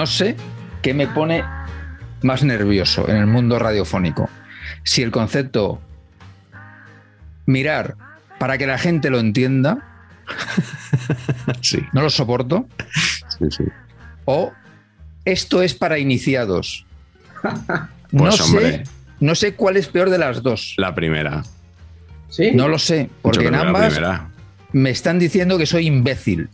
no sé qué me pone más nervioso en el mundo radiofónico. Si el concepto mirar para que la gente lo entienda, sí. no lo soporto. Sí, sí. O esto es para iniciados. Pues, no, sé, hombre. no sé cuál es peor de las dos. La primera. ¿Sí? No lo sé, porque en ambas me están diciendo que soy imbécil.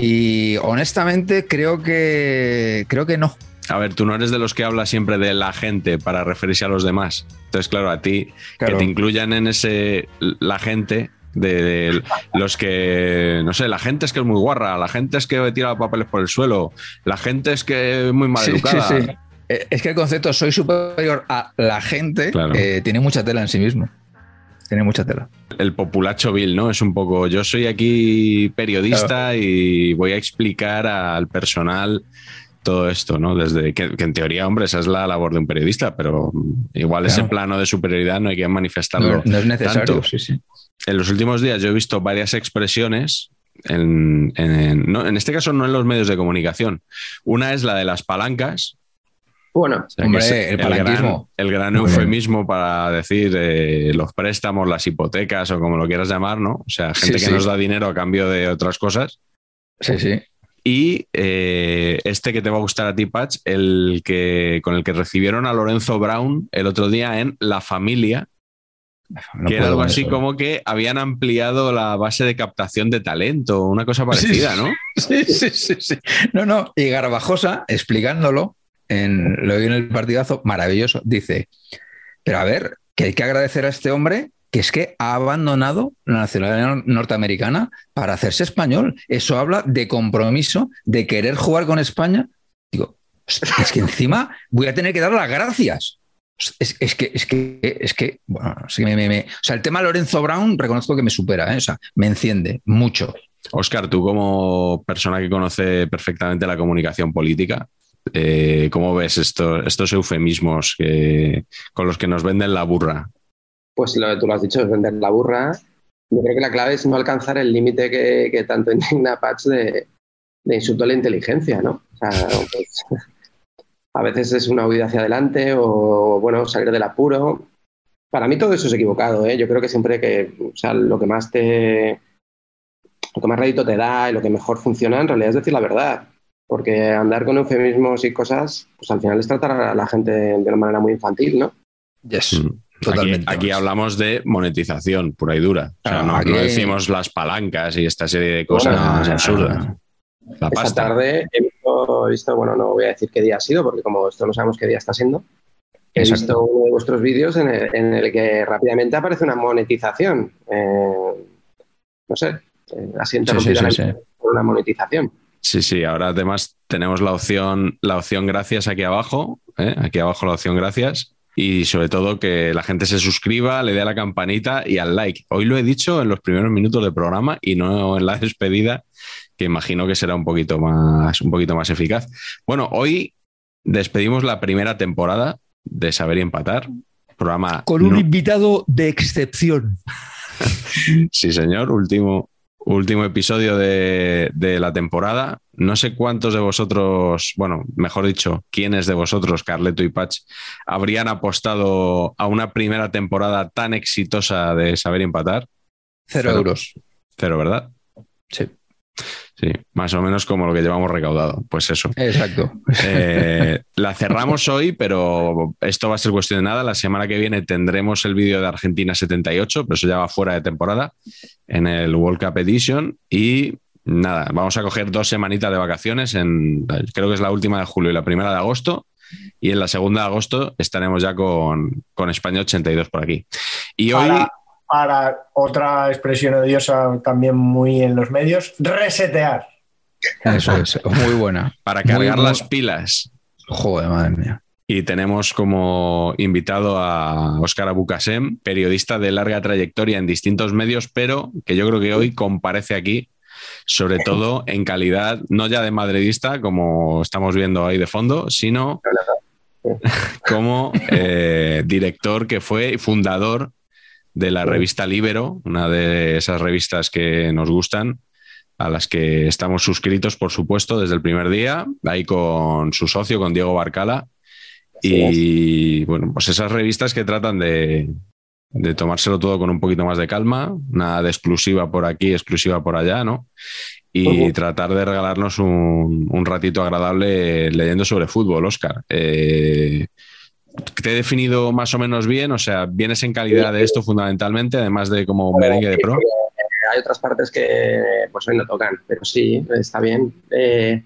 Y honestamente creo que creo que no. A ver, tú no eres de los que habla siempre de la gente para referirse a los demás. Entonces, claro, a ti Claro. que te incluyan en ese la gente de, de los que no sé, la gente es que es muy guarra, la gente es que tira papeles por el suelo, la gente es que es muy mal Sí, educada. sí, sí. Eh, Es que el concepto soy superior a la gente Claro. eh, tiene mucha tela en sí mismo. Tiene mucha tela. El populacho vil, ¿no? Es un poco, yo soy aquí periodista y voy a explicar al personal todo esto, ¿no? Desde que, que en teoría, hombre, esa es la labor de un periodista, pero igual ese plano de superioridad no hay que manifestarlo. No, no es necesario. tanto. Sí, sí. en los últimos días yo he visto varias expresiones, en, en- no, en este caso no en los medios de comunicación. Una es la de las palancas. Bueno, o sea, que Hombre, es el gran, palanquismo. el gran Muy bien. eufemismo para decir eh, los préstamos, las hipotecas o como lo quieras llamar, ¿no? O sea, gente Sí, que sí. nos da dinero a cambio de otras cosas. Sí, sí. Y eh, este que te va a gustar a ti, Patch, el que, con el que recibieron a Lorenzo Brown el otro día en La Familia, No que era algo así eso. como que habían ampliado la base de captación de talento, una cosa parecida, ¿no? Sí, sí, sí, sí. No, no. Y Garbajosa, explicándolo, en, lo vi en el partidazo, maravilloso, dice, pero a ver, que hay que agradecer a este hombre que es que ha abandonado la nacionalidad nor- norteamericana para hacerse español. Eso habla de compromiso, de querer jugar con España. Digo, es que encima voy a tener que dar las gracias. Es, es que, es que, es que, bueno, es que me- o sea, el tema Lorenzo Brown reconozco que me supera, ¿eh? o sea, me enciende mucho. Oscar, tú como persona que conoce perfectamente la comunicación política, eh, ¿cómo ves esto- estos eufemismos con los que nos venden la burra? pues lo que tú lo has dicho es vender la burra. Yo creo que la clave es no alcanzar el límite que, tanto indigna Patch de, de insulto a la inteligencia, ¿no? O sea, pues, a veces es una huida hacia adelante o, bueno, salir del apuro. Para mí todo eso es equivocado, ¿eh? Yo creo que siempre que, lo que más te, lo que más rédito te da y lo que mejor funciona en realidad es decir la verdad. Porque andar con eufemismos y cosas, pues al final es tratar a la gente de una manera muy infantil, ¿no? Yes. Mm. Totalmente. Aquí, aquí hablamos de monetización pura y dura. O sea, Claro, no, aquí- no decimos las palancas y esta serie de cosas No, no, no, absurdas. no. La Esta pasta. tarde he visto, he visto, bueno, no voy a decir qué día ha sido, porque como esto no sabemos qué día está siendo, he Exacto. visto uno de vuestros vídeos en el, en el que rápidamente aparece una monetización. Eh, no sé, eh, así interrumpida sí, sí. por una monetización. Sí, sí, ahora además tenemos la opción, la opción gracias aquí abajo, ¿eh? aquí abajo la opción gracias. Y sobre todo que la gente se suscriba, le dé a la campanita y al like. Hoy lo he dicho en los primeros minutos del programa y no en la despedida, que imagino que será un poquito más, un poquito más eficaz. Bueno, hoy despedimos la primera temporada de Saber y Empatar. Programa Con un invitado de excepción. Sí, señor. Último, último episodio de, de la temporada. No sé cuántos de vosotros, bueno, mejor dicho, quiénes de vosotros, Carleto y Patch, habrían apostado a una primera temporada tan exitosa de saber empatar. Cero Cero. euros. Cero, ¿verdad? Sí, Sí, más o menos como lo que llevamos recaudado. Pues eso. exacto. Eh, la cerramos hoy, pero esto va a ser cuestión de nada. La semana que viene tendremos el vídeo de Argentina 78, pero eso ya va fuera de temporada, en el World Cup Edition. Y nada, vamos a coger dos semanitas de vacaciones, en, creo que es la última de julio y la primera de agosto. Y en la segunda de agosto estaremos ya con, con España 82 por aquí. Y hoy... Para, para otra expresión odiosa también muy en los medios, resetear. Eso es. Muy buena. Para cargar las pilas. Joder, madre mía. Y tenemos como invitado a Óscar Abucasem, periodista de larga trayectoria en distintos medios, pero que yo creo que hoy comparece aquí, sobre todo en calidad no ya de madridista, como estamos viendo ahí de fondo, sino como eh, director que fue y fundador de la revista Libero, una de esas revistas que nos gustan, a las que estamos suscritos, por supuesto, desde el primer día, ahí con su socio, con Diego Barcala. Y bueno, pues esas revistas que tratan de, de tomárselo todo con un poquito más de calma, nada de exclusiva por aquí, exclusiva por allá, ¿no? Y tratar de regalarnos un, un, ratito agradable leyendo sobre fútbol, Oscar. Eh, te he definido más o menos bien, o sea, vienes en calidad de esto fundamentalmente, además de como merengue de pro. Hay otras partes que pues hoy no tocan, pero sí, está bien. Eh,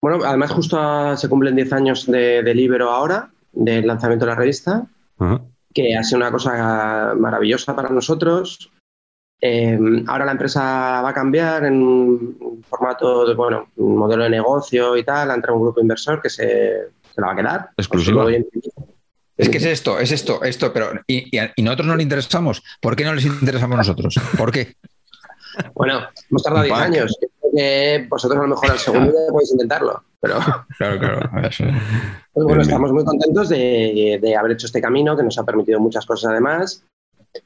bueno, además justo se cumplen 10 años de, de Libero ahora, del lanzamiento de la revista, que ha sido una cosa maravillosa para nosotros. Eh, ahora la empresa va a cambiar en formato de, bueno, un modelo de negocio y tal, ha entrado un grupo inversor que se, se la va a quedar. Exclusivo. Es que es esto, es esto, esto, pero y, y, nosotros no le interesamos. ¿Por qué no les interesamos nosotros? ¿Por qué? Bueno, hemos tardado 10 años. Eh, vosotros a lo mejor al segundo día podéis intentarlo, pero... Claro, claro. Pues bueno, estamos muy contentos de, de, haber hecho este camino que nos ha permitido muchas cosas además.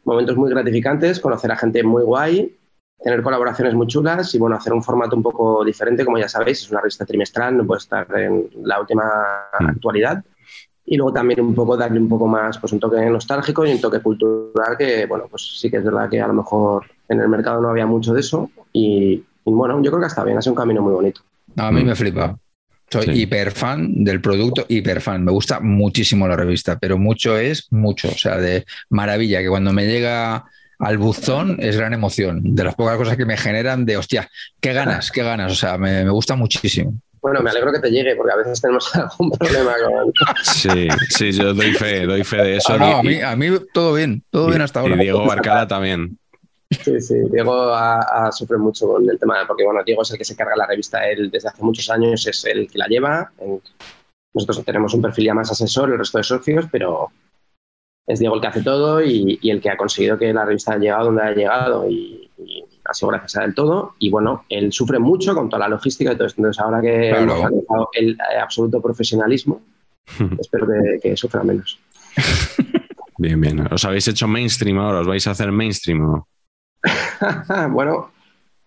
Momentos muy gratificantes, conocer a gente muy guay, tener colaboraciones muy chulas y bueno, hacer un formato un poco diferente, como ya sabéis, es una revista trimestral, no puede estar en la última mm. actualidad y luego también un poco darle un poco más pues un toque nostálgico y un toque cultural que bueno pues sí que es verdad que a lo mejor en el mercado no había mucho de eso y, y bueno yo creo que está bien ha sido un camino muy bonito. A mí me flipa. Soy sí. hiper fan del producto hiper fan me gusta muchísimo la revista pero mucho es mucho o sea de maravilla que cuando me llega al buzón es gran emoción de las pocas cosas que me generan de hostia qué ganas qué ganas o sea me, me gusta muchísimo bueno, me alegro que te llegue, porque a veces tenemos algún problema con. Sí, sí, yo doy fe, doy fe de eso. Ah, no, a, mí, a, mí, todo bien, todo y, bien hasta ahora. Y Diego Barcala también. Sí, sí, Diego ha, ha sufre mucho con el tema, porque bueno, Diego es el que se carga la revista, él desde hace muchos años es el que la lleva. Nosotros tenemos un perfil ya más asesor, el resto de socios, pero es Diego el que hace todo y, y el que ha conseguido que la revista haya llegado donde ha llegado. Y, y ha sido gracias a él todo. Y bueno, él sufre mucho con toda la logística y todo esto. Entonces, ahora que Claro. hemos alcanzado el eh, absoluto profesionalismo, espero que, que sufra menos. Bien, bien. ¿Os habéis hecho mainstream ahora? ¿Os vais a hacer mainstream o no? bueno,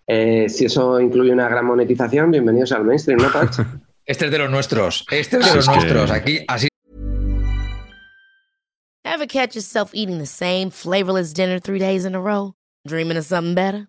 eh, si eso incluye una gran monetización, bienvenidos al mainstream, ¿no, Patch? Este es de los nuestros. Este es de los es que- nuestros. Aquí, así Ever catch yourself eating the same flavorless dinner three days in a row? Dreaming of something better?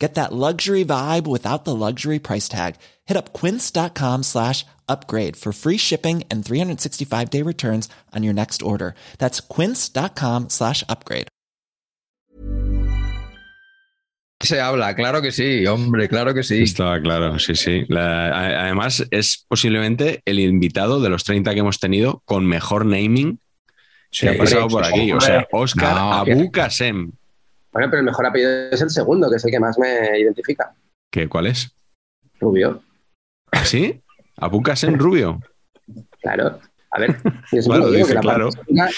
Get that luxury vibe without the luxury price tag. Hit up quince.com slash upgrade for free shipping and 365 day returns on your next order. That's quince.com slash upgrade. se habla. Claro que sí, hombre, claro que sí. Estaba claro, sí, sí. La- además, es posiblemente el invitado de los 30 que hemos tenido con mejor naming Sí, que ha pasado sí, por sí. aquí. O sea, Oscar No, Abu Kasem. Bueno, pero el mejor apellido es el segundo, que es el que más me identifica. ¿Qué, ¿Cuál es? Rubio, ¿Ah, ¿Sí? Abu Kasem Rubio. claro. A ver, yo siempre Claro, lo digo, dice, que, la claro. Parte exótica,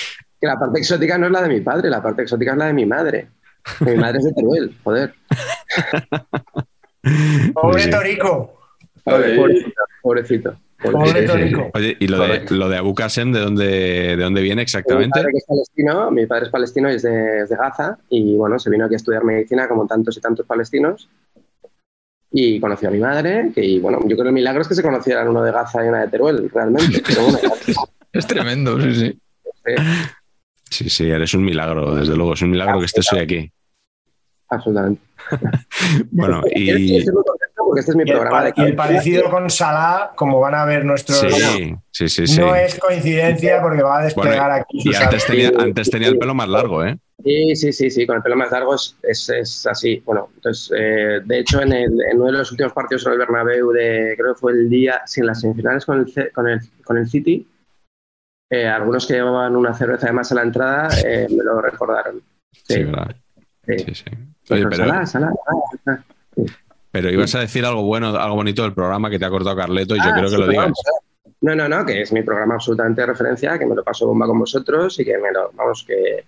que la parte exótica no es la de mi padre, la parte exótica es la de mi madre. Mi madre es de Teruel, joder. Pobre. Torico. Pobre- pobrecito, pobrecito. Sí, Torico. Oye, ¿y lo de, lo de Abu Kasem, de dónde, de dónde viene Mi exactamente? padre que es palestino, mi padre es palestino y es de, es de Gaza y bueno, se vino aquí a estudiar medicina como tantos y tantos palestinos y conoció a mi madre que y bueno, yo creo que el milagro es que se conocieran uno de Gaza y una de Teruel, realmente. Pero bueno, Es tremendo, sí, sí. eh, Sí, sí, eres un milagro, desde luego. Es un milagro que estés hoy aquí. absolutamente. Bueno, y. porque este es mi Y el, programa pa- de y el parecido con Salah, como van a ver nuestros. Sí, sí, sí. sí. No es coincidencia porque va a desplegar Bueno, aquí Y antes tenía, Sí, antes tenía el pelo más largo, ¿eh? Sí, sí, sí, sí, con el pelo más largo es, es, es así. Bueno, entonces, eh, de hecho, en, el, en, uno de los últimos partidos en el Bernabéu, de, creo que fue el día, sin las semifinales con el, con el, con el City, eh, algunos que llevaban una cerveza además a la entrada eh, me lo recordaron. Sí, sí ¿verdad? Sí, sí. sí. Oye, pero, salá, salá, salá, pero ibas a decir algo bueno, algo bonito del programa que te ha cortado Carleto y ah, yo creo que lo digas. No, no, no, que es mi programa absolutamente de referencia, que me lo paso bomba con vosotros y que me lo, vamos, que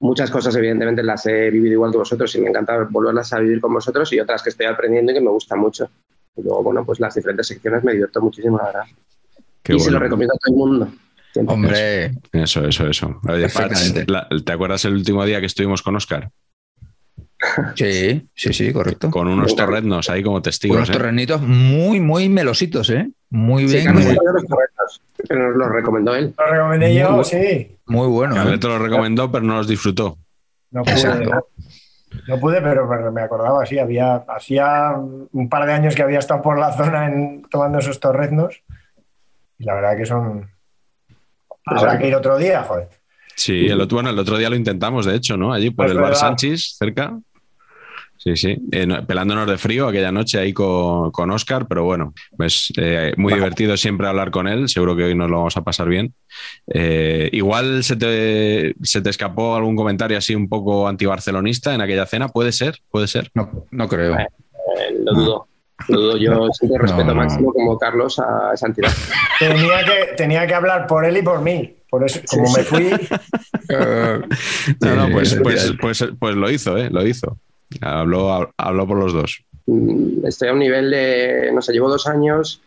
muchas cosas evidentemente las he vivido igual que vosotros y me encanta volverlas a vivir con vosotros y otras que estoy aprendiendo y que me gustan mucho. Y luego, bueno, pues las diferentes secciones me divierto muchísimo, la verdad. Qué y bueno. se lo recomiendo a todo el mundo. Siempre. Hombre. Eso, eso, eso. Oye, Pats, ¿te acuerdas el último día que estuvimos con Oscar? Sí, sí, sí, correcto. Con unos torreznos ahí como testigos. Unos ¿eh? torrenitos muy, muy melositos, ¿eh? Muy bien. Sí, muy... Nos lo recomendó él. Lo recomendé yo, muy, sí. Muy bueno. Carleto ¿eh? lo recomendó, pero no los disfrutó. No pude, Exacto. no pude, pero me acordaba, sí, había, hacía un par de años que había estado por la zona en, tomando esos torreznos y la verdad que son... Habrá que ir otro día, joder. Sí, el otro, bueno, el otro día lo intentamos, de hecho, ¿no? Allí por pues el bar Sánchez, cerca. Sí, sí, eh, pelándonos de frío aquella noche ahí con, con Oscar, pero bueno, pues eh, muy divertido siempre hablar con él, seguro que hoy nos lo vamos a pasar bien. Eh, igual se te, se te, escapó algún comentario así un poco antibarcelonista en aquella cena, ¿puede ser? ¿Puede ser? No, no creo. Eh, lo dudo. Lo dudo. Yo siempre respeto no, no. máximo como Carlos a esa entidad. Tenía que, tenía que hablar por él y por mí. Por eso, como sí, me fui. no, no, pues, pues, pues, pues lo hizo, ¿eh? Lo hizo. Habló, habló por los dos. Mm, estoy a un nivel de, no sé, llevo dos años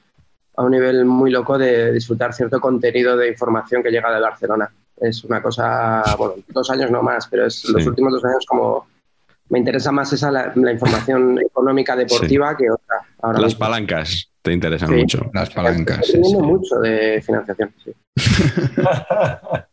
a un nivel muy loco de disfrutar cierto contenido de información que llega de Barcelona. Es una cosa, bueno, dos años no más, pero es sí. los últimos dos años como me interesa más esa la, la información económica deportiva sí. que otra. Ahora Las mismo. palancas te interesan sí. mucho. Las palancas. Estoy sí, mucho de financiación.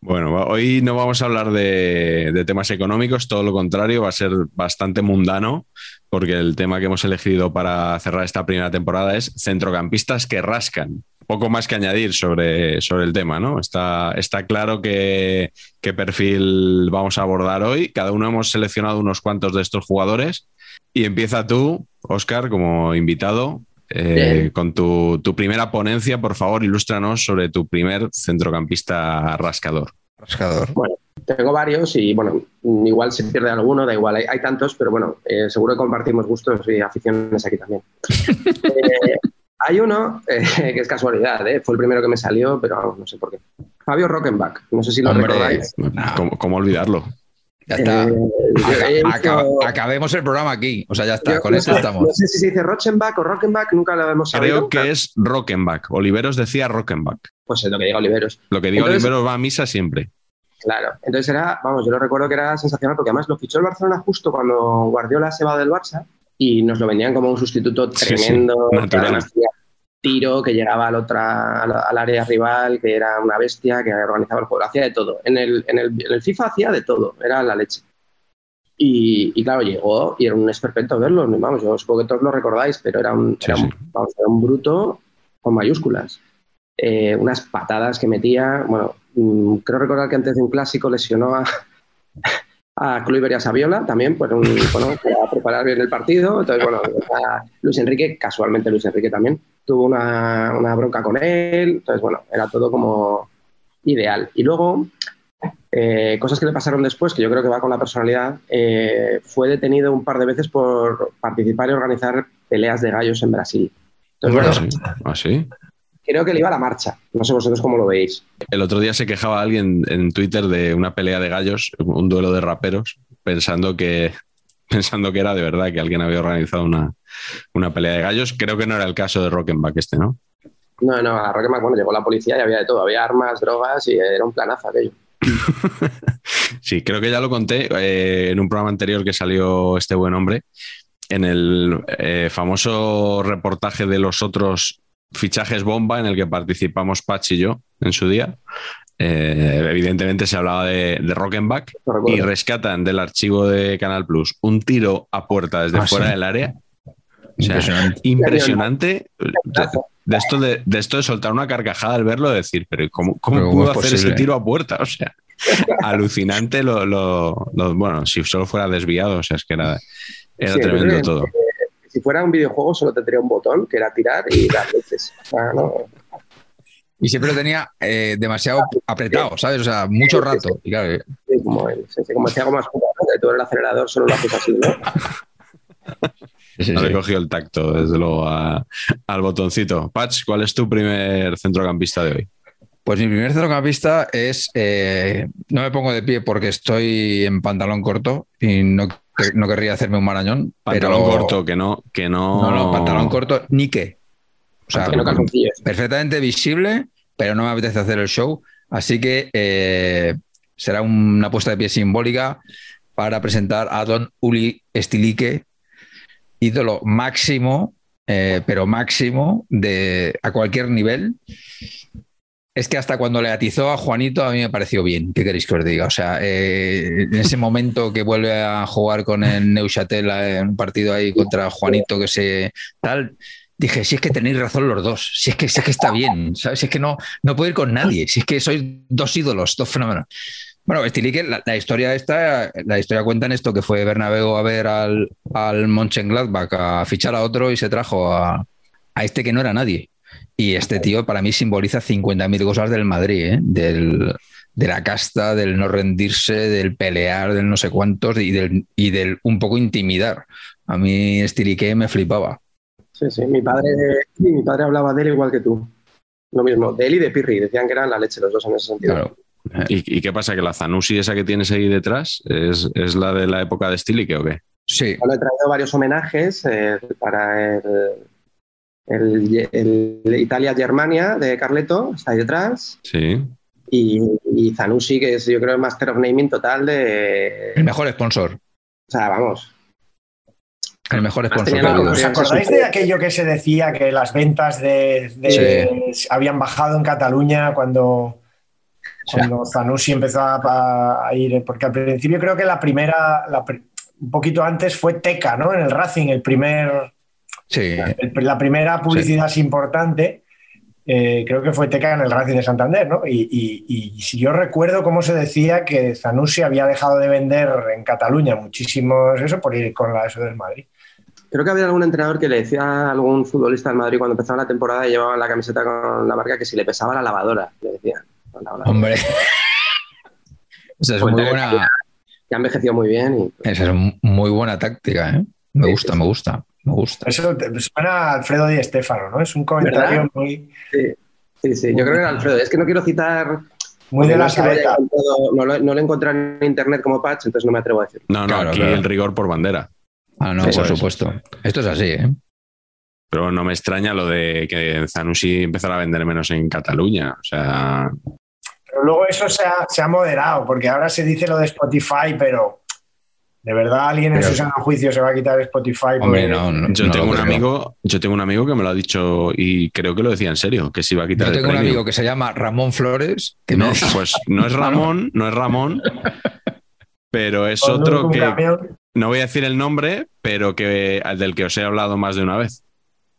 Bueno, hoy no vamos a hablar de, temas económicos, todo lo contrario, va a ser bastante mundano, porque el tema que hemos elegido para cerrar esta primera temporada es centrocampistas que rascan. Poco más que añadir sobre, sobre el tema, ¿no? Está, está claro qué perfil vamos a abordar hoy. Cada uno hemos seleccionado unos cuantos de estos jugadores. Y empieza tú, Oscar, como invitado. Eh, con tu, tu, primera ponencia, por favor, ilústranos sobre tu primer centrocampista rascador. Rascador. Bueno, tengo varios y, bueno, igual se pierde alguno, da igual, hay, hay tantos, pero bueno, eh, seguro que compartimos gustos y aficiones aquí también. eh, hay uno eh, que es casualidad, fue el primero que me salió, pero vamos, no sé por qué. Fabio Rockenbach, no sé si lo Hombre, recordáis. ¿cómo, ¿Cómo olvidarlo? Ya está. Eh, Acab acabemos el programa aquí. O sea, ya está. Yo, con no eso sé, estamos. No sé si se dice Rochenbach o Rockenbach, nunca lo hemos sabido. Creo que es Rockenbach. Oliveros decía Rockenbach. Pues es lo que diga Oliveros. Lo que diga Entonces, Oliveros va a misa siempre. Claro. Entonces era, vamos, yo lo recuerdo que era sensacional porque además lo fichó el Barcelona justo cuando Guardiola se va del Barça y nos lo vendían como un sustituto tremendo. Sí, sí. Natural tiro, que llegaba al, otra, al, área rival, que era una bestia, que organizaba el juego, hacía de todo. En el, en el, en el FIFA hacía de todo, era la leche. Y, y, claro, llegó y era un esperpento verlo. Vamos, yo supongo que todos lo recordáis, pero era un, sí, era un, vamos, era un bruto con mayúsculas. Eh, unas patadas que metía. Bueno, mmm, creo recordar que antes de un clásico lesionó a, a Kluivert y a Saviola también, pues un, bueno, a preparar bien el partido. Entonces, bueno, Luis Enrique, casualmente Luis Enrique también, tuvo una, una bronca con él. Entonces, bueno, era todo como ideal. Y luego, eh, cosas que le pasaron después, que yo creo que va con la personalidad, eh, fue detenido un par de veces por participar y organizar peleas de gallos en Brasil. Entonces, bueno, ¿Ah, sí? Creo que le iba a la marcha. No sé vosotros cómo lo veis. El otro día se quejaba alguien en Twitter de una pelea de gallos, un duelo de raperos, pensando que, pensando que era de verdad que alguien había organizado una, una pelea de gallos. Creo que no era el caso de Rockenbach este, ¿no? No, no, a Rockenbach, bueno, llegó la policía y había de todo. Había armas, drogas y era un planazo aquello. Sí, creo que ya lo conté eh, en un programa anterior que salió este buen hombre, en el eh, famoso reportaje de los otros fichajes bomba en el que participamos Patch y yo en su día. Eh, evidentemente se hablaba de, de Rockenbach No y rescatan del archivo de Canal Plus un tiro a puerta desde Ah, fuera sí. del área. O sea, Impresionante. impresionante. De, de esto de, de esto de soltar una carcajada al verlo, de decir, pero ¿cómo, cómo Pero pudo ¿cómo es hacer ese tiro a puerta? O sea, alucinante lo, lo- lo- Bueno, si solo fuera desviado, o sea, es que era, era Sí, tremendo todo. Si fuera un videojuego solo tendría un botón que era tirar y dar veces. No, Y siempre lo tenía eh, demasiado apretado, ¿sabes? O sea, mucho rato. Y claro, sí, como, el- como decía que tú en el acelerador solo lo haces así, ¿no? sí, sí, No le cogido el tacto, desde luego, a- al botoncito. Patch, ¿cuál es tu primer centrocampista de hoy? Pues mi primer centrocampista es. eh, no me pongo de pie porque estoy en pantalón corto y no, no querría hacerme un marañón. Pantalón pero- corto, que no, que no. No, no, pantalón corto, ni qué. O sea, Que no perfectamente visible, pero no me apetece hacer el show. Así que eh, será una puesta de pie simbólica para presentar a Don Uli Stilique, ídolo máximo, eh, pero máximo de a cualquier nivel. Es que hasta cuando le atizó a Juanito a mí me pareció bien, ¿qué queréis que os diga? O sea, eh, en ese momento que vuelve a jugar con el Neuchâtel eh, en un partido ahí contra Juanito que se tal, dije, si es que tenéis razón los dos, si es que, si es que está bien, ¿sabes? Si es que no, no puedo ir con nadie, si es que sois dos ídolos, dos fenómenos. Bueno, Stilique, la, la historia esta, la historia cuenta en esto que fue Bernabéu a ver al, al Mönchengladbach a fichar a otro y se trajo a, a este que no era nadie. Y este tío para mí simboliza 50.000 cosas del Madrid, ¿eh? del, de la casta, del no rendirse, del pelear, del no sé cuántos y del, y del un poco intimidar. A mí Stilique me flipaba. Sí, sí. Mi padre, mi padre hablaba de él igual que tú. Lo mismo, de él y de Pirri. Decían que eran la leche los dos en ese sentido. Claro. ¿Y, y qué pasa? ¿Que la Zanussi esa que tienes ahí detrás es, es la de la época de Stilique o qué? Sí, Bueno, he traído varios homenajes eh, para el, el- el Italia-Germania de Carleto, está ahí detrás. Sí. Y, y Zanussi, que es yo creo el Master of Naming total de... el mejor sponsor. O sea, vamos. El mejor sponsor. ¿Os acordáis de aquello que se decía que las ventas de, de- habían bajado en Cataluña cuando, Zanussi empezó a, a ir? Porque al principio creo que la primera, la un poquito antes fue Teca, ¿no? En el Racing, el primer, Sí, la primera publicidad importante. eh, creo que fue Teca en el Racing de Santander, ¿no? Y, y- y si yo recuerdo cómo se decía que Zanussi había dejado de vender en Cataluña muchísimos eso por ir con la eso del Madrid. Creo que había algún entrenador que le decía a algún futbolista del Madrid cuando empezaba la temporada y llevaban la camiseta con la marca que si le pesaba la lavadora, le decían. Con la hombre. Esa es muy buena, Que ha envejecido muy bien y esa es muy buena táctica, ¿eh? Me Sí, gusta, sí, me gusta, me gusta. Eso te- suena a Alfredo Di Stéfano, ¿no? Es un comentario ¿Verdad? muy, sí, sí, sí. Yo creo que era Alfredo. Es que no quiero citar muy de no la encontrado- no, lo, no lo he encontrado en internet como patch, entonces no me atrevo a decir. No, no, Claro, aquí claro. el rigor por bandera. Ah, no, Eso por es. supuesto. Esto es así, ¿eh? Pero no me extraña lo de que Zanussi empezara a vender menos en Cataluña. O sea, Pero luego eso se ha, se ha moderado, porque ahora se dice lo de Spotify, pero ¿de verdad alguien en su sano juicio se va a quitar Spotify? Hombre, no, no. yo no tengo un amigo, yo tengo un amigo que me lo ha dicho y creo que lo decía en serio, que se iba a quitar Yo el tengo un amigo que se llama Ramón Flores, que No, me pues no es Ramón, no es Ramón, pero es otro que camión. no voy a decir el nombre, pero que del que os he hablado más de una vez.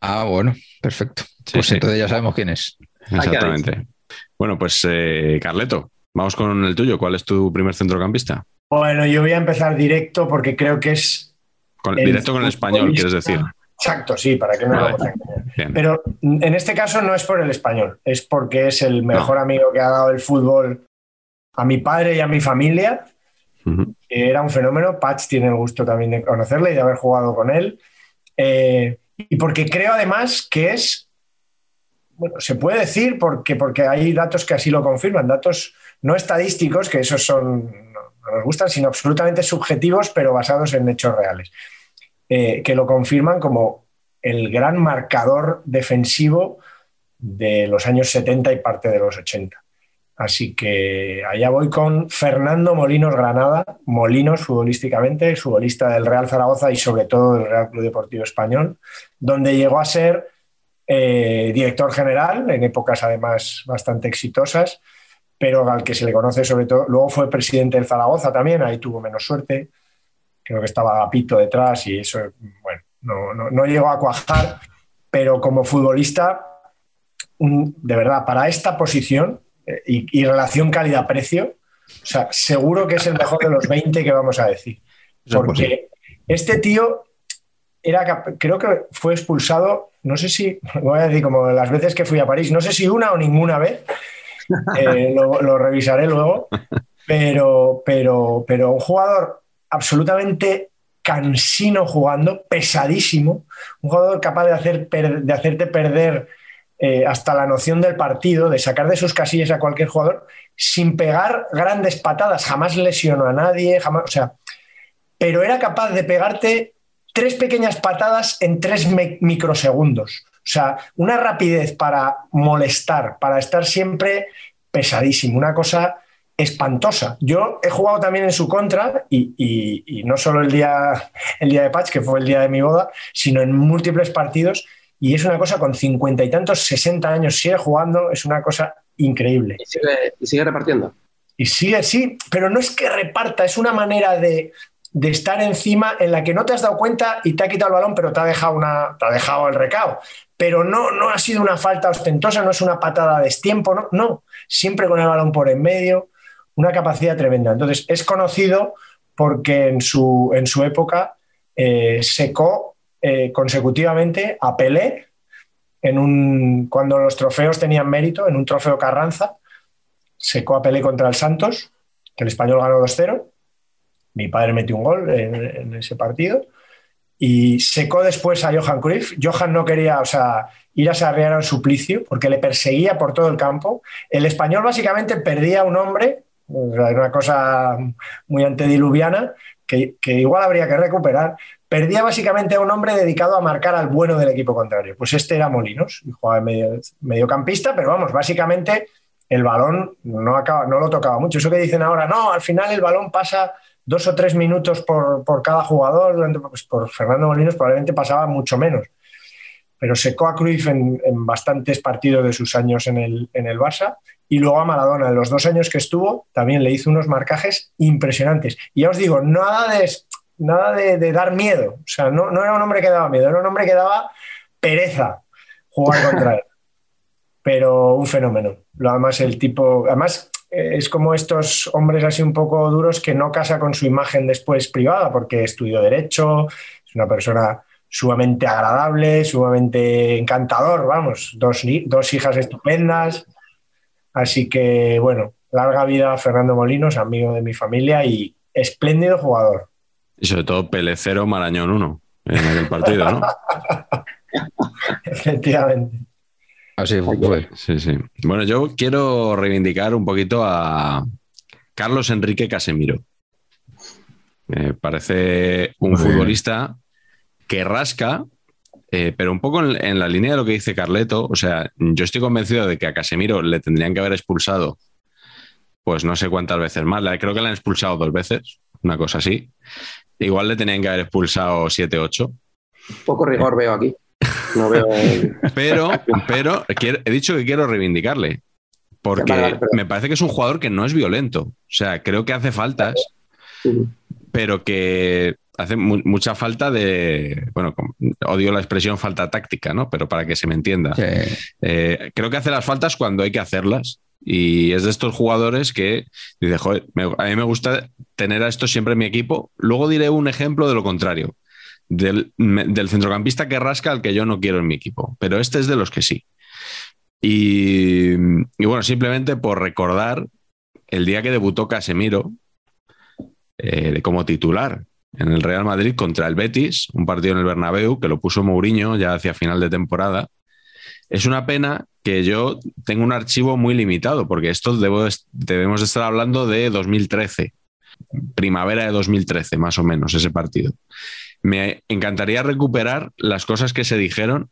Ah, bueno, perfecto. Sí, pues sí. entonces ya sabemos quién es. Exactamente. Bueno, pues eh, Carleto, vamos con el tuyo. ¿Cuál es tu primer centrocampista? Bueno, yo voy a empezar directo porque creo que es Con- El directo con el español, quieres decir. exacto, sí, para que no Vale. lo. Pero en este caso no es por el español, es porque es el mejor amigo que ha dado el fútbol a mi padre y a mi familia. Era un fenómeno. Patch tiene el gusto también de conocerle y de haber jugado con él. Eh, y porque creo además que es, bueno, se puede decir porque, porque hay datos que así lo confirman, datos no estadísticos, que esos son, nos gustan, sino absolutamente subjetivos, pero basados en hechos reales, eh, que lo confirman como el gran marcador defensivo de los años 70 y parte de los 80. Así que allá voy con Fernando Molinos Granada, Molinos futbolísticamente, futbolista del Real Zaragoza y sobre todo del Real Club Deportivo Español, donde llegó a ser eh, director general en épocas además bastante exitosas, pero al que se le conoce sobre todo, luego fue presidente del Zaragoza también, ahí tuvo menos suerte, creo que estaba Gapito detrás y eso, bueno, no, no llegó a cuajar, pero como futbolista, de verdad, para esta posición eh, y, relación calidad-precio, o sea, seguro que es el mejor de los 20 que vamos a decir. Porque este tío era, creo que fue expulsado, no sé si, voy a decir como las veces que fui a París, no sé si una o ninguna vez, eh, lo, revisaré luego, pero, pero, pero un jugador absolutamente cansino jugando, pesadísimo, un jugador capaz de, hacer de hacerte perder eh, hasta la noción del partido, de sacar de sus casillas a cualquier jugador, sin pegar grandes patadas, jamás lesionó a nadie, jamás, o sea, pero era capaz de pegarte tres pequeñas patadas en tres microsegundos. O sea, una rapidez para molestar, para estar siempre pesadísimo, una cosa espantosa. Yo he jugado también en su contra y, no solo el día, el día de Patch, que fue el día de mi boda, sino en múltiples partidos y es una cosa con cincuenta y tantos, sesenta años, sigue jugando, es una cosa increíble. ¿Y sigue, repartiendo? Y sigue, sí, pero no es que reparta, es una manera de, estar encima en la que no te has dado cuenta y te ha quitado el balón, pero te ha dejado, una, te ha dejado el recao. Pero no, no ha sido una falta ostentosa, no es una patada de destiempo, no, no, siempre con el balón por en medio una capacidad tremenda. Entonces, es conocido porque en su, en su época eh, secó eh, consecutivamente a Pelé en un, cuando los trofeos tenían mérito, en un trofeo Carranza, secó a Pelé contra el Santos, que el español ganó 2-0. Mi padre metió un gol en, ese partido. Y secó después a Johan Cruyff. Johan no quería, o sea, ir a sarrear al suplicio porque le perseguía por todo el campo. El español básicamente perdía a un hombre una cosa muy antediluviana que, igual habría que recuperar. Perdía básicamente a un hombre dedicado a marcar al bueno del equipo contrario. Pues este era Molinos, jugaba medio, mediocampista, pero vamos, básicamente el balón no lo tocaba mucho. Eso que dicen ahora, no, al final el balón pasa dos o tres minutos por, por cada jugador, pues por Fernando Molinos probablemente pasaba mucho menos. Pero secó a Cruyff en, en bastantes partidos de sus años en el, en el Barça y luego a Maradona, en los dos años que estuvo, también le hizo unos marcajes impresionantes. Y ya os digo, nada de, nada de, dar miedo. O sea, no, era un hombre que daba miedo, era un hombre que daba pereza jugar contra él. Pero un fenómeno. Lo además, el tipo. Además, es como estos hombres así un poco duros que no casa con su imagen después privada, porque estudió Derecho, es una persona sumamente agradable, sumamente encantador, vamos, dos, dos hijas estupendas. Así que, bueno, larga vida a Fernando Molinos, amigo de mi familia y espléndido jugador. Y sobre todo Pelecero Marañón 1 en aquel partido, ¿no? Efectivamente. Así fue. Sí, sí. Bueno, yo quiero reivindicar un poquito a Carlos Enrique Casemiro. Me parece un futbolista que rasca eh, pero un poco en, la línea de lo que dice Carleto, o sea, yo estoy convencido de que a Casemiro le tendrían que haber expulsado, pues no sé cuántas veces más, creo que le han expulsado dos veces, una cosa así. Igual le tenían que haber expulsado siete, ocho. Poco rigor veo aquí. No veo... pero, pero he dicho que quiero reivindicarle, porque me parece que es un jugador que no es violento. O sea, creo que hace faltas, pero que hace mucha falta de, bueno, odio la expresión falta táctica, ¿no? Pero para que se me entienda. Eh, creo que hace las faltas cuando hay que hacerlas. Y es de estos jugadores que dice, joder, a mí me gusta tener a esto siempre en mi equipo. Luego diré un ejemplo de lo contrario, del, centrocampista que rasca al que yo no quiero en mi equipo. Pero este es de los que sí. Y, bueno, simplemente por recordar el día que debutó Casemiro eh, como titular en el Real Madrid contra el Betis, un partido en el Bernabéu que lo puso Mourinho ya hacia final de temporada. Es una pena que yo tengo un archivo muy limitado, porque esto debemos estar hablando de 2013, primavera de 2013, más o menos, ese partido. Me encantaría recuperar las cosas que se dijeron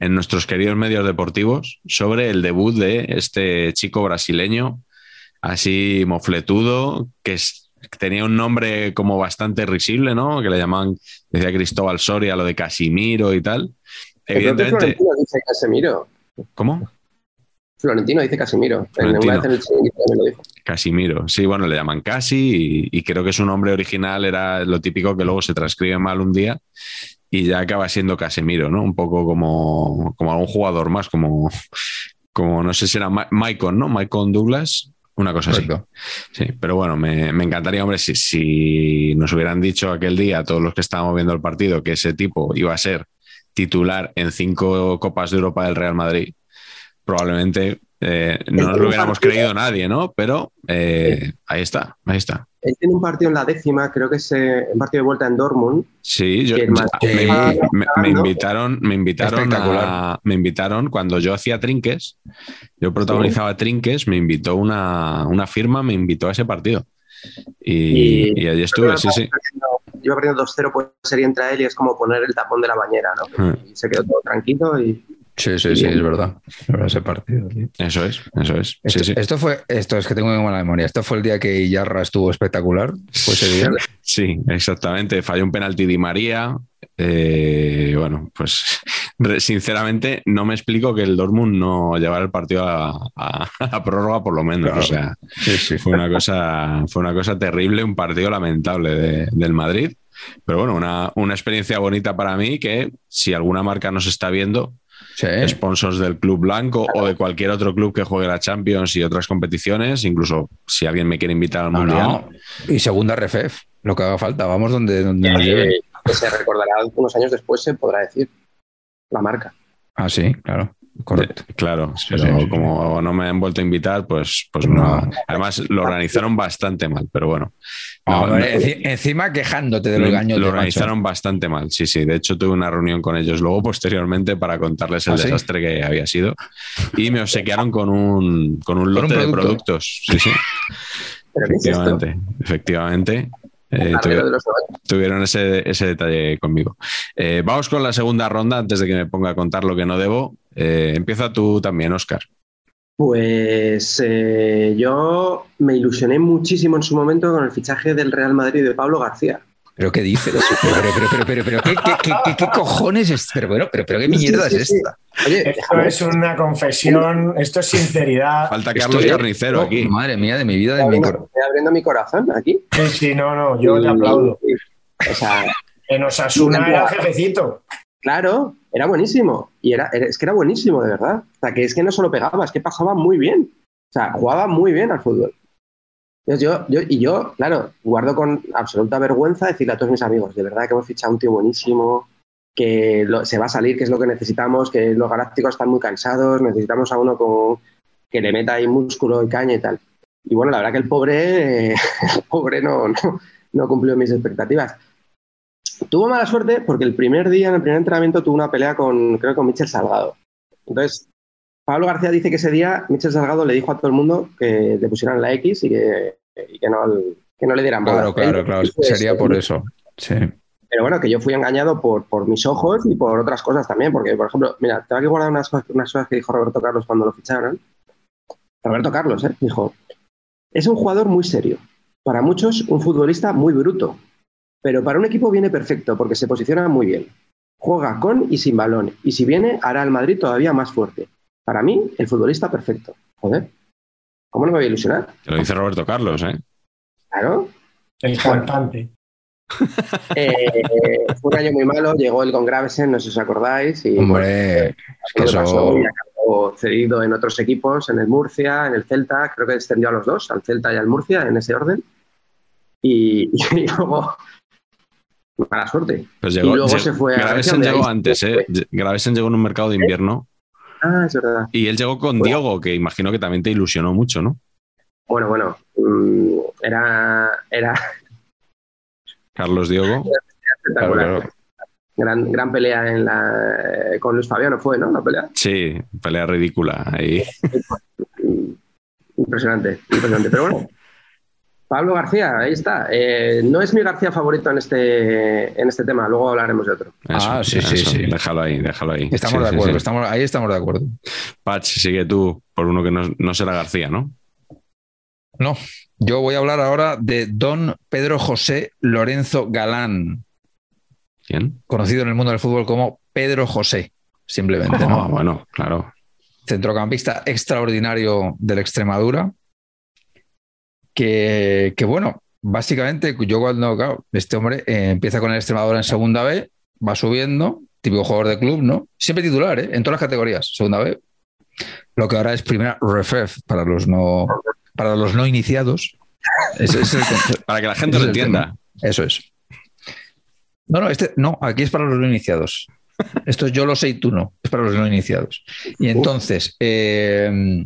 en nuestros queridos medios deportivos sobre el debut de este chico brasileño, así mofletudo, que es- tenía un nombre como bastante risible, ¿no? Que le llamaban, decía Cristóbal Soria, lo de Casimiro y tal. Evidentemente, Florentino dice Casemiro. ¿cómo? Florentino dice. En Florentino. una vez en el lo dijo. Casimiro, sí, bueno, le llaman Casi y, y creo que su nombre original era lo típico que luego se transcribe mal un día y ya acaba siendo Casemiro, ¿no? Un poco como, como algún jugador más, como, como no sé si era Ma- Maicon, ¿no? Maicon Douglas, una cosa así. Sí, pero bueno, me, me encantaría, hombre, si, si nos hubieran dicho aquel día a todos los que estábamos viendo el partido que ese tipo iba a ser titular en cinco Copas de Europa del Real Madrid, probablemente eh, no nos lo hubiéramos creído nadie, ¿no? Pero eh, ahí está, ahí está. Él tiene un partido en la décima, creo que es eh, un partido de vuelta en Dortmund. Sí, yo, me, me- me invitaron, me invitaron, a- me invitaron cuando yo hacía trinques, yo protagonizaba trinques, me invitó una, una firma, me invitó a ese partido. Y, Y- y allí estuve, sí, sí. Iba perdiendo 2-0 por serie entre él y es como poner el tapón de la bañera, ¿no? Hmm. Y se quedó todo tranquilo y Sí, sí, sí, es verdad. Es verdad, ese partido. tío. Eso es, eso es. Sí, Esto, sí. esto fue, esto es que tengo muy mala memoria. Esto fue el día que Yarra estuvo espectacular. Fue ese día. Sí, exactamente. Falló un penalti Di María. Eh, bueno, pues sinceramente no me explico que el Dortmund no llevara el partido a, a- a prórroga por lo menos. Claro. O sea, Sí, sí. fue una cosa, fue una cosa terrible, un partido lamentable de- del Madrid. Pero bueno, una, una experiencia bonita para mí que si alguna marca nos está viendo, Sí. sponsors del Club Blanco o de cualquier otro club que juegue la Champions y otras competiciones, incluso si alguien me quiere invitar al No, Mundial. no. Y segunda RFF, lo que haga falta. Vamos donde, donde nos que se recordará unos años después, se podrá decir la marca. Ah, sí, claro. Correcto. Eh, Claro, Sí, pero sí, sí. como no me han vuelto a invitar, pues, pues no. No. Además, lo organizaron bastante mal, pero bueno. No, no- encima quejándote de los lo, gaños lo organizaron bastante mal, sí, sí. De hecho, tuve una reunión con ellos luego, posteriormente, para contarles el ¿Ah, desastre que había sido. Y me obsequiaron con un, con un un lote de producto. productos. Sí, sí, ¿Pero qué es esto? efectivamente. Eh, tuvieron ese, ese detalle conmigo. Eh, vamos con la segunda ronda antes de que me ponga a contar lo que no debo. Eh, empieza tú también, Oscar. Pues yo me ilusioné muchísimo en su momento con el fichaje del Real Madrid de Pablo García. ¿Pero qué dices? Pero, pero, pero, pero, pero, ¿qué, qué, qué, qué- qué cojones es? Pero, bueno, pero, pero qué mierda es esta. Oye, Esto es una confesión, esto es sinceridad. Falta Carlos Carnicero oh, aquí. Madre mía, de mi vida, de mi abriendo, cor- estoy abriendo mi corazón aquí. Sí, sí, no, no, yo te aplaudo. O sea, En Osasuna era jefecito. claro, era buenísimo. Y era, era- es que era buenísimo, de verdad. O sea, que es que no solo pegaba, es que pasaba muy bien. O sea, jugaba muy bien al fútbol. Entonces yo, yo, y yo, claro, guardo con absoluta vergüenza decirle a todos mis amigos, de verdad que hemos fichado un tío buenísimo, que lo- se va a salir, que es lo que necesitamos, que los galácticos están muy cansados, necesitamos a uno con, que le meta ahí músculo y caña y tal. Y bueno, la verdad que el pobre, el pobre no, no, no cumplió mis expectativas. Tuvo mala suerte porque el primer día, en el primer entrenamiento, tuvo una pelea con, creo que con Michel Salgado. Entonces, Pablo García dice que ese día Michel Salgado le dijo a todo el mundo que le pusieran la X y que, y que, no, que no le dieran bola. Claro, claro, claro. Sería eso. por eso. Sí. Pero bueno, que yo fui engañado por, por mis ojos y por otras cosas también, porque, por ejemplo, mira, tengo que guardar unas, cosas- unas cosas que dijo Roberto Carlos cuando lo ficharon. Roberto Carlos, ¿eh? Dijo, es un jugador muy serio. Para muchos, un futbolista muy bruto. Pero para un equipo viene perfecto porque se posiciona muy bien. Juega con y sin balón. Y si viene, hará al Madrid todavía más fuerte. Para mí, el futbolista perfecto. Joder. ¿Cómo no me voy a ilusionar? Te lo dice Roberto Carlos, ¿eh? Claro. El cantante. Eh, fue un año muy malo. Llegó el con Gravesen, no sé si os acordáis. Y, Hombre, es que eso. pasó y acabó cedido en otros equipos, en el Murcia, en el Celta, creo que extendió a los dos, al Celta y al Murcia, en ese orden. Y, y luego, mala suerte. Pues Y llegó, luego lle- se fue a Gravesen llegó antes, ¿eh? Gravesen llegó en un mercado de invierno Ah, es verdad. y él llegó con Bueno. Diogo, que imagino que también te ilusionó mucho, ¿no? Bueno, bueno, mm, era, era Carlos Diogo. Espectacular. claro. Gran, gran pelea en la, con Luis Fabiano fue, ¿no? La pelea. Sí, pelea ridícula. ahí. Impresionante, impresionante. Pero bueno, Pablo García, ahí está. Eh, no es mi García favorito en este, en este tema, luego hablaremos de otro. Eso, Ah, sí, sí, eso. sí. Déjalo ahí, déjalo ahí. Estamos Sí, de acuerdo, sí. Estamos, ahí estamos de acuerdo. Patch, sigue tú por uno que no, no será García, ¿no? No, yo voy a hablar ahora de don Pedro José Lorenzo Galán, ¿Quién? conocido en el mundo del fútbol como Pedro José, simplemente, Ah, ¿no? bueno, claro. Centrocampista extraordinario del Extremadura, que, que, bueno, básicamente yo cuando, claro, este hombre eh, empieza con el Extremadura en segunda B, va subiendo, típico jugador de club, ¿no? Siempre titular, ¿eh? En todas las categorías, segunda B. Lo que ahora es primera RFF para los no, para los no iniciados. Es el. Para que la gente lo entienda. Eso es. No, no, este, no, aquí es para los no iniciados. Esto es yo lo sé y tú no, es para los no iniciados. Y entonces eh,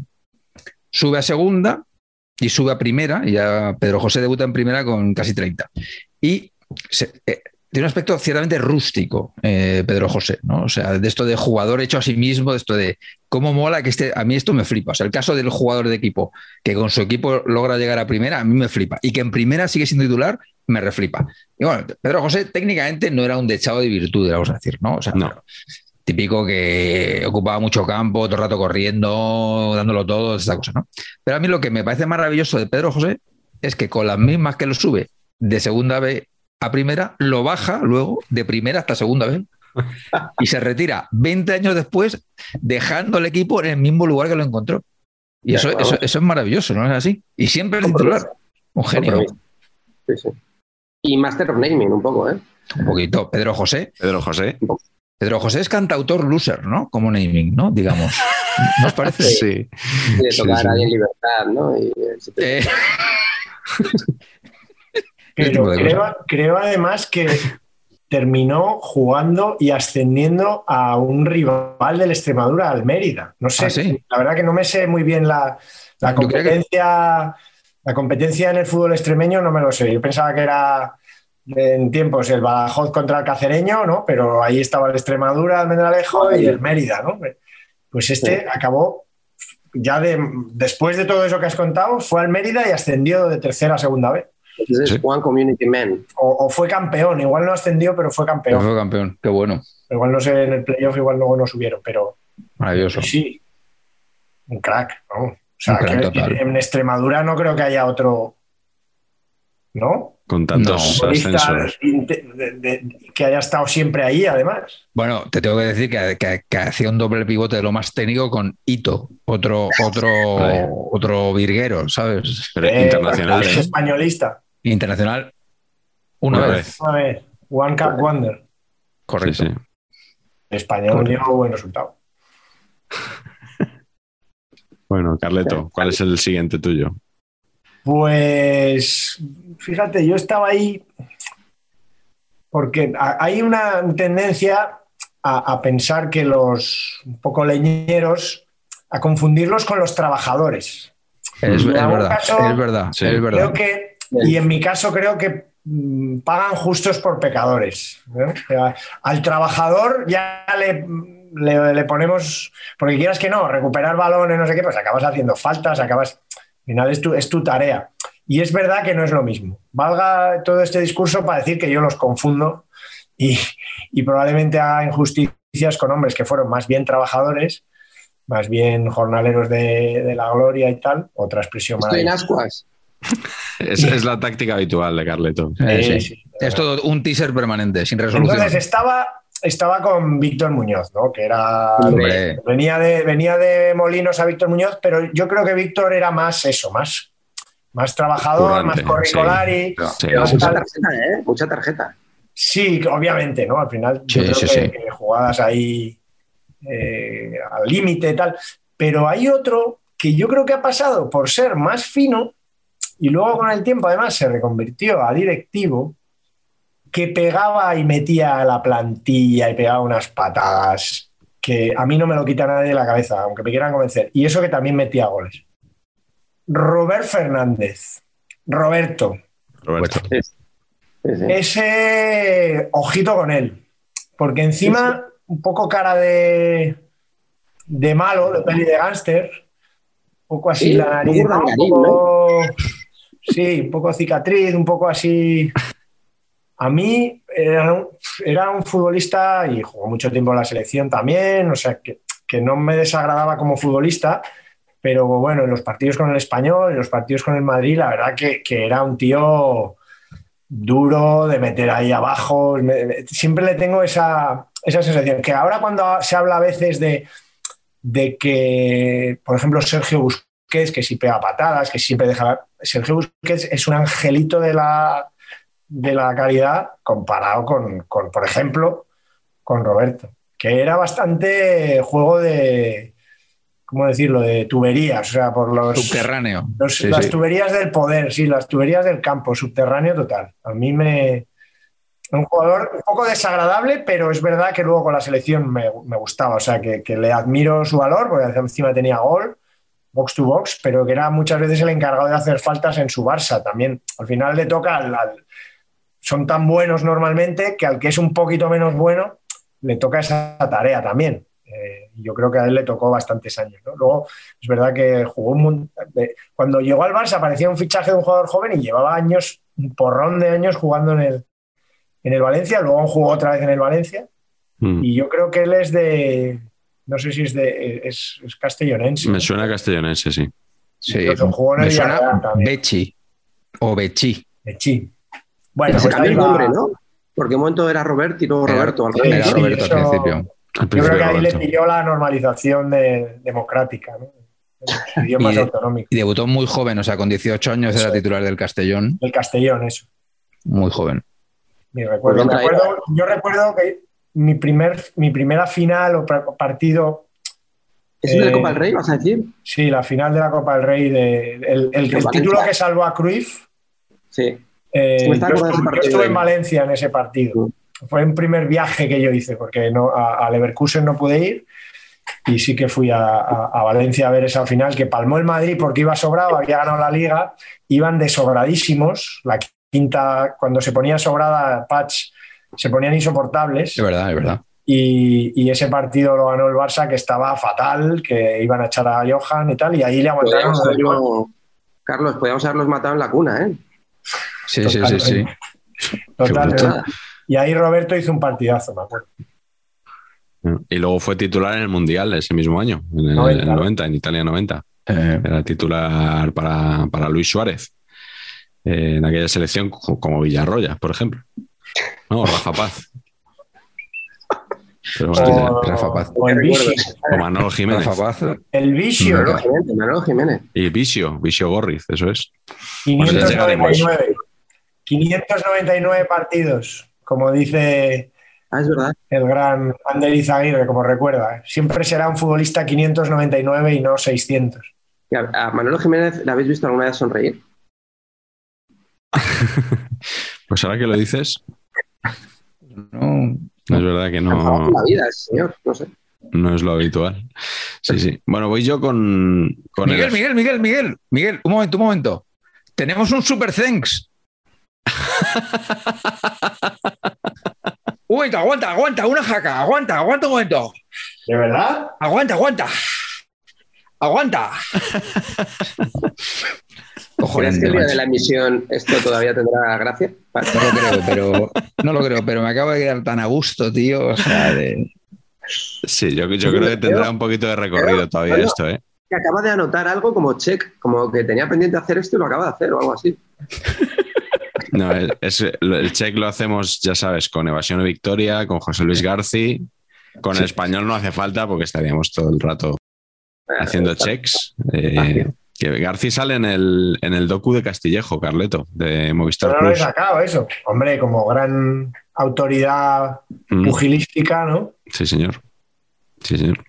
sube a segunda y sube a primera, y ya Pedro José debuta en primera con casi 30. Y se- eh, tiene un aspecto ciertamente rústico, eh, Pedro José, ¿no? O sea, de esto de jugador hecho a sí mismo, de esto de cómo mola que este, a mí esto me flipa. O sea, el caso del jugador de equipo que con su equipo logra llegar a primera, a mí me flipa. Y que en primera sigue siendo titular, me reflipa. Y bueno, Pedro José técnicamente no era un dechado de virtudes, vamos a decir, ¿no? O sea, No. Típico que ocupaba mucho campo, todo el rato corriendo, dándolo todo, esa cosa, ¿no? Pero a mí lo que me parece maravilloso de Pedro José es que con las mismas que lo sube de segunda B a primera, lo baja luego de primera hasta segunda B y se retira 20 años después dejando el equipo en el mismo lugar que lo encontró. Y eso, eso, eso es maravilloso, ¿no es así? Y siempre es titular. Un genio. Sí, sí. Y Master of Naming, un poco, ¿eh? Un poquito. Pedro José. Pedro José. Pedro José es cantautor loser, ¿no? Como naming, ¿no? Digamos. ¿No os parece? Sí. De Sí, tocar sí. en libertad, ¿no? Y, eh, sí, Eh, Pero creo, creo además que terminó jugando y ascendiendo a un rival del Extremadura, al Mérida. No sé, Ah, ¿sí? la verdad que no me sé muy bien la, la que- competencia. La competencia en el fútbol extremeño no me lo sé. Yo pensaba que era en tiempos el Badajoz contra el Cacereño, ¿no? Pero ahí estaba el Extremadura, el Mendralejo y el Mérida, ¿no? Pues este acabó ya de, después de todo eso que has contado, fue al Mérida y ascendió de tercera a segunda vez. Ese es Sí. One Community Man. O, o fue campeón, igual no ascendió, pero fue campeón. fue campeón. Qué bueno. Igual no sé, en el playoff igual luego no subieron, pero Maravilloso. sí, un crack, ¿no? O sea, crack que total. en Extremadura no creo que haya otro, ¿no? Con tantos ascensos. de- de- que haya estado siempre ahí, además. Bueno, te tengo que decir que, que- que hacía un doble pivote de lo más técnico con Ito, otro, otro, Vale. otro virguero, ¿sabes? Pero Eh, internacional, es ¿eh? españolista. Internacional. Una, Una vez. vez. A ver, One Cup Wonder. Correcto. Sí, sí. Español Correcto. dio buen resultado. Bueno, Carleto, ¿cuál es el siguiente tuyo? Pues fíjate, yo estaba ahí porque ha- hay una tendencia a, a pensar que los un poco leñeros, a confundirlos con los trabajadores. Es, verdad, caso, es verdad, sí. es verdad. Creo que, y en mi caso creo que mm, pagan justos por pecadores. O sea, al trabajador ya le, le- le ponemos, porque quieras que no, recuperar balones, no sé qué, pues acabas haciendo faltas, acabas, final es tu, es tu tarea. Y es verdad que no es lo mismo. Valga todo este discurso para decir que yo los confundo y, y probablemente haga injusticias con hombres que fueron más bien trabajadores, más bien jornaleros de, de la gloria y tal, otra expresión Estoy en ascuas. Es, es la táctica habitual de Carleto. Eh, Sí, sí. sí. Es todo un teaser permanente, sin resolución. Entonces estaba, estaba con Víctor Muñoz, ¿no? Que era. Hombre. Venía de, venía de Molinos a Víctor Muñoz, pero yo creo que Víctor era más eso, más, más trabajador, más. Sí, sí, Mucha tarjeta, ¿eh? Mucha tarjeta. Sí, obviamente, ¿no? Al final, yo creo sí, que, sí. que jugadas ahí eh, al límite y tal. Pero hay otro que yo creo que ha pasado por ser más fino y luego con el tiempo además se reconvirtió a directivo que pegaba y metía a la plantilla y pegaba unas patadas que a mí no me lo quita nadie de la cabeza, aunque me quieran convencer. Y eso que también metía goles. Robert Fernández. Roberto. Roberto. Ese ojito con él. Porque encima, un poco cara de, de malo, de peli de gángster. Un poco así Sí, la un nariz. poco ¿no? Un poco- sí, un poco cicatriz, un poco así. A mí era un, era un futbolista y jugó mucho tiempo en la selección también, o sea, que, que no me desagradaba como futbolista, pero bueno, en los partidos con el español, en los partidos con el Madrid, la verdad que, que era un tío duro de meter ahí abajo. Siempre le tengo esa, esa sensación. Que ahora cuando se habla a veces de, de que, por ejemplo, Sergio Busquets, que si pega patadas, que siempre deja... Sergio Busquets es un angelito de la, de la calidad comparado con, con, por ejemplo, con Roberto, que era bastante juego de, ¿cómo decirlo?, de tuberías, o sea, por los... Subterráneo. Los- Sí, las sí. tuberías del poder, sí, las tuberías del campo, subterráneo total. A mí me. Un jugador un poco desagradable, pero es verdad que luego con la selección me, me gustaba. O sea, que, que le admiro su valor, porque encima tenía gol, box to box, pero que era muchas veces el encargado de hacer faltas en su Barça. También al final le toca al. al- son tan buenos normalmente que al que es un poquito menos bueno le toca esa tarea también. Eh, yo creo que a él le tocó bastantes años. ¿no? Luego, es verdad que jugó un de- Cuando llegó al Barça parecía un fichaje de un jugador joven y llevaba años, un porrón de años jugando en el, en el Valencia. Luego jugó otra vez en el Valencia. Mm. Y yo creo que él es de. No sé si es de. Es, es castellonense. Me suena castellonense, sí. Sí. Incluso jugó en el Me suena. Bechi o Bechi. Bueno, se pues cambió ahí el nombre, ¿no? Porque un momento era Robert y luego Era- Roberto. al sí, revés, Era sí, ¿no? Roberto eso- al principio. Al Yo creo que ahí le Roberto. pilló la normalización de- democrática, ¿no? En idiomas Y- autonómicos. Y debutó muy joven, o sea, con 18 años era titular del Castellón. El Castellón, eso. Muy joven. Mi recuerdo. Pues yo recuerdo que mi, primer, mi primera final o partido, ¿Es el de Eh, Copa del Rey, vas a decir? sí, la final de la Copa del Rey, de, el, el- título que salvó a Cruyff, Sí. Eh, está yo, estuve, yo en Valencia en ese partido. Fue un primer viaje que yo hice, porque no, a, a Leverkusen no pude ir. Y sí que fui a, a- a Valencia a ver esa final que palmó el Madrid porque iba sobrado, había ganado la liga, iban de sobradísimos. La quinta, cuando se ponía sobrada Patch, se ponían insoportables. Es verdad, es verdad. Y, y ese partido lo ganó el Barça, que estaba fatal, que iban a echar a Johan y tal, y ahí le aguantaron. Podríamos haberlo- Carlos, podríamos haberlos matado en la cuna, ¿eh? Sí, sí, sí, sí. Totalmente. brutal. Y ahí Roberto hizo un partidazo, me acuerdo. Y luego fue titular en el Mundial ese mismo año, en el 90, en, ¿no? 90, en Italia 90. Eh, Era titular para, para Luis Suárez eh, en aquella selección, co- como Villarroya, por ejemplo. No, o Rafa Paz. Pero bueno, O, Rafa Paz. o el. Vicio. o Manolo Jiménez. Rafa Paz. El Vicio, Manolo Jiménez, Manolo Jiménez. Y Vicio, Vicio Gorriz, eso es. 599. 599 partidos, como dice Ah, es verdad. el gran Ander Izaguirre, como recuerda. Siempre será un futbolista 599 y no 600. Y A, Manolo Jiménez, ¿le habéis visto alguna vez sonreír? Pues ahora que lo dices, No, es verdad que no, la vida, señor. No sé. no es lo habitual. Sí, sí. Bueno, voy yo con, con Miguel, el- Miguel, Miguel, Miguel, Miguel, un momento, un momento. Tenemos un super thanks. Un momento, aguanta, aguanta, una jaca, aguanta, aguanta un momento. ¿De verdad? Aguanta, aguanta. Aguanta. ¿Crees que el día de la emisión esto todavía tendrá gracia? Vale. No lo creo, pero no lo creo, pero me acabo de quedar tan a gusto, tío. O sea, de- Sí, yo, yo creo que tendrá un poquito de recorrido todavía Bueno. esto, ¿eh? Que acaba de anotar algo como check, como que tenía pendiente hacer esto y lo acaba de hacer o algo así. No, es, el check lo hacemos, ya sabes, con Evasión y Victoria, con José Luis Garci. Con el español no hace falta porque estaríamos todo el rato haciendo checks. Eh, que Garci sale en el, en el docu de Castillejo, Carleto, de Movistar Pero no lo he sacado eso. Hombre, como gran autoridad Mm, pugilística, ¿no? sí, señor. Sí, señor.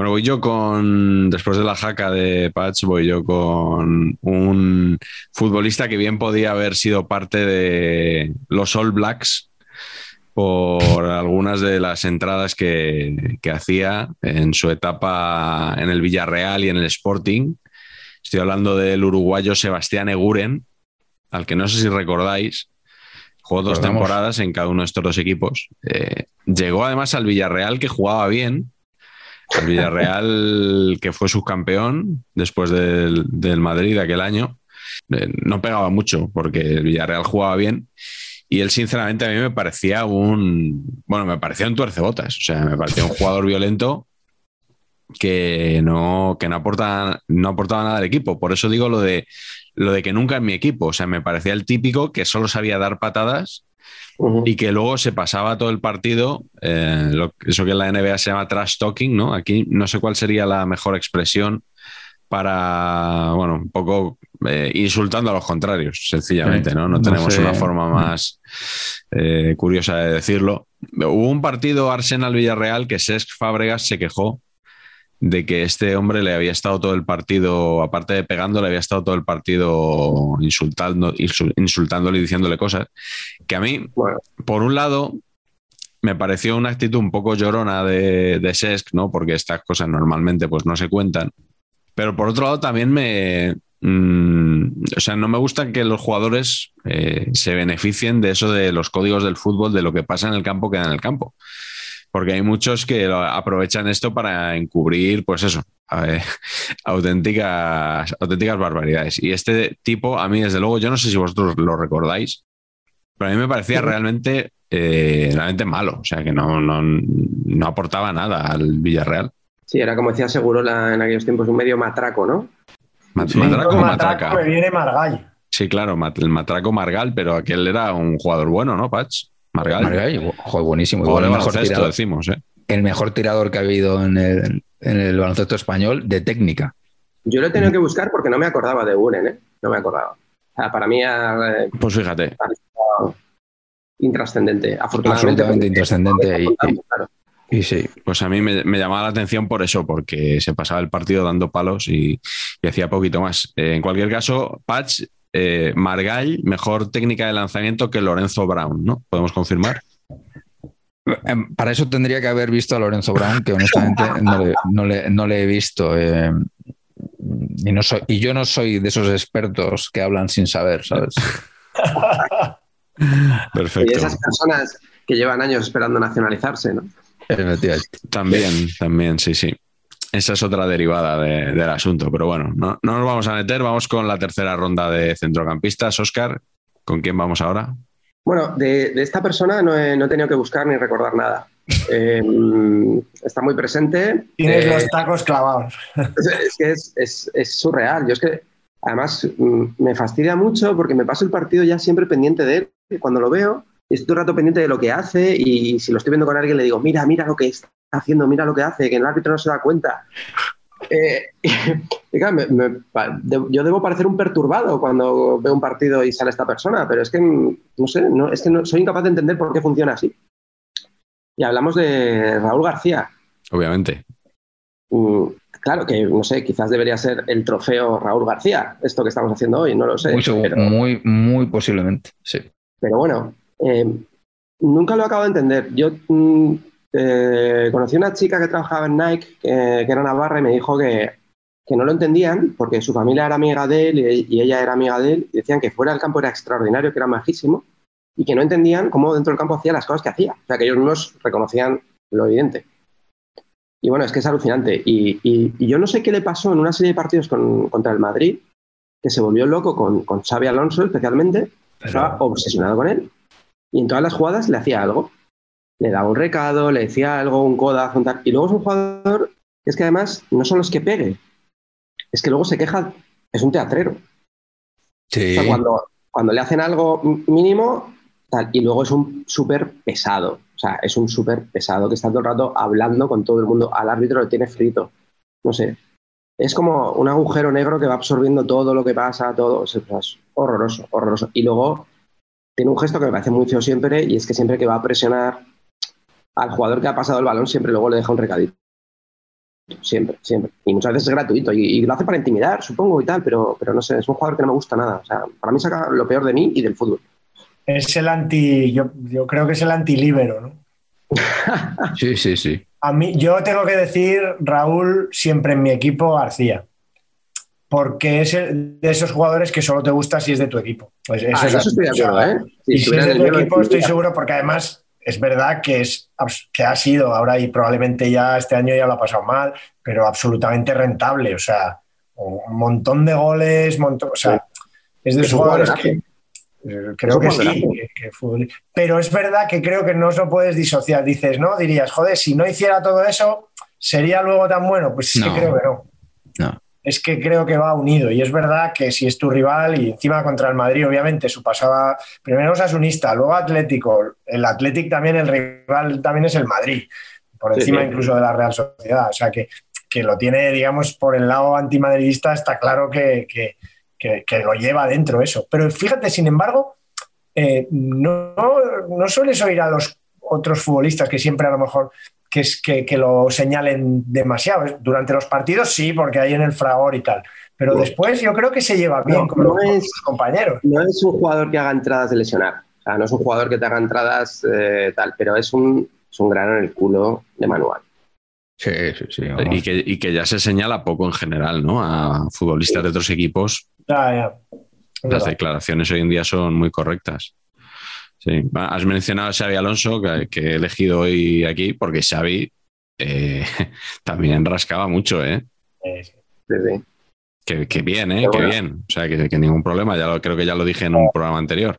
Bueno, voy yo con, después de la jaca de Patch, voy yo con un futbolista que bien podía haber sido parte de los All Blacks por algunas de las entradas que, que hacía en su etapa en el Villarreal y en el Sporting. Estoy hablando del uruguayo Sebastián Eguren, al que no sé si recordáis, jugó dos temporadas en cada uno de estos dos equipos. Eh, llegó además al Villarreal que jugaba bien, al Villarreal que fue subcampeón después del, del Madrid aquel año. eh, no pegaba mucho porque el Villarreal jugaba bien. Y él, sinceramente, a mí me parecía un. Bueno, me parecía un tuercebotas. O sea, me parecía un jugador violento que no, que no, aporta, no aportaba nada al equipo. Por eso digo lo de, lo de que nunca en mi equipo. O sea, me parecía el típico que solo sabía dar patadas y que luego se pasaba todo el partido, eh, eso que en la NBA se llama trash talking, ¿no? Aquí no sé cuál sería la mejor expresión para, bueno, un poco eh, insultando a los contrarios, sencillamente, ¿no? No, tenemos una forma más eh, curiosa de decirlo. Hubo un partido Arsenal-Villarreal que Cesc Fábregas se quejó de que este hombre le había estado todo el partido, aparte de pegando, le había estado todo el partido insultando, insultándole y diciéndole cosas, que a mí, por un lado, me pareció una actitud un poco llorona de, de Sesc, ¿no? Porque estas cosas normalmente pues no se cuentan. Pero por otro lado también me... Mm, o sea, no me gusta que los jugadores eh, se beneficien de eso de los códigos del fútbol, de lo que pasa en el campo, queda en el campo porque hay muchos que aprovechan esto para encubrir, pues eso, auténticas, auténticas barbaridades. Y este tipo, a mí desde luego, yo no sé si vosotros lo recordáis, pero a mí me parecía realmente, eh, realmente malo, o sea, que no, no, aportaba nada al Villarreal. Sí, era como decía Seguro en aquellos tiempos, un medio matraco, ¿no? matraco o matraca. Me viene Margal. Sí, claro, el matraco Margal, pero aquel era un jugador bueno, ¿no, Patch? Margal. Margal, buenísimo. el, mejor tirador, decimos, ¿eh? el mejor tirador que ha habido en el, en el baloncesto español de técnica. Yo lo he tenido que buscar porque no me acordaba de Unen, ¿eh? No me acordaba. O sea, para mí. Eh, pues fíjate. Intrascendente, afortunadamente. Absolutamente intrascendente. Y, sí. Pues a mí me, llamaba la atención por eso, porque se pasaba el partido dando palos y, hacía poquito más. Eh, en cualquier caso, Patch eh, Margall, mejor técnica de lanzamiento que Lorenzo Brown, ¿no? ¿Podemos confirmar? Em, para eso tendría que haber visto a Lorenzo Brown, que honestamente no le, he visto. Eh, y, no soy, y yo no soy de esos expertos que hablan sin saber, ¿sabes? Perfecto. Y esas personas que llevan años esperando nacionalizarse, ¿no? También, también, sí, sí. Esa es otra derivada del asunto, pero bueno, no, nos vamos a meter, vamos con la tercera ronda de centrocampistas. Oscar, ¿con quién vamos ahora? Bueno, de, esta persona no he, tenido que buscar ni recordar nada. Em, está muy presente. Tienes los eh, tacos clavados. Es, que es, surreal. Yo es que, además, mm, me fastidia mucho porque me paso el partido ya siempre pendiente de él. Cuando lo veo, estoy todo el rato pendiente de lo que hace y si lo estoy viendo con alguien le digo, mira, mira lo que está haciendo, mira lo que hace, que el árbitro no se da cuenta. Eh, yo debo parecer un perturbado cuando veo un partido y sale esta persona, pero es que no sé, no, es que no, soy incapaz de entender por qué funciona así. Y hablamos de Raúl García. Obviamente. Mm, claro que, no sé, quizás debería ser el trofeo Raúl García, esto que estamos haciendo hoy, no lo sé. Muy, muy, posiblemente, sí. Pero bueno, eh, nunca lo acabo de entender. Yo mm, eh, conocí una chica que trabajaba en Nike, que, era navarra, y me dijo que, no lo entendían porque su familia era amiga de él y, ella era amiga de él. Y decían que fuera del campo era extraordinario, que era majísimo, y que no entendían cómo dentro del campo hacía las cosas que hacía. O sea, que ellos mismos reconocían lo evidente. Y bueno, es que es alucinante. Y, yo no sé qué le pasó en una serie de partidos contra el Madrid, que se volvió loco con, con Xavi Alonso especialmente, estaba obsesionado con él. Y en todas las jugadas le hacía algo le daba un recado, le decía algo, un codazo, tal. Y luego es un jugador que es que además no son los que pegue, es que luego se queja, es un teatrero. Sí. cuando, cuando le hacen algo mínimo, tal, y luego es un súper pesado. O sea, es un súper pesado que está todo el rato hablando con todo el mundo. Al árbitro lo tiene frito. No sé. Es como un agujero negro que va absorbiendo todo lo que pasa, todo. es horroroso, horroroso. Y luego tiene un gesto que me parece muy feo siempre, y es que siempre que va a presionar al jugador que ha pasado el balón siempre luego le deja un recadito. Siempre, siempre. Y muchas veces es gratuito. Y, lo hace para intimidar, supongo, y tal, pero, pero no sé, es un jugador que no me gusta nada. O sea, para mí saca lo peor de mí y del fútbol. Es el anti, yo, creo que es el antilíbero, ¿no? sí, sí, sí. A mí, yo tengo que decir, Raúl, siempre en mi equipo, García. Porque es de esos jugadores que solo te gusta si es de tu equipo. Pues eso, ah, estoy de acuerdo, ¿eh? y si es de tu equipo, estoy seguro, porque además es verdad que, es, que ha sido ahora y probablemente ya este año ya lo ha pasado mal, pero absolutamente rentable. O sea, un montón de goles, montón, o sea, Es de Es esos jugadores que. eh, Creo que sí, que- que pero es verdad que creo que no lo puedes disociar. Dices, ¿no? Dirías, joder, si no hiciera todo eso, ¿sería luego tan bueno? Pues sí No. creo que no. No. Es que creo que va unido y es verdad que si es tu rival y encima contra el Madrid, obviamente, su pasada, primero Sasunista, luego Atlético, el Atlético también, el rival también es el Madrid, por encima sí. incluso de la Real Sociedad. O sea que, que lo tiene, digamos, por el lado antimadridista, está claro que, que- que- que lo lleva dentro eso. Pero fíjate, sin embargo, eh, no, no sueles oír a los otros futbolistas que siempre a lo mejor que, es, que, que lo señalen demasiado. Durante los partidos sí, porque hay en el fragor y tal. Pero No. después yo creo que se lleva bien No, con, no los, con es- sus compañeros. No es un jugador que haga entradas de lesionar. O sea, no es un jugador que te haga entradas eh, tal, pero es un, es un grano en el culo de manual. Sí, sí, sí. Y que, y que ya se señala poco en general, ¿no? A futbolistas de otros equipos. Ya. Las declaraciones hoy en día son muy correctas. Sí. Has mencionado a Xavi Alonso, que, que he elegido hoy aquí, porque Xavi eh, también rascaba mucho, ¿eh? Eh, sí. Sí, sí. Que, que bien, ¿eh? Pero Que bien. O sea, que, que ningún problema. Ya lo, creo que ya lo dije en un programa anterior.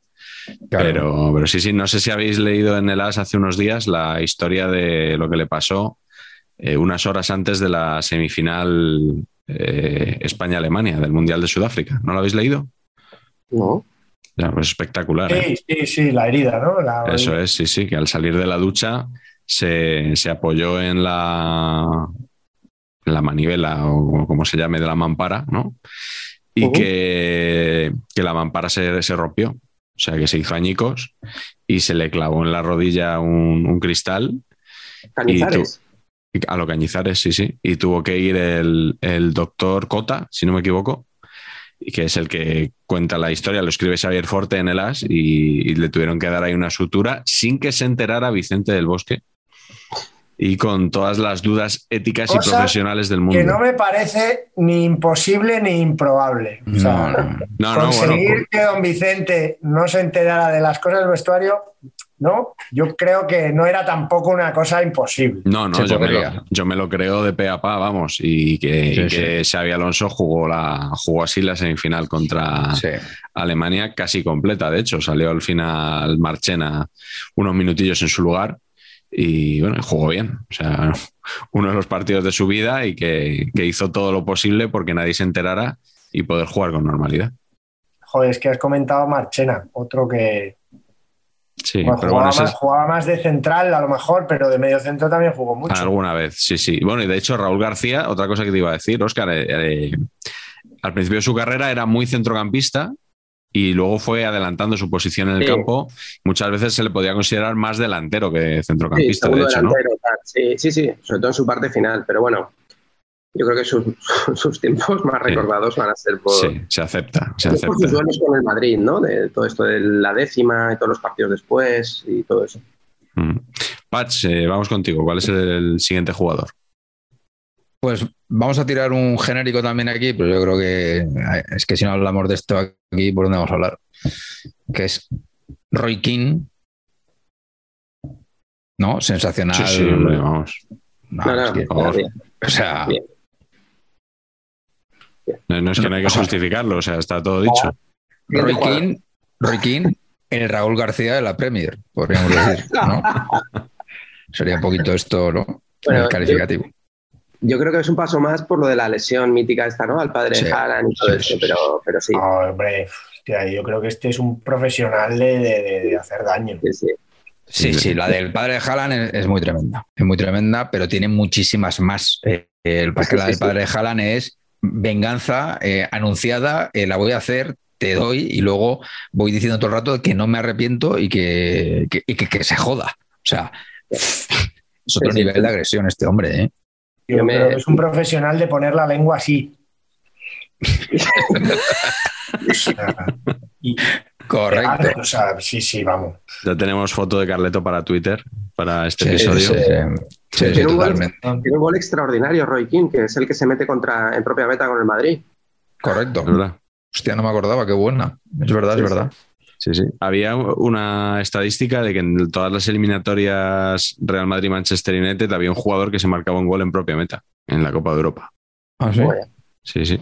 Claro. Pero, pero sí, sí, no sé si habéis leído en el AS hace unos días la historia de lo que le pasó eh, unas horas antes de la semifinal eh, España-Alemania del Mundial de Sudáfrica. ¿No lo habéis leído? No. Ya, pues espectacular. ¿eh? Sí, sí, sí, la herida, ¿no? La- Eso es, sí, sí, que al salir de la ducha se, se apoyó en la, en la manivela o como se llame de la mampara, ¿no? Y que, que la mampara se, se rompió, o sea que se hizo añicos y se le clavó en la rodilla un, un cristal Cañizares. y- a lo Cañizares, sí, sí, y tuvo que ir el, el doctor Cota, si no me equivoco, que es el que cuenta la historia, lo escribe Xavier Forte en el AS y, y le tuvieron que dar ahí una sutura sin que se enterara Vicente del Bosque y con todas las dudas éticas y profesionales del mundo. Que no me parece ni imposible ni improbable. O sea, No, no. No, no, bueno, conseguir que don Vicente no se enterara de las cosas del vestuario, ¿no? Yo creo que no era tampoco una cosa imposible. No, no, yo me, lo, yo me lo creo de pe a pa, vamos, y que, Sí, y que Xavi Alonso jugó, la, jugó así la semifinal contra Sí. Alemania casi completa, de hecho, salió al final Marchena unos minutillos en su lugar y bueno, jugó bien, o sea, uno de los partidos de su vida y que, que hizo todo lo posible porque nadie se enterara y poder jugar con normalidad. Joder, es que has comentado Marchena, otro que Sí, bueno, pero jugaba, bueno, más, es jugaba más de central a lo mejor, pero de medio centro también jugó mucho. alguna vez, sí, sí. Bueno, y de hecho Raúl García, otra cosa que te iba a decir, Óscar, eh, eh, al principio de su carrera era muy centrocampista y luego fue adelantando su posición en el Sí. campo. Muchas veces se le podía considerar más delantero que Sí, centrocampista, de segundo hecho, ¿no? Sí, sí, sí, sobre todo en su parte final, pero bueno, yo creo que sus, sus tiempos más Sí. recordados van a ser por, Sí, se acepta, se por sus acepta. duelos con el Madrid, ¿no? De todo esto de la décima y todos los partidos después y todo eso. Mm. Patch, eh, vamos contigo. ¿Cuál es el siguiente jugador? Pues vamos a tirar un genérico también aquí, pero yo creo que eh, es que si no hablamos de esto aquí, ¿por dónde vamos a hablar? Que es Roy King. ¿No? Sensacional. Sí, sí, hombre, vamos. No, No, no, es que- por favor. bien. o sea, Bien. No, no es que no hay que justificarlo, o sea, está todo dicho. Roy King, Roy King, el Raúl García de la Premier, podríamos decir, ¿no? Sería un poquito esto, ¿no? Bueno, el calificativo. Yo creo que es un paso más por lo de la lesión mítica esta, ¿no? Al padre Sí, de Haaland y todo sí, eso, sí, pero, pero sí, No, hombre, hostia, yo creo que este es un profesional de, de- de- de hacer daño. sí, sí. Sí, sí, la del padre de Haaland es, es muy tremenda. Es muy tremenda, pero tiene muchísimas más. Eh, el, la del padre de Haaland es venganza eh, anunciada, eh, la voy a hacer, te doy, y luego voy diciendo todo el rato que no me arrepiento y que, que- y que- que se joda. O sea, es otro nivel sí. de agresión este hombre, ¿eh? Me- es un profesional de poner la lengua así. O sea, y- Correcto. o sea, sí, sí, vamos. Ya tenemos foto de Carleto para Twitter, para este Sí, episodio. sí, sí. Sí, sí, Tiene un gol-. Tiene un gol extraordinario Roy King, que es el que se mete contra en propia meta con el Madrid. Correcto. Es verdad. Hostia, no me acordaba, qué buena. Es verdad, Sí, es sí. verdad. Sí, sí. Había una estadística de que en todas las eliminatorias Real Madrid-Manchester United había un jugador que se marcaba un gol en propia meta en la Copa de Europa. Ah, sí. Sí, sí.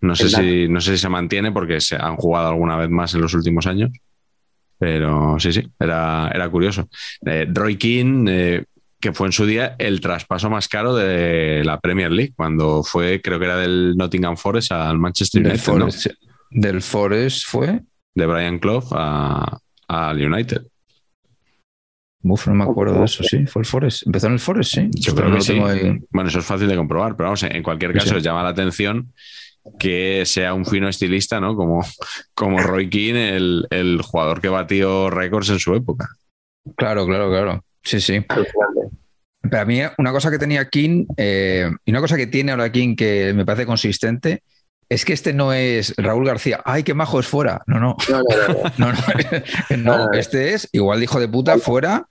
No sé, dato. si, no sé si se mantiene porque se han jugado alguna vez más en los últimos años. Pero sí, sí, era, era curioso. Eh, Roy Keane, eh, que fue en su día el traspaso más caro de la Premier League, cuando fue, creo que era del Nottingham Forest al Manchester Del United, del Forest fue. De Brian Clough a- al United. Uf, no me acuerdo de eso, sí. Fue el Forest. Empezó en el Forest, sí. Yo Esto creo no que lo sí. tengo ahí. Bueno, eso es fácil de comprobar, pero vamos, en cualquier caso, sí. llama la atención que sea un fino estilista, ¿no? Como, como Roy Keane, el, el jugador que batió récords en su época. Claro, claro, claro. Sí, sí. Alucinante. Pero a mí una cosa que tenía King eh, y una cosa que tiene ahora King que me parece consistente es que este no es Raúl García. ¡Ay, qué majo es fuera! No, no. No, no, no, no. No, no, no, este es igual de hijo de puta fuera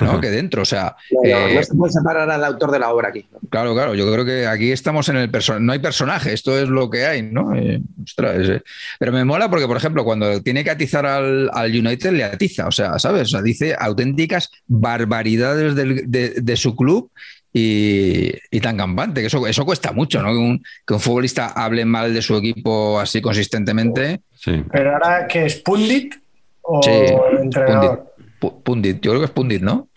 ¿no? que dentro. O sea, eh, no se puede separar al autor de la obra aquí. claro, claro, yo creo que aquí estamos en el personaje. No hay personaje, esto es lo que hay, ¿no? Eh, ostras, eh. Pero me mola porque, por ejemplo, cuando tiene que atizar al, al United, le atiza. O sea, ¿sabes? O sea, dice auténticas barbaridades del- de, de su club. Y, y tan campante, que eso, eso cuesta mucho, ¿no? Que un, que un futbolista hable mal de su equipo así consistentemente. Sí. Pero ahora que es Pundit o Sí, entrenador. Pu- Pundit, yo creo que es Pundit, ¿no?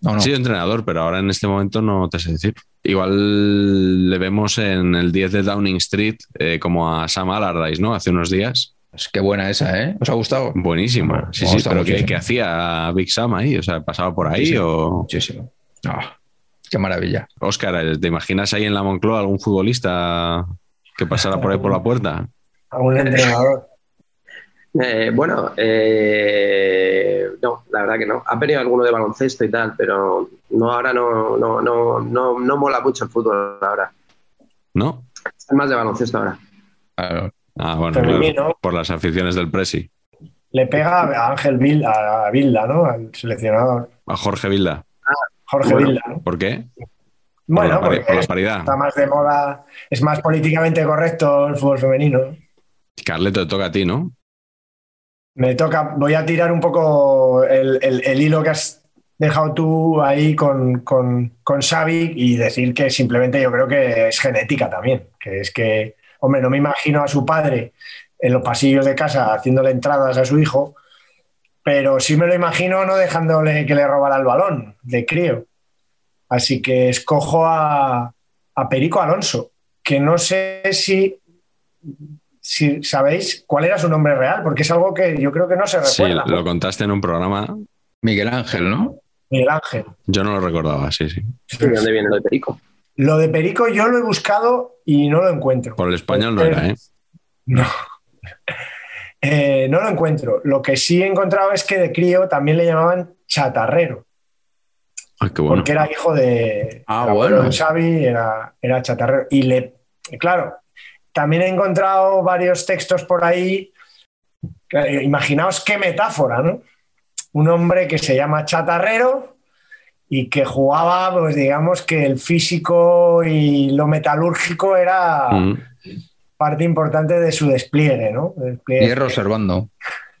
No, no. Ha sido entrenador, pero ahora en este momento no te sé decir. Igual le vemos en el 10 de Downing Street eh, como a Sam Allardyce, ¿no? Hace unos días. Es que buena esa, ¿eh? ¿Os ha gustado? Buenísimo. Sí, sí, pero ¿qué, qué hacía Big Sam ahí? O sea, ¿pasaba por ahí Muchísimo. o...? Muchísimo. Ah, qué maravilla. Óscar, ¿te imaginas ahí en la Moncloa algún futbolista que pasara por ahí por la puerta? A un entrenador. Eh, bueno, eh, no, la verdad que no. Ha venido alguno de baloncesto y tal, pero no ahora no, no, no, no, no mola mucho el fútbol ahora. ¿No? Es más de baloncesto ahora. Claro. Ah, bueno, por las aficiones del Presi. Le pega a Ángel Vilda, a Vilda, ¿no? Al seleccionador. A Jorge Vilda. Jorge Bueno. Vilda. ¿no? ¿Por qué? Bueno, por, la, porque por la paridad. está más de moda, es más políticamente correcto el fútbol femenino. Carleto, te toca a ti, ¿no? Me toca, voy a tirar un poco el, el- el hilo que has dejado tú ahí con, con, con Xavi y decir que simplemente yo creo que es genética también, que es que, hombre, no me imagino a su padre en los pasillos de casa haciéndole entradas a su hijo, pero sí me lo imagino no dejándole que le robara el balón de crío. Así que escojo a, a Perico Alonso, que no sé si si sabéis cuál era su nombre real, porque es algo que yo creo que no se Sí, recuerda. lo contaste en un programa. Miguel Ángel, ¿no? Miguel Ángel. Yo no lo recordaba, sí, sí. ¿De dónde viene lo de Perico? Lo de Perico yo lo he buscado y no lo encuentro. Por el español no era, ¿eh? No. Eh, no lo encuentro. Lo que sí he encontrado es que de crío también le llamaban chatarrero, Ay, qué bueno. porque era hijo de, Ah, bueno. Xavi, era, era chatarrero. Y le, claro, también he encontrado varios textos por ahí. Imaginaos qué metáfora, ¿no? Un hombre que se llama chatarrero y que jugaba, pues digamos que el físico y lo metalúrgico era Mm. Parte importante de su despliegue, ¿no? Despliegue-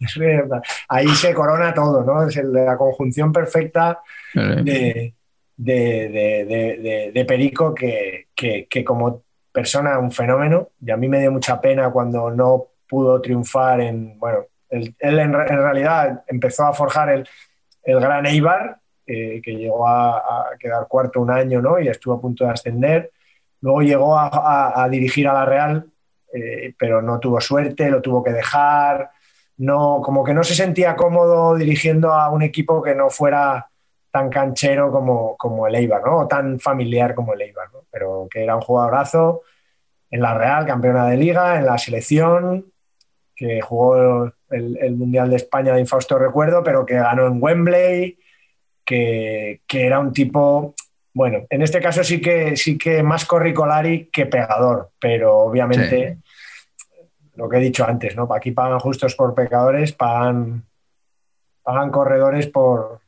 Hierro observando. Ahí se corona todo, ¿no? Es la conjunción perfecta de, de- de- de- Perico que, que- que como persona un fenómeno y a mí me dio mucha pena cuando no pudo triunfar en, bueno, él, él en, en realidad empezó a forjar el, el Gran Eibar, eh, que llegó a, a quedar cuarto un año, ¿no? Y estuvo a punto de ascender. Luego llegó a, a- a dirigir a la Real, eh, pero no tuvo suerte, lo tuvo que dejar. No, como que no se sentía cómodo dirigiendo a un equipo que no fuera tan canchero como, como el Eibar, ¿no? O tan familiar como el Eibar, ¿no? Pero que era un jugadorazo en la Real, campeona de liga, en la selección, que jugó el, el Mundial de España de infausto recuerdo, pero que ganó en Wembley, que, que era un tipo, bueno, en este caso sí que, sí que más corricolari que pegador, pero obviamente lo que he dicho antes, ¿no? Aquí pagan justos por pecadores, pagan, pagan corredores por,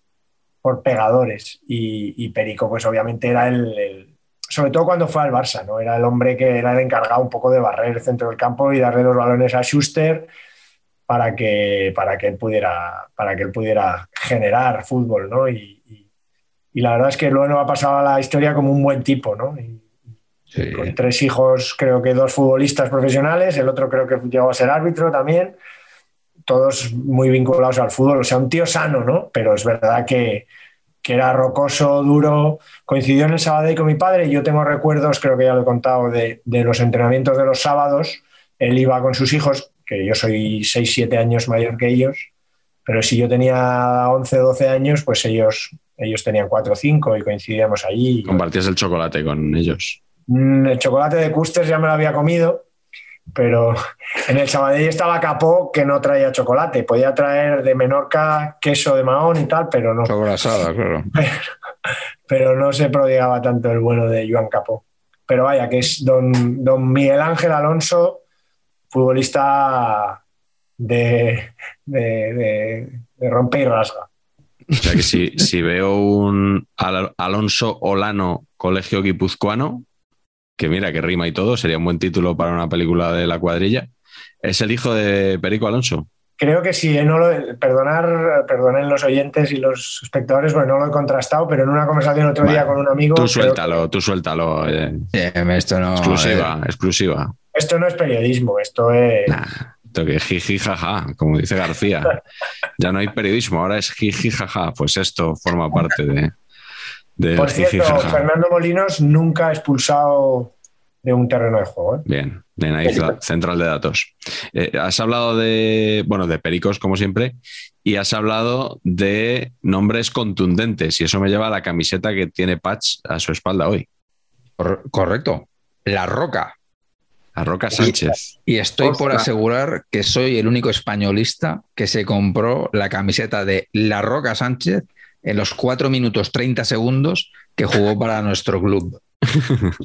por pegadores. Y, Perico, pues obviamente era el, Sobre todo cuando fue al Barça, ¿no? Era el hombre que era el encargado un poco de barrer el centro del campo y darle los balones a Schuster para que, para que, él, pudiera, para que él pudiera generar fútbol, ¿no? Y, la verdad es que luego ha pasado la historia como un buen tipo, ¿no? Sí. Con tres hijos, creo que dos futbolistas profesionales, el otro creo que llegó a ser árbitro también, todos muy vinculados al fútbol, o sea, un tío sano, ¿no? Pero es verdad que, que era rocoso, duro, coincidió en el Sabadell con mi padre yo tengo recuerdos, creo que ya lo he contado, de, de los entrenamientos de los sábados, él iba con sus hijos, que yo soy 6, 7 años mayor que ellos, pero si yo tenía 11, 12 años, pues ellos, ellos tenían 4 o 5 y coincidíamos allí. Compartías el chocolate con ellos. Mm, El chocolate de Custers ya me lo había comido, pero en el Sabadell estaba Capó que no traía chocolate. Podía traer de Menorca queso de Mahón y tal, pero no, Sobrasada, claro. pero no se prodigaba tanto el bueno de Joan Capó. Pero vaya, que es don, don Miguel Ángel Alonso, futbolista de, de, de- de rompe y rasga. O sea que si, si veo un Al- Alonso Olano Colegio Guipuzcoano, que mira que rima y todo, sería un buen título para una película de la cuadrilla, es el hijo de Perico Alonso. Creo que sí, eh, no lo, perdonar, perdonen los oyentes y los espectadores, bueno, no lo he contrastado, pero en una conversación otro día con un amigo. Tú suéltalo, tú suéltalo. eh, Sí, esto no. exclusiva, exclusiva. Esto no es periodismo, esto es. Nah, esto que jiji jaja, como dice García. Ya no hay periodismo, ahora es jiji jaja. Pues esto forma parte de, de Por cierto. Fernando Molinos nunca expulsado de un terreno de juego. ¿eh? Bien, bien ahí la central de datos. Eh, has hablado de, bueno, de pericos como siempre, y has hablado de nombres contundentes, y eso me lleva a la camiseta que tiene Patch a su espalda hoy, Cor- correcto. La Roca. a Roca Sánchez. Y estoy por asegurar que soy el único españolista que se compró la camiseta de La Roca Sánchez en los 4 minutos 30 segundos que jugó para nuestro club.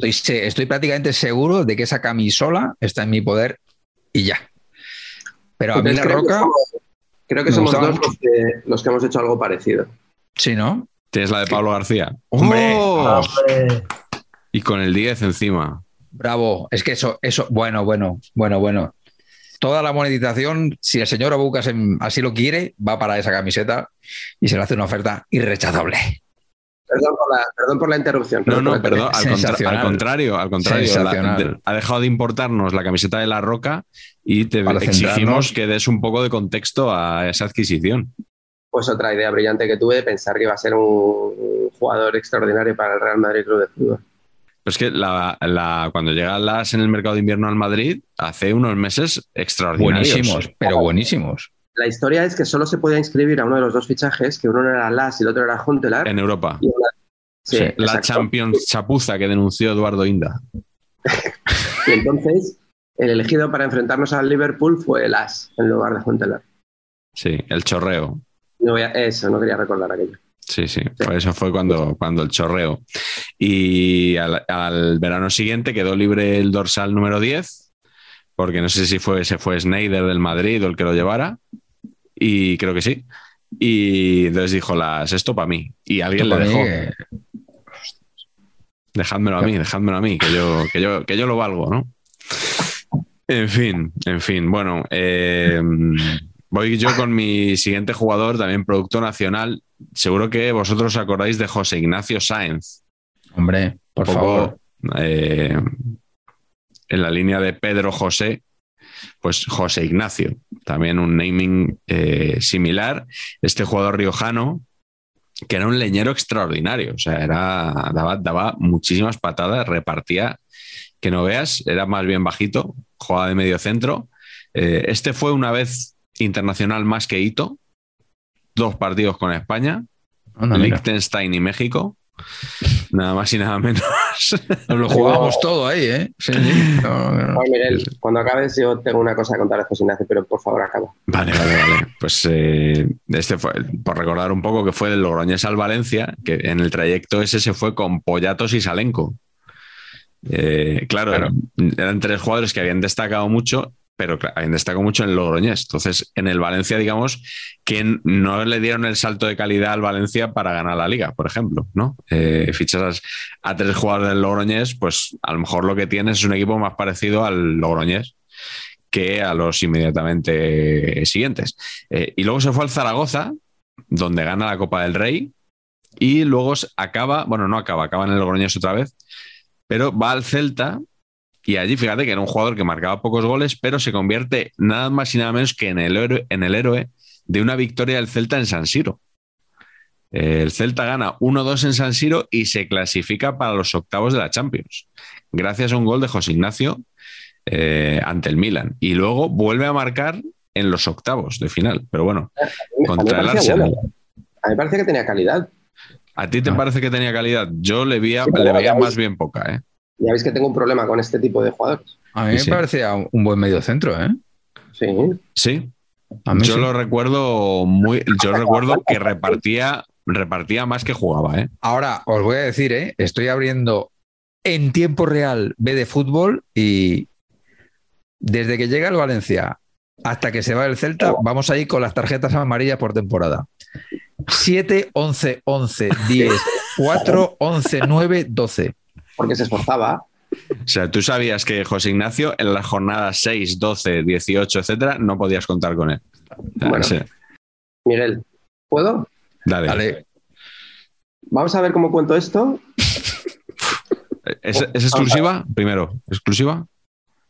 Estoy, prácticamente seguro de que esa camisola está en mi poder y ya. Pero a mí La Entonces, creo que Roca, somos- Creo que somos dos los que, los que hemos hecho algo parecido. sí, ¿no? Tienes la de Pablo García. Hombre. ¡Oh! Hombre, Y con el 10 encima. Bravo. Es que eso, eso, bueno, bueno, bueno, bueno. Toda la monetización, si el señor Abucas así lo quiere, va para esa camiseta y se le hace una oferta irrechazable. Perdón por la, perdón por la interrupción. No, no, perdón, al, contra- Sensacional. al contrario, al contrario. la- Sensacional. de- ha dejado de importarnos la camiseta de La Roca y te Para exigimos que des un poco de contexto a esa adquisición. Pues otra idea brillante que tuve de pensar que iba a ser un jugador extraordinario para el Real Madrid Club de Fútbol. Pues que la, la- cuando llega Las en el mercado de invierno al Madrid, hace unos meses extraordinarios. Buenísimos, pero buenísimos. La historia es que solo se podía inscribir a uno de los dos fichajes, que uno era Las y el otro era Huntelaar. En Europa. Y una- Sí, Sí, La exacto. Champions chapuza que denunció Eduardo Inda. Y entonces, el elegido para enfrentarnos al Liverpool fue Las en lugar de Huntelaar. Sí, el chorreo. No voy a- eso, no quería recordar aquello. Sí, sí, por eso fue cuando, cuando el chorreo. Y al, al verano siguiente quedó libre el dorsal número 10, porque no sé si fue, se fue Snyder del Madrid o el que lo llevara, y creo que sí. Y entonces dijo las esto para mí. Y alguien le mí, dejó. eh, Dejádmelo a mí, dejádmelo a mí, que yo, que yo, que yo lo valgo, ¿no? En fin, en fin. Bueno, eh, voy yo con mi siguiente jugador, también producto nacional. Seguro que vosotros os acordáis de José Ignacio Sáenz. Hombre, por poco, favor. eh, en la línea de Pedro José, pues José Ignacio, también un naming eh, similar. Este jugador riojano, que era un leñero extraordinario, o sea, era, daba, daba muchísimas patadas, repartía, que no veas, era más bien bajito, jugaba de medio centro. Eh, este fue una vez internacional más que Hito, dos partidos con España, Anda, mira. Liechtenstein y México. Nada más y nada menos. Nos lo jugábamos todo ahí, ¿eh? Sí, sí. No, no, no. Juan Miguel, cuando acabes yo tengo una cosa que contar a José Ignacio, pero por favor acaba. Vale, vale, vale. Pues eh, este fue, por recordar un poco que fue del Logroñés al Valencia, que en el trayecto ese se fue con Pollatos y Salenco. Eh, claro, Claro. eran tres jugadores que habían destacado mucho, pero destacado mucho en Logroñés. Entonces, en el Valencia, digamos, que no le dieron el salto de calidad al Valencia para ganar la liga, por ejemplo, ¿no? Eh, fichas a tres jugadores del Logroñés, pues a lo mejor lo que tienes es un equipo más parecido al Logroñés que a los inmediatamente siguientes. Eh, y luego se fue al Zaragoza, donde gana la Copa del Rey, y luego acaba, bueno, no acaba, acaba en el Logroñés otra vez, pero va al Celta y allí fíjate que era un jugador que marcaba pocos goles, pero se convierte nada más y nada menos que en el héroe, en el héroe de una victoria del Celta en San Siro. El Celta gana 1-2 en San Siro y se clasifica para los octavos de la Champions, gracias a un gol de José Ignacio eh, ante el Milan. Y luego vuelve a marcar en los octavos de final. Pero bueno, contra el Arsenal. A mí me parece que tenía calidad. ¿A ti te parece que tenía calidad? Yo le veía, le veía más bien poca. ¿eh? Ya veis que tengo un problema con este tipo de jugadores. A mí me parecía un buen medio centro, ¿eh? Sí. Sí. yo lo recuerdo muy. Yo recuerdo que repartía, repartía más que jugaba, ¿eh? Ahora os voy a decir, ¿eh? Estoy abriendo en tiempo real B de fútbol y desde que llega el Valencia hasta que se va el Celta, vamos ahí con las tarjetas amarillas por temporada. 7, 11, 11, 10, 4, 11, 9, 12 porque se esforzaba. O sea, tú sabías que José Ignacio en las jornadas 6, 12, 18, etcétera, no podías contar con él. bueno, Miguel, ¿puedo? Dale. Vamos a ver cómo cuento esto. ¿Es, exclusiva? Primero, ¿exclusiva?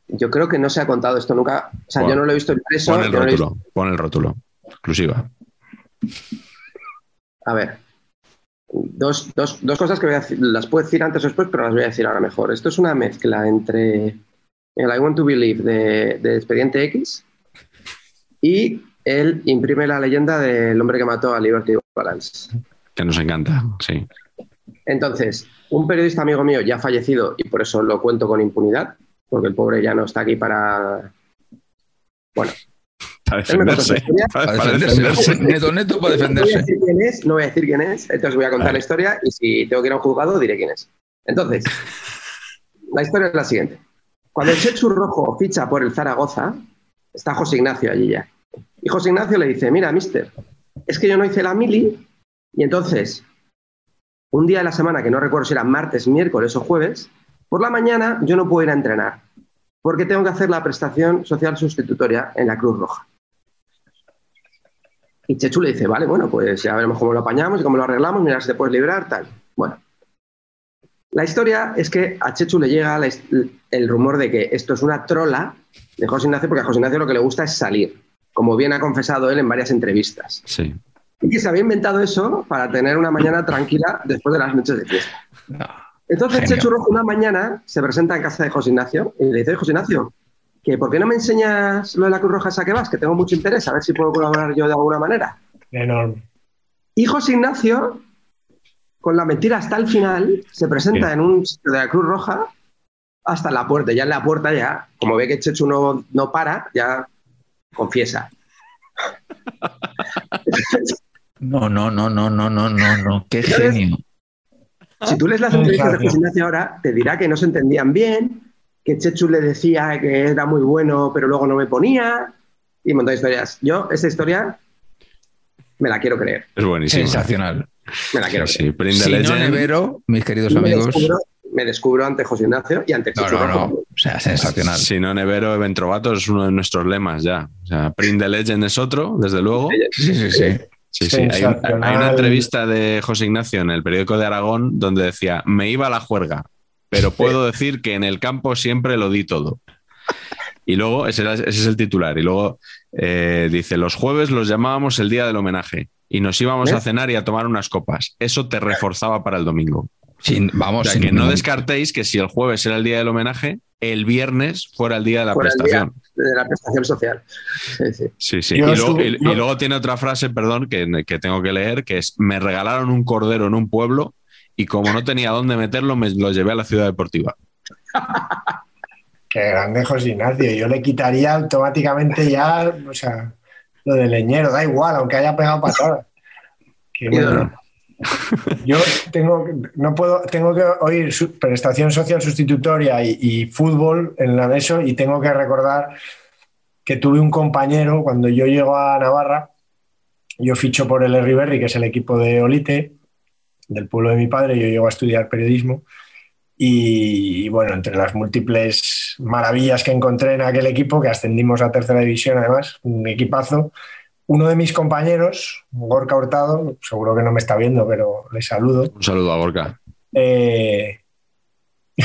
Yo creo que no se ha contado esto nunca. O sea, yo no lo he visto impreso. Pon el rótulo, pon el rótulo. Exclusiva. A ver, Dos, dos, dos, cosas que voy a las puedo decir antes o después, pero las voy a decir ahora mejor. Esto es una mezcla entre el I Want to Believe de, de Expediente X y él imprime la leyenda del hombre que mató a Liberty Balance. Que nos encanta, sí. Entonces, un periodista amigo mío ya fallecido, y por eso lo cuento con impunidad, porque el pobre ya no está aquí para. Bueno, para defenderse. Para, defenderse. Neto, neto para defenderse. No voy, a decir quién es, no voy a decir quién es, entonces voy a contar la historia y si tengo que ir a un juzgado diré quién es. Entonces, la historia es la siguiente. Cuando el Chechu Rojo ficha por el Zaragoza, está José Ignacio allí ya. Y José Ignacio le dice, mira, mister, es que yo no hice la mili y entonces, un día de la semana, que no recuerdo si era martes, miércoles o jueves, por la mañana yo no puedo ir a entrenar porque tengo que hacer la prestación social sustitutoria en la Cruz Roja. Y Chechu le dice, vale, bueno, pues ya veremos cómo lo apañamos y cómo lo arreglamos, mira si te puedes librar, tal. Bueno, la historia es que a Chechu le llega el rumor de que esto es una trola de José Ignacio, porque a José Ignacio lo que le gusta es salir, como bien ha confesado él en varias entrevistas. Sí. Y que se había inventado eso para tener una mañana tranquila después de las noches de fiesta. Entonces Chechu Rojo una mañana se presenta en casa de José Ignacio y le dice, José Ignacio, que ¿por qué no me enseñas lo de la Cruz Roja esa que vas? Que tengo mucho interés, a ver si puedo colaborar yo de alguna manera. Enorme. Y José Ignacio, con la mentira hasta el final, se presenta en un sitio de la Cruz Roja hasta la puerta. Ya en la puerta ya, como ve que Chechu no, no para, ya confiesa. No, no, no, no, no, no, no, no. Qué genio. Si tú lees las entrevistas de José Ignacio ahora, te dirá que no se entendían bien, que Chechu le decía que era muy bueno, pero luego no me ponía, y un montón de historias. Yo, esta historia, me la quiero creer. Es buenísimo. Sensacional. Me la quiero sí, creer. Sí, si no Nevero, mis queridos amigos. Me descubro, ante José Ignacio y ante Chechu. No, no, no. O sea, sensacional. Si no Nevero, Eventrovato es uno de nuestros lemas ya. O sea, Print the Legend es otro, desde luego. Sí, sí, sí. Sí, sí. Hay, hay, una entrevista de José Ignacio en el periódico de Aragón donde decía, me iba a la juerga, pero puedo decir que en el campo siempre lo di todo. Y luego, ese, ese es el titular, y luego eh, dice, los jueves los llamábamos el día del homenaje y nos íbamos a cenar y a tomar unas copas. Eso te reforzaba para el domingo. Sin, vamos, o sea, que no descartéis que si el jueves era el día del homenaje, el viernes fuera el día de la Fuera el prestación. día de la prestación social. Sí, sí. Sí, sí. Y Yo luego, estuve- y- y yo- luego tiene otra frase, perdón, que, que tengo que leer, que es, me regalaron un cordero en un pueblo y como no tenía dónde meterlo, me lo llevé a la ciudad deportiva. Qué grande José Ignacio. Yo le quitaría automáticamente ya, o sea, lo de leñero, da igual, aunque haya pegado patadas. Qué bueno. Yo tengo, no puedo, tengo que oír su- prestación social sustitutoria y, y fútbol en la ESO y tengo que recordar que tuve un compañero cuando yo llego a Navarra, yo ficho por el Riverri, que es el equipo de Olite, del pueblo de mi padre, yo llego a estudiar periodismo y, y bueno, entre las múltiples maravillas que encontré en aquel equipo, que ascendimos a tercera división además, un equipazo, uno de mis compañeros, Gorka Hurtado, seguro que no me está viendo, pero le saludo, Un saludo a Gorka. eh,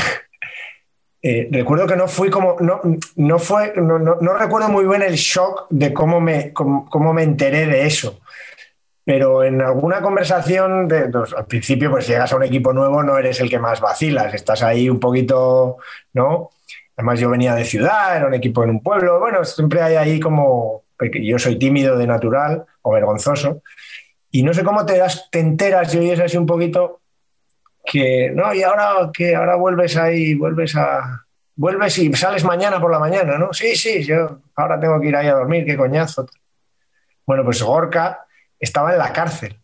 eh, recuerdo que no fui como, no, no fue, no, no- no recuerdo muy bien el shock de cómo me, cómo, cómo me enteré de eso. Pero en alguna conversación, al principio, pues llegas a un equipo nuevo, no eres el que más vacilas, estás ahí un poquito, ¿no? Además, yo venía de ciudad, era un equipo en un pueblo, bueno, siempre hay ahí como, yo soy tímido de natural o vergonzoso, y no sé cómo te, das, te enteras y oyes así un poquito que, no, y ahora que ahora vuelves ahí, vuelves a, vuelves y sales mañana por la mañana, ¿no? Sí, sí, yo ahora tengo que ir ahí a dormir, qué coñazo. Bueno, pues Gorka estaba en la cárcel.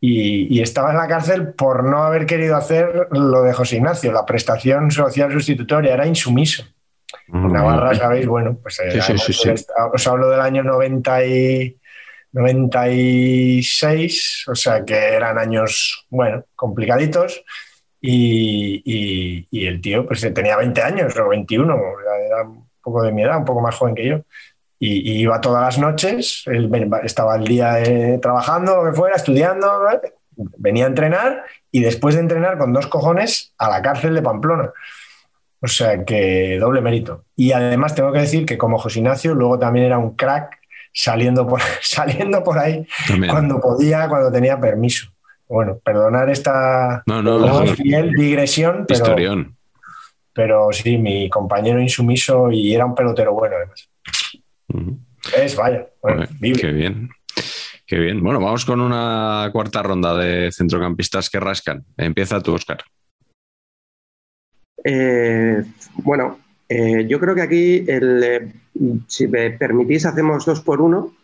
Y, y estaba en la cárcel por no haber querido hacer lo de José Ignacio, la prestación social sustitutoria, era insumiso. En Navarra, ¿sabéis? Bueno, pues eh, Sí, sí, además, sí, sí. os hablo del año 90 y 96, o sea que eran años, bueno, complicaditos. Y, y- y el tío pues tenía 20 años o 21, era, era un poco de mi edad, un poco más joven que yo. Y, y iba todas las noches, él estaba el día eh, trabajando, lo que fuera, estudiando, ¿vale? venía a entrenar y después de entrenar con dos cojones a la cárcel de Pamplona. O sea que doble mérito. Y además tengo que decir que como José Ignacio luego también era un crack saliendo por, saliendo por ahí También. cuando podía, cuando tenía permiso. Bueno, perdonar esta No, no, no, no, fiel digresión, pero, Historión. pero sí, mi compañero insumiso y era un pelotero bueno además. Es, vaya, bueno, vive. Qué bien. Qué bien. Bueno, vamos con una cuarta ronda de centrocampistas que rascan. Empieza tú, Oscar. Eh, bueno, eh, yo creo que aquí, el, eh, si me permitís, hacemos dos por uno.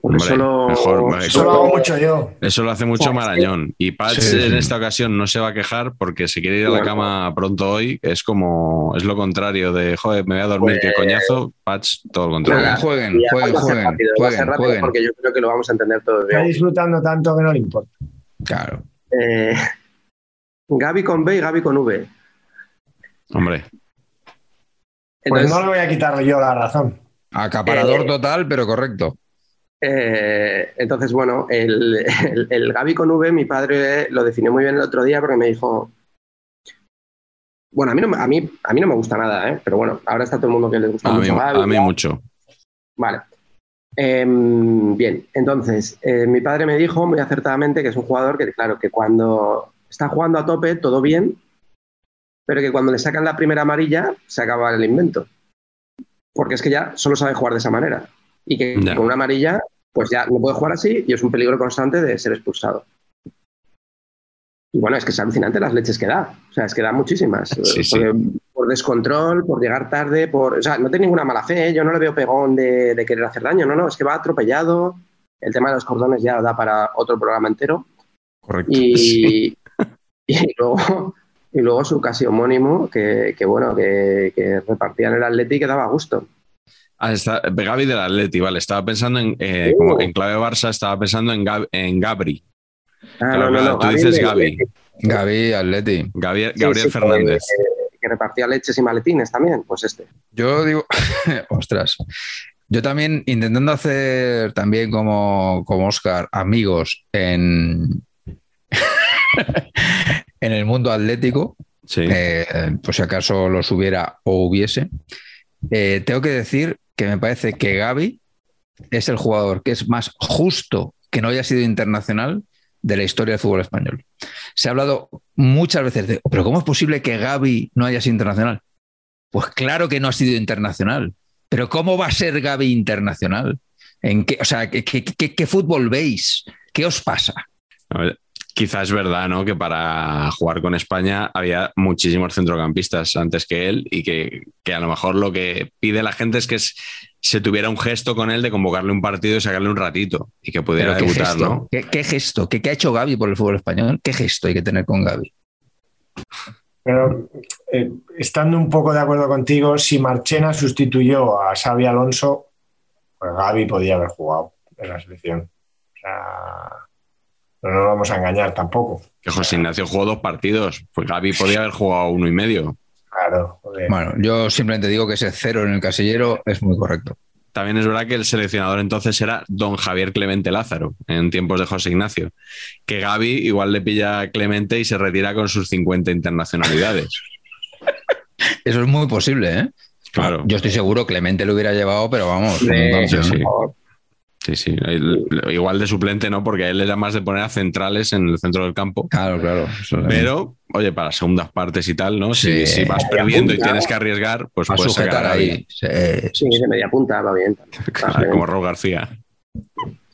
Porque Hombre, solo, mejor, vale, Eso lo hago mucho yo. Eso lo hace mucho. Marañón. Y Patch Sí, en esta ocasión no se va a quejar porque si quiere ir a la cama pronto hoy, es como, es lo contrario de, joder, me voy a dormir, qué Pues- coñazo. Patch, todo lo Jueguen, contrario. jueguen, jueguen, ser jueguen, rápido, va a ser jueguen, rápido jueguen. porque yo creo que lo vamos a entender todos Está disfrutando tanto que no le importa. Claro. Eh, Gaby con B y Gaby con V. Hombre, Pues no le voy a quitar yo la razón. Acaparador Eh, total, pero correcto. Eh, entonces, bueno, el, el, el Gaby con V, mi padre lo definió muy bien el otro día porque me dijo. Bueno, a mí no, me- a mí, a mí no me gusta nada, ¿eh? pero bueno, ahora está todo el mundo que le gusta a mí, mucho Gaby. a mí mucho. Vale. Em, bien, entonces, eh, mi padre me dijo muy acertadamente que es un jugador que, claro, que cuando está jugando a tope, todo bien, pero que cuando le sacan la primera amarilla, se acaba el invento. Porque es que ya solo sabe jugar de esa manera. Y que con una amarilla, pues ya no puede jugar así y es un peligro constante de ser expulsado. Y bueno, es que es alucinante las leches que da. O sea, es que da muchísimas. Sí, sí. Porque por descontrol, por llegar tarde, por. O sea, no tiene ninguna mala fe, ¿eh? yo no le veo pegón de, de querer hacer daño, no, no, es que va atropellado. El tema de los cordones ya da para otro programa entero. Correcto. Y, y luego. Y luego su casi homónimo, que, que bueno, que, que repartía en el Atleti y que daba gusto. Ah, está, Gaby del Atleti, vale. Estaba pensando en, eh, Uh. como en clave Barça, estaba pensando en, Gab- en Gabri. Ah, Claro, claro, tú Gaby dices Gaby. Atleti. Gaby, Atleti. Gabriel, Sí, Gabriel sí, Fernández. Que, que repartía leches y maletines también, pues este. Yo digo, ostras, yo también intentando hacer también como, como Oscar amigos en, en el mundo atlético, Sí. eh, por si acaso los hubiera o hubiese, eh, tengo que decir que me parece que Gaby es el jugador que es más justo que no haya sido internacional de la historia del fútbol español. Se ha hablado muchas veces de, pero ¿cómo es posible que Gaby no haya sido internacional? Pues claro que no ha sido internacional. Pero ¿cómo va a ser Gaby internacional? ¿En qué, o sea, ¿qué, qué- qué- qué fútbol veis? ¿Qué os pasa? A ver, quizás es verdad, ¿no? Que para jugar con España había muchísimos centrocampistas antes que él y que, que a lo mejor lo que pide la gente es que es- se tuviera un gesto con él de convocarle un partido y sacarle un ratito y que pudiera ¿qué debutar, gesto? ¿no? ¿Qué, qué gesto? ¿Qué, qué ha hecho Gaby por el fútbol español? ¿Qué gesto hay que tener con Gaby? Pero eh, estando un poco de acuerdo contigo, si Marchena sustituyó a Xavi Alonso, pues Gaby podía haber jugado en la selección. O sea, no nos vamos a engañar tampoco. Que José Ignacio jugó dos partidos, pues Gaby podía haber jugado uno y medio. Claro, joder. Bueno, yo simplemente digo que ese cero en el casillero es muy correcto. También es verdad que el seleccionador entonces era don Javier Clemente Lázaro, en tiempos de José Ignacio. Que Gaby igual le pilla a Clemente y se retira con sus 50 internacionalidades. eso es muy posible, ¿eh? Claro. Yo estoy seguro que Clemente lo hubiera llevado, pero vamos. Sí. Sí, sí. Igual de suplente no, porque él era más de poner a centrales en el centro del campo. Claro, claro. Pero, oye, para segundas partes y tal, ¿no? Si, Sí. si vas perdiendo y tienes que arriesgar, pues puedes sacar ahí. Sí, Sí, de media punta va bien. Va bien. como Raúl García.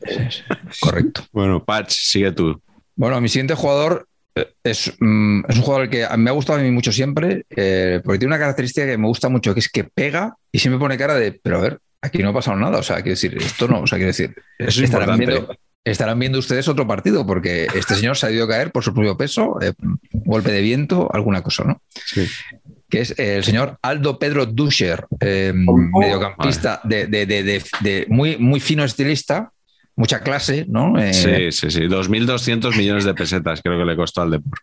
sí, sí. Correcto. Bueno, Patch, sigue tú. Bueno, mi siguiente jugador eh, es, mm, es un jugador que a- me ha gustado a mí mucho siempre, eh, porque tiene una característica que me gusta mucho, que es que pega y siempre pone cara de, pero a ver, aquí no ha pasado nada. O sea, quiero decir, esto no, o sea, quiero decir, es estarán viendo, estarán viendo ustedes otro partido, porque este señor se ha ido a caer por su propio peso, eh, golpe de viento, alguna cosa, ¿no? Sí. que es el señor Aldo Pedro Duscher, eh, mediocampista de- de- de- de muy, muy fino estilista, mucha clase, ¿no? Eh, Sí, sí, sí. 2.200 millones de pesetas creo que le costó al Depor.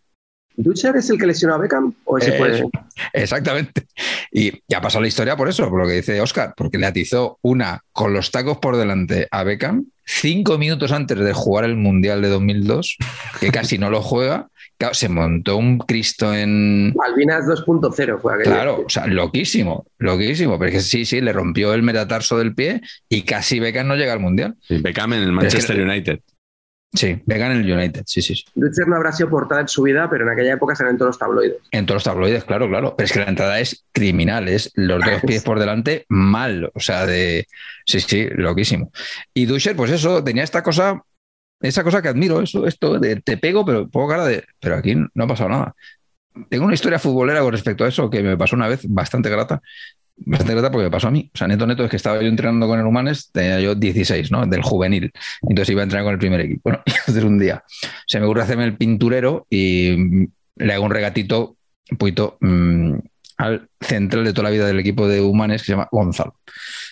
¿Dutcher es el que lesionó a Beckham? ¿O ese Eh, fue? Exactamente. Y, y ha pasado la historia por eso, por lo que dice Oscar, porque le atizó una con los tacos por delante a Beckham cinco minutos antes de jugar el Mundial de 2002, que casi no lo juega. Claro, se montó un Cristo en, Malvinas 2.0 fue aquello. Claro, o sea, loquísimo, loquísimo, pero es que sí, sí, le rompió el metatarso del pie y casi Beckham no llega al Mundial. Sí, Beckham en el es que- Manchester United. Sí, Beckham en el United, sí, sí, sí. Dutcher no habrá sido portada en su vida, pero en aquella época salían todos los tabloides. En todos los tabloides, claro, claro. Pero es que la entrada es criminal, es los dos pies por delante mal, o sea, de... Sí, sí, loquísimo. Y Duscher, pues eso, tenía esta cosa, esa cosa que admiro, eso, esto de te pego, pero pongo cara de... Pero aquí no ha pasado nada. Tengo una historia futbolera con respecto a eso que me pasó una vez bastante grata. Bastante grata porque me pasó a mí. O sea, neto, neto, es que estaba yo entrenando con el Humanes, tenía yo 16, ¿no? Del juvenil. Entonces iba a entrenar con el primer equipo. Bueno, entonces un día se me ocurre hacerme el pinturero y mm, le hago un regatito un poquito mm, al central de toda la vida del equipo de Humanes que se llama Gonzalo.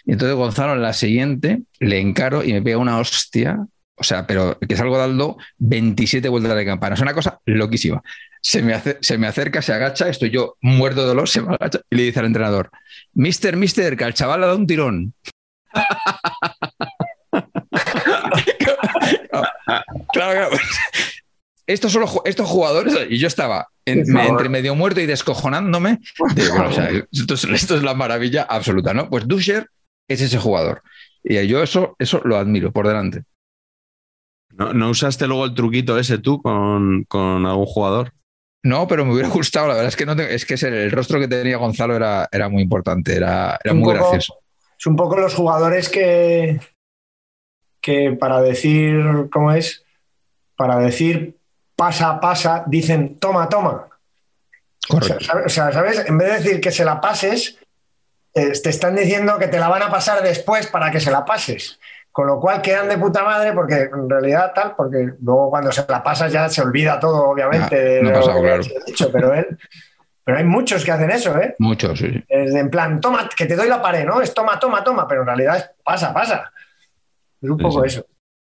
Y entonces Gonzalo en la siguiente le encaro y me pega una hostia. O sea, pero que salgo dando 27 vueltas de campana. Es una cosa loquísima. Se me, se me acerca, se agacha, estoy yo muerto de dolor, se me agacha y le dice al entrenador, Mister, mister, que al chaval le da un tirón. claro, claro. Estos, son los estos jugadores, y yo estaba en- entre medio muerto y descojonándome. Digo, bueno, o sea, esto, es, esto es la maravilla absoluta, ¿no? Pues Duscher es ese jugador. Y yo eso, eso lo admiro por delante. ¿No, no usaste luego el truquito ese tú con, con algún jugador? No, pero me hubiera gustado, la verdad es que no te- es que el rostro que tenía Gonzalo era, era muy importante, era, era muy poco- gracioso. Es un poco los jugadores que, que para decir, ¿cómo es? Para decir pasa, pasa, dicen toma, toma. O sea, Correcto. ¿sabes? O sea, ¿sabes? En vez de decir que se la pases, eh, te están diciendo que te la van a pasar después para que se la pases. Con lo cual quedan de puta madre porque en realidad tal, porque luego cuando se la pasas ya se olvida todo, obviamente, Ah, de no ha lo pasado, que claro. se ha dicho, pero él, pero hay muchos que hacen eso, ¿eh? Mucho, sí. sí. Es de en plan, toma, que te doy la pared, ¿no? Es toma, toma, toma, pero en realidad es pasa, pasa. Es un Sí, poco sí. eso.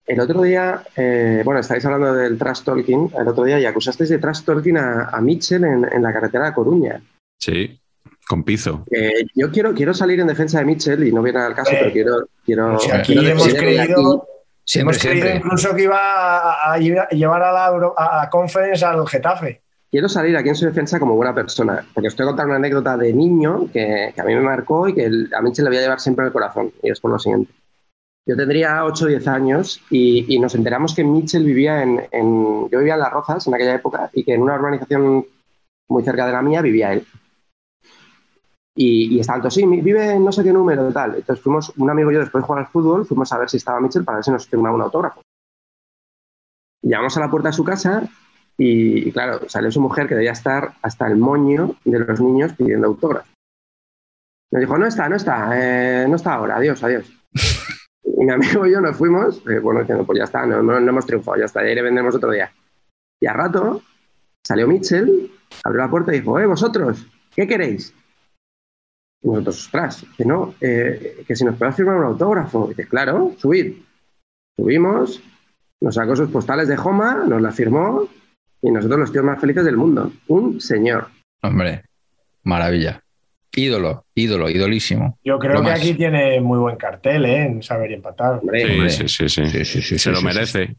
El otro día, eh, bueno, estáis hablando del trash talking, el otro día y acusasteis de trash talking a, a Mitchell en, en la carretera de Coruña. Sí, con pizo. Eh, yo quiero, quiero salir en defensa de Mitchell y no viene al caso, Eh, pero quiero... quiero O sea, aquí quiero hemos creído, Siempre, hemos creído siempre. incluso que iba a, a llevar- a la Euro- a, a Conference al Getafe. quiero salir aquí en su defensa como buena persona, porque os estoy contando una anécdota de niño que, que a mí me marcó y que el- a Mitchell le voy a llevar siempre en el corazón, y es por lo siguiente. Yo tendría 8 o 10 años y, y nos enteramos que Mitchell vivía en, en- Yo vivía en Las Rozas en aquella época y que en una urbanización muy cerca de la mía vivía él. Y, y estaba alto, sí, vive no sé qué número tal. Entonces fuimos, un amigo y yo después de jugar al fútbol, fuimos a ver si estaba Mitchell para ver si nos firmaba un autógrafo. Y llamamos a la puerta de su casa y, claro, salió su mujer que debía estar hasta el moño de los niños pidiendo autógrafo. Nos dijo, no está, no está, eh, no está ahora, adiós, adiós. Y mi amigo y yo nos fuimos, eh, bueno, diciendo, pues ya está, no, hemos triunfado, ya está, ya le vendremos otro día. Y al rato salió Mitchell, abrió la puerta y dijo, eh, vosotros, ¿qué queréis? Y nosotros, ostras, que no, eh, que si nos puedes firmar un autógrafo. Y dice, claro, subid. Subimos, nos sacó sus postales de Joma, nos la firmó y nosotros los tíos más felices del mundo. Un señor. Hombre, maravilla. Ídolo, ídolo, idolísimo. Yo creo Lo que más. aquí tiene muy buen cartel, ¿eh? En saber y empatar. Hombre, Sí, hombre. sí, sí, sí. Sí, sí, sí, Se sí, lo sí, merece.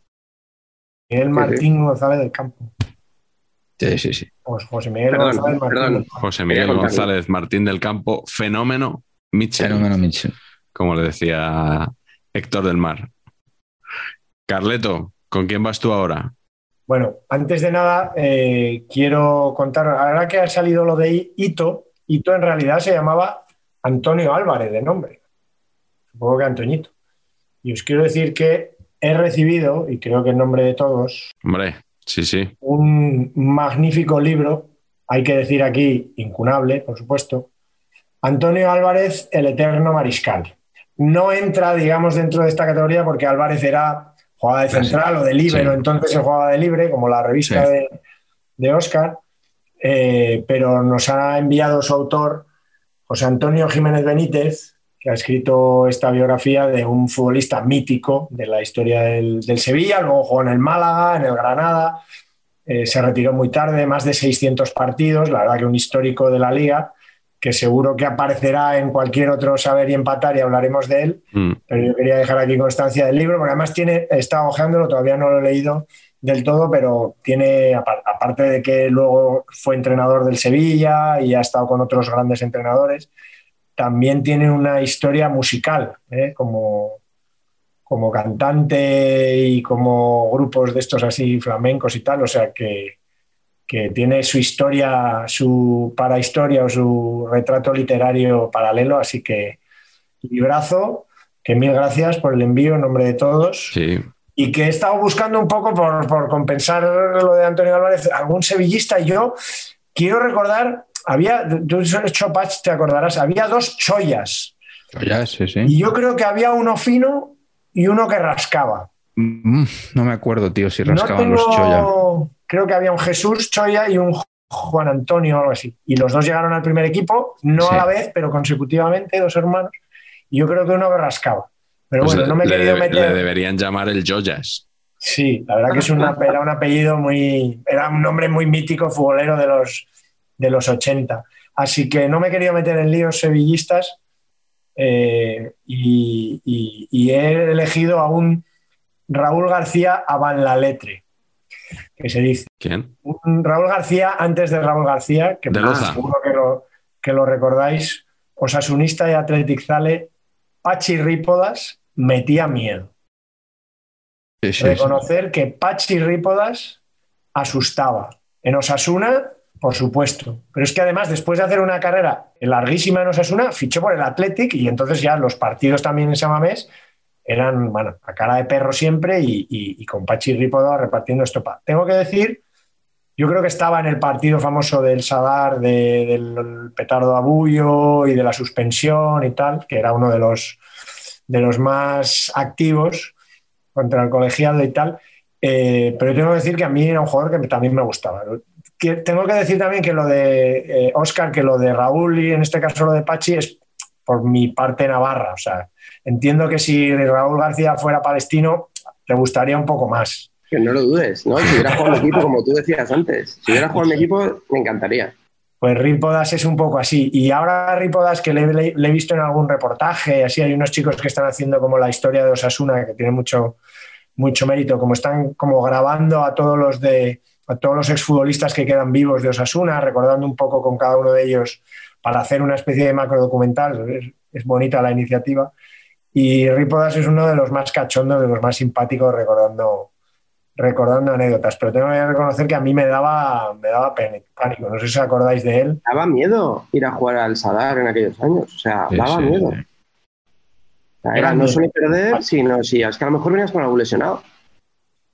Miguel Martín González del Campo. Sí, Sí, sí. Pues José Miguel Perdón, González Martín. perdón. José Miguel. González Martín del Campo, fenómeno Mitchell, Fenómeno Mitchell. como le decía Héctor del Mar. Carleto, ¿con quién vas tú ahora? Bueno, antes de nada, eh, quiero contar, ahora que ha salido lo de Ito, Ito en realidad se llamaba Antonio Álvarez de nombre. Supongo que Antoñito. Y os quiero decir que he recibido, y creo que en nombre de todos, Hombre, sí, sí. un magnífico libro, hay que decir aquí, incunable, por supuesto, Antonio Álvarez, el eterno mariscal. No entra, digamos, dentro de esta categoría porque Álvarez era jugaba de central o de libre, Sí. entonces se jugaba de libre, como la revista Sí. de, de Oscar, eh, pero nos ha enviado su autor, José Antonio Jiménez Benítez, que ha escrito esta biografía de un futbolista mítico de la historia del, del Sevilla, luego jugó en el Málaga, en el Granada, eh, se retiró muy tarde, más de 600 partidos, la verdad que un histórico de la liga, que seguro que aparecerá en cualquier otro saber y empatar y hablaremos de él, Mm, pero yo quería dejar aquí constancia del libro, porque además tiene, he estado hojeándolo, todavía no lo he leído del todo, pero tiene, apar- aparte de que luego fue entrenador del Sevilla y ha estado con otros grandes entrenadores, también tiene una historia musical, ¿eh? como, como cantante y como grupos de estos así flamencos y tal, o sea que, que tiene su historia, su parahistoria o su retrato literario paralelo, así que librazo, que mil gracias por el envío en nombre de todos sí. y que he estado buscando un poco por, por compensar lo de Antonio Álvarez, algún sevillista. Y yo quiero recordar, había, tú eres Chopach, te acordarás, había dos chollas. Ya, sí, sí. Y yo creo que había uno fino y uno que rascaba. Mm, no me acuerdo, tío, si No rascaban tengo- los Choya. Creo que había un Jesús Choya y un Juan Antonio o algo así. Y los dos llegaron al primer equipo, no Sí. a la vez, pero consecutivamente, dos hermanos. Y yo creo que uno que rascaba. Pero Pues bueno, no me he querido debe- meter. le deberían llamar el Joyas. Sí, la verdad que es una, era un apellido muy. Era un nombre muy mítico futbolero de los, de los 80. Así que no me querido meter en líos sevillistas eh, y, y- y he elegido a un Raúl García Aban la Letre, que se dice. ¿Quién? Un Raúl García antes de Raúl García, que De seguro que lo, que lo recordáis, Osasunista y Athletic Zale, Pachi Rípodas metía miedo Sí, sí, sí. reconocer que Pachi Rípodas asustaba. En Osasuna, por supuesto. Pero es que además, después de hacer una carrera larguísima en Osasuna, fichó por el Athletic y entonces ya los partidos también en Samamés eran, bueno, a cara de perro siempre y, y- y con Pachi Rípodas repartiendo estopa. Tengo que decir, yo creo que estaba en el partido famoso del Sadar, de- del petardo Abullo y de la suspensión y tal, que era uno de los, de los más activos contra el colegiado y tal. Eh, pero yo tengo que decir que a mí era un jugador que también me gustaba. Que- tengo que decir también que lo de eh, Oscar, que lo de Raúl y en este caso lo de Pachi es por mi parte navarra. O sea, entiendo que si Raúl García fuera palestino, te gustaría un poco más. Que no lo dudes, ¿no? Si hubiera jugado mi equipo, como tú decías antes, si hubiera jugado mi equipo, me encantaría. Pues Ripodas es un poco así. Y ahora Ripodas, que le, le- le he visto en algún reportaje, así hay unos chicos que están haciendo como la historia de Osasuna, que tiene mucho, mucho mérito, como están como grabando a todos los de a todos los exfutbolistas que quedan vivos de Osasuna, recordando un poco con cada uno de ellos para hacer una especie de macro documental. Es, es bonita la iniciativa. Y Ripodas es uno de los más cachondos, de los más simpáticos, recordando, recordando anécdotas. Pero tengo que reconocer que a mí me daba, me daba pánico. No sé si os acordáis de él. Daba miedo ir a jugar al Sadar en aquellos años. O sea, Sí, daba sí, miedo. sí. O sea, era no solo perder, sino si es que a lo mejor venías con algún lesionado.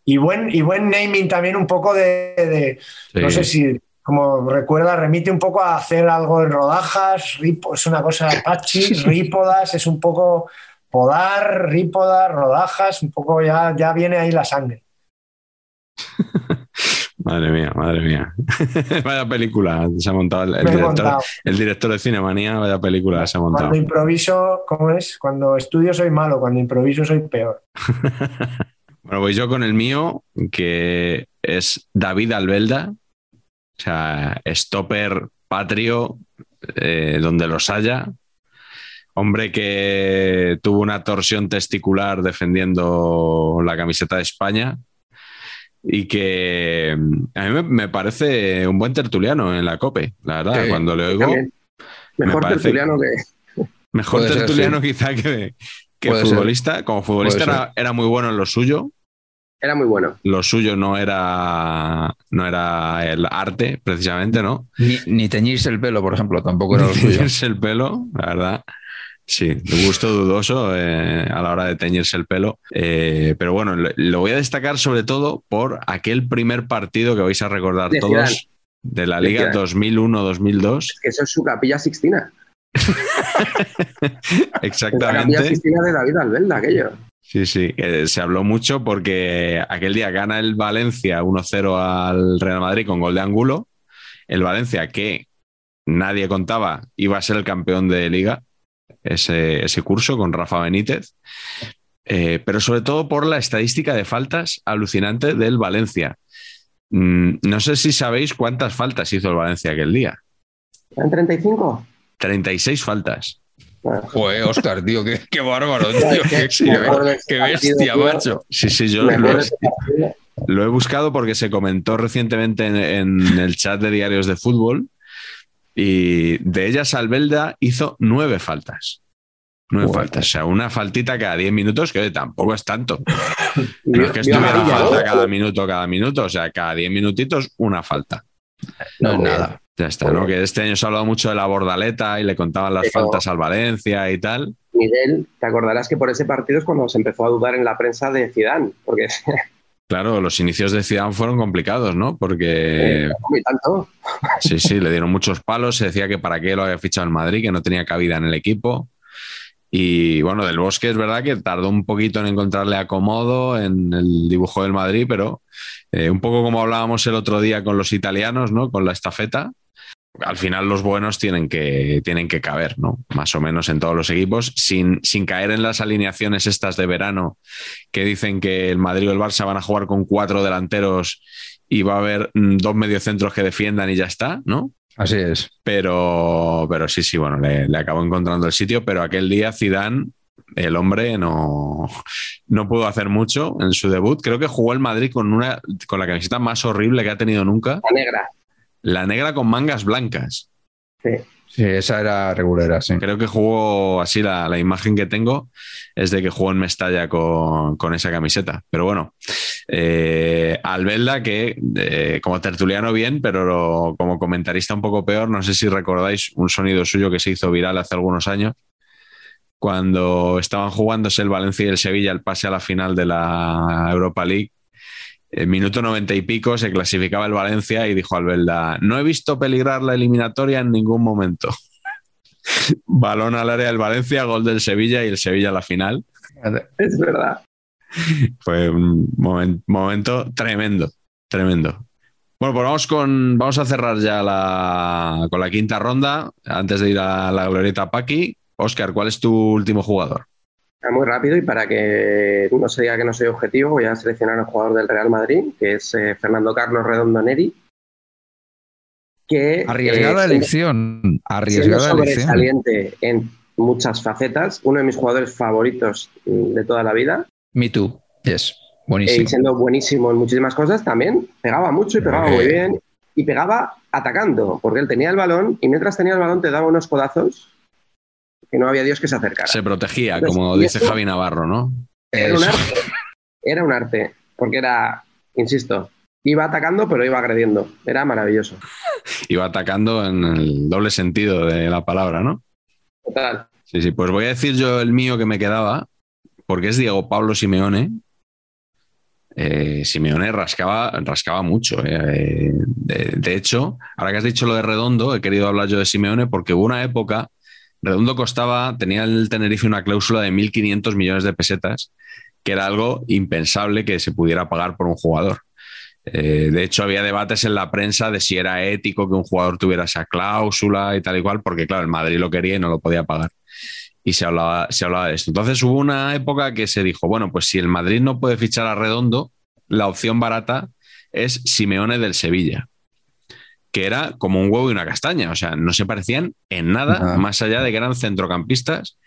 Y buen, y buen naming también un poco de, de- Sí. no sé si, como recuerda, remite un poco a hacer algo en rodajas, ripo, es una cosa pachi, rípodas, es un poco podar, rípodas, rodajas, un poco ya, ya viene ahí la sangre. Madre mía, madre mía. vaya película se ha montado el, el director, el director de Cinemanía, vaya película se ha montado. Cuando improviso, ¿cómo es? Cuando estudio soy malo, cuando improviso soy peor. Bueno, voy yo con el mío, que es David Albelda, o sea, stopper patrio, eh, donde los haya. Hombre que tuvo una torsión testicular defendiendo la camiseta de España y que mm, a mí me, parece un buen tertuliano en la COPE, la verdad. Sí, Cuando le oigo, También. Mejor parece- tertuliano que. mejor Puede ser, tertuliano sí. quizá que, que Puede ser. futbolista. Como futbolista era, era muy bueno en lo suyo. Era muy bueno. Lo suyo no era, no era el arte, precisamente, ¿no? Ni, ni teñirse el pelo, por ejemplo, tampoco era lo suyo. Teñirse el pelo, la verdad. Sí, de gusto dudoso eh, a la hora de teñirse el pelo. Eh, pero bueno, lo, lo voy a destacar sobre todo por aquel primer partido que vais a recordar De todos Zidane. de la Liga Zidane. 2001-2002. Que eso es su capilla sixtina. La Exactamente. de David aquello. Sí, sí, eh, se habló mucho porque aquel día gana el Valencia 1-0 al Real Madrid con gol de Angulo. El Valencia que nadie contaba iba a ser el campeón de liga ese, ese curso con Rafa Benítez. Eh, pero sobre todo por la estadística de faltas alucinante del Valencia. Mm, no sé si sabéis cuántas faltas hizo el Valencia aquel día. ¿En 35? 36 faltas. Joder, Oscar, tío, qué, qué bárbaro, tío. Qué, Sí, bestia, macho. Sí, sí, yo lo, he buscado porque se comentó recientemente en, en el chat de diarios de fútbol y de ellas Albelda hizo nueve faltas. Nueve Joder. faltas, o sea, una faltita cada diez minutos, que tampoco es tanto. No es que estuviera falta ¿no? cada minuto, cada minuto, o sea, cada diez minutitos una falta. No es Muy nada. Ya está, ¿no? Que este año se ha hablado mucho de la bordaleta y le contaban las Pero- faltas al Valencia y tal. Miguel, te acordarás que por ese partido es cuando se empezó a dudar en la prensa de Zidane, porque Claro, los inicios de Zidane fueron complicados, ¿no? Porque tanto. Sí, sí, le dieron muchos palos. Se decía que para qué lo había fichado en Madrid, que no tenía cabida en el equipo. Y bueno, Del Bosque es verdad que tardó un poquito en encontrarle acomodo en el dibujo del Madrid, pero eh, un poco como hablábamos el otro día con los italianos, ¿no? Con la estafeta. Al final los buenos tienen que, tienen que caber, ¿no? Más o menos en todos los equipos, sin, sin caer en las alineaciones estas de verano que dicen que el Madrid o el Barça van a jugar con cuatro delanteros y va a haber mm, dos mediocentros que defiendan y ya está, ¿no? Así es. Pero, pero sí, sí, bueno, le, le acabó encontrando el sitio, pero aquel día Zidane, el hombre, no, no pudo hacer mucho en su debut. Creo que jugó el Madrid con, una, con la camiseta más horrible que ha tenido nunca, La negra. La negra con mangas blancas. Sí. Sí, esa era regulera, sí. Creo que jugó así, la, la imagen que tengo es de que jugó en Mestalla con, con esa camiseta. Pero bueno, eh, Albelda, que eh, como tertuliano bien, pero lo- como comentarista un poco peor, no sé si recordáis un sonido suyo que se hizo viral hace algunos años, cuando estaban jugándose el Valencia y el Sevilla el pase a la final de la Europa League. En minuto noventa y pico se clasificaba el Valencia y dijo Albelda, no he visto peligrar la eliminatoria en ningún momento. Balón al área del Valencia, gol del Sevilla y el Sevilla a la final. Es verdad. Fue un momen- momento tremendo, tremendo. Bueno, pues vamos, con, vamos a cerrar ya la, con la quinta ronda. Antes de ir a la glorieta Paqui, Oscar, ¿cuál es tu último jugador? Muy rápido y para que no se diga que no soy objetivo, voy a seleccionar al jugador del Real Madrid, que es eh, Fernando Carlos Redondo Neri. Que, Arriesgada eh, elección. Arriesgada elección. sobresaliente en muchas facetas, uno de mis jugadores favoritos mm, de toda la vida, Me too. Yes. eh, Buenísimo. y siendo buenísimo en muchísimas cosas, también pegaba mucho y pegaba Eh. muy bien. Y pegaba atacando, porque él tenía el balón y mientras tenía el balón te daba unos codazos que no había Dios que se acercara. Se protegía, como dice esto- Javi Navarro, ¿no? Era un arte. Era un arte, porque era, insisto, iba atacando pero iba agrediendo. Era maravilloso. Iba atacando en el doble sentido de la palabra, ¿no? Total. Sí, sí, pues voy a decir yo el mío que me quedaba, porque es Diego Pablo Simeone. Eh, Simeone rascaba, rascaba mucho. eh. De, de hecho, ahora que has dicho lo de Redondo, he querido hablar yo de Simeone porque hubo una época, Redondo costaba, tenía el Tenerife una cláusula de 1.500 millones de pesetas, que era algo impensable que se pudiera pagar por un jugador. Eh, de hecho, había debates en la prensa de si era ético que un jugador tuviera esa cláusula y tal y cual, porque claro, el Madrid lo quería y no lo podía pagar y se hablaba, se hablaba de esto. Entonces hubo una época que se dijo, bueno, pues si el Madrid no puede fichar a Redondo, la opción barata es Simeone del Sevilla, que era como un huevo y una castaña, o sea, no se parecían en nada, más allá de que eran centrocampistas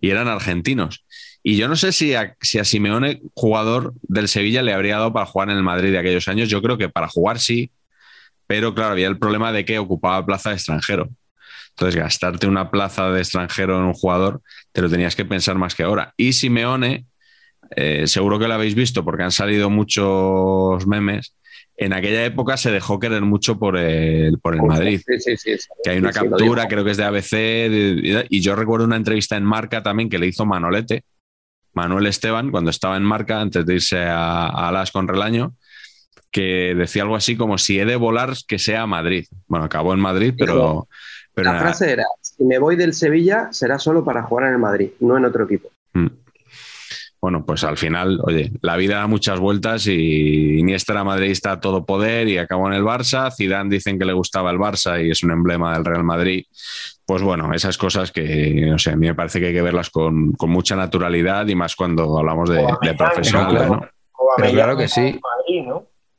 y eran argentinos. Y yo no sé si a, si a Simeone, jugador del Sevilla, le habría dado para jugar en el Madrid de aquellos años. Yo creo que para jugar sí, pero claro, había el problema de que ocupaba plaza de extranjero. Entonces, gastarte una plaza de extranjero en un jugador, te lo tenías que pensar más que ahora. Y Simeone, eh, seguro que lo habéis visto porque han salido muchos memes. En aquella época se dejó querer mucho por el, por el Madrid. Sí, sí, sí. Que hay una captura, creo que es de ABC, de- y yo recuerdo una entrevista en Marca también que le hizo Manolete, Manuel Esteban, cuando estaba en Marca, antes de irse a, a Alas con Relaño, que decía algo así como si he de volar que sea a Madrid. Bueno, acabó en Madrid, pero, pero La frase era, si me voy del Sevilla será solo para jugar en el Madrid, no en otro equipo. Mm. Bueno, pues al final, oye, la vida da muchas vueltas y Iniesta era madridista a todo poder y acabó en el Barça. Zidane dicen que le gustaba el Barça y es un emblema del Real Madrid. Pues bueno, esas cosas que, no sé, a mí me parece que hay que verlas con, con mucha naturalidad y más cuando hablamos de, profesionales, ¿no? Pero claro que sí.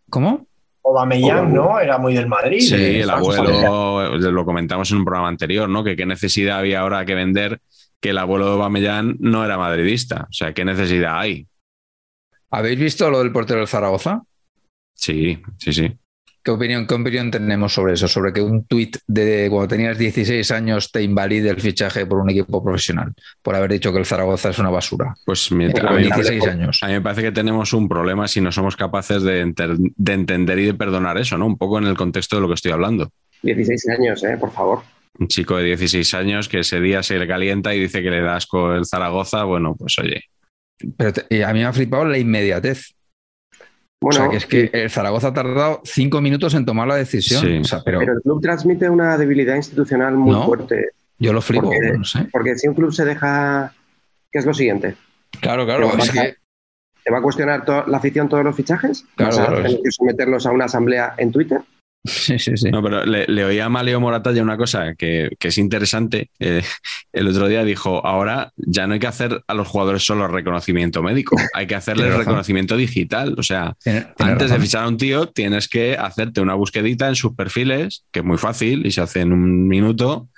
¿Cómo? Aubameyang, ¿no? Era muy del Madrid. Sí, el abuelo, lo comentamos en un programa anterior, ¿no? Que qué necesidad había ahora que vender que el abuelo de Aubameyang no era madridista. O sea, ¿qué necesidad hay? ¿Habéis visto lo del portero del Zaragoza? Sí, sí, sí. ¿Qué opinión, ¿Qué opinión tenemos sobre eso? Sobre que un tuit de cuando tenías 16 años te invalide el fichaje por un equipo profesional, por haber dicho que el Zaragoza es una basura. Pues mi- a Con mí, 16 años. a mí me parece que tenemos un problema si no somos capaces de, enter- de entender y de perdonar eso, ¿no? Un poco en el contexto de lo que estoy hablando. 16 años, ¿eh? por favor. Un chico de 16 años que ese día se le calienta y dice que le das con el Zaragoza, bueno, pues oye, Pero te- y a mí me ha flipado la inmediatez. Bueno, o sea, que es que el Zaragoza ha tardado cinco minutos en tomar la decisión. Sí. O sea, pero, pero el club transmite una debilidad institucional muy No. fuerte. yo lo flipo, porque- no sé. Porque si un club se deja, ¿qué es lo siguiente? Claro, claro. Es que, ¿Te va a cuestionar la afición todos los fichajes? Claro, ¿Vas a claro, tener es- que someterlos a una asamblea en Twitter? Sí, sí, sí. No, pero le, le oía a Maleo Morata ya una cosa que, que es interesante. Eh, el otro día dijo, ahora ya no hay que hacer a los jugadores solo reconocimiento médico, hay que hacerles reconocimiento digital. O sea, Tiene- tiene antes de fichar a un tío tienes que hacerte una busquedita en sus perfiles, que es muy fácil y se hace en un minuto,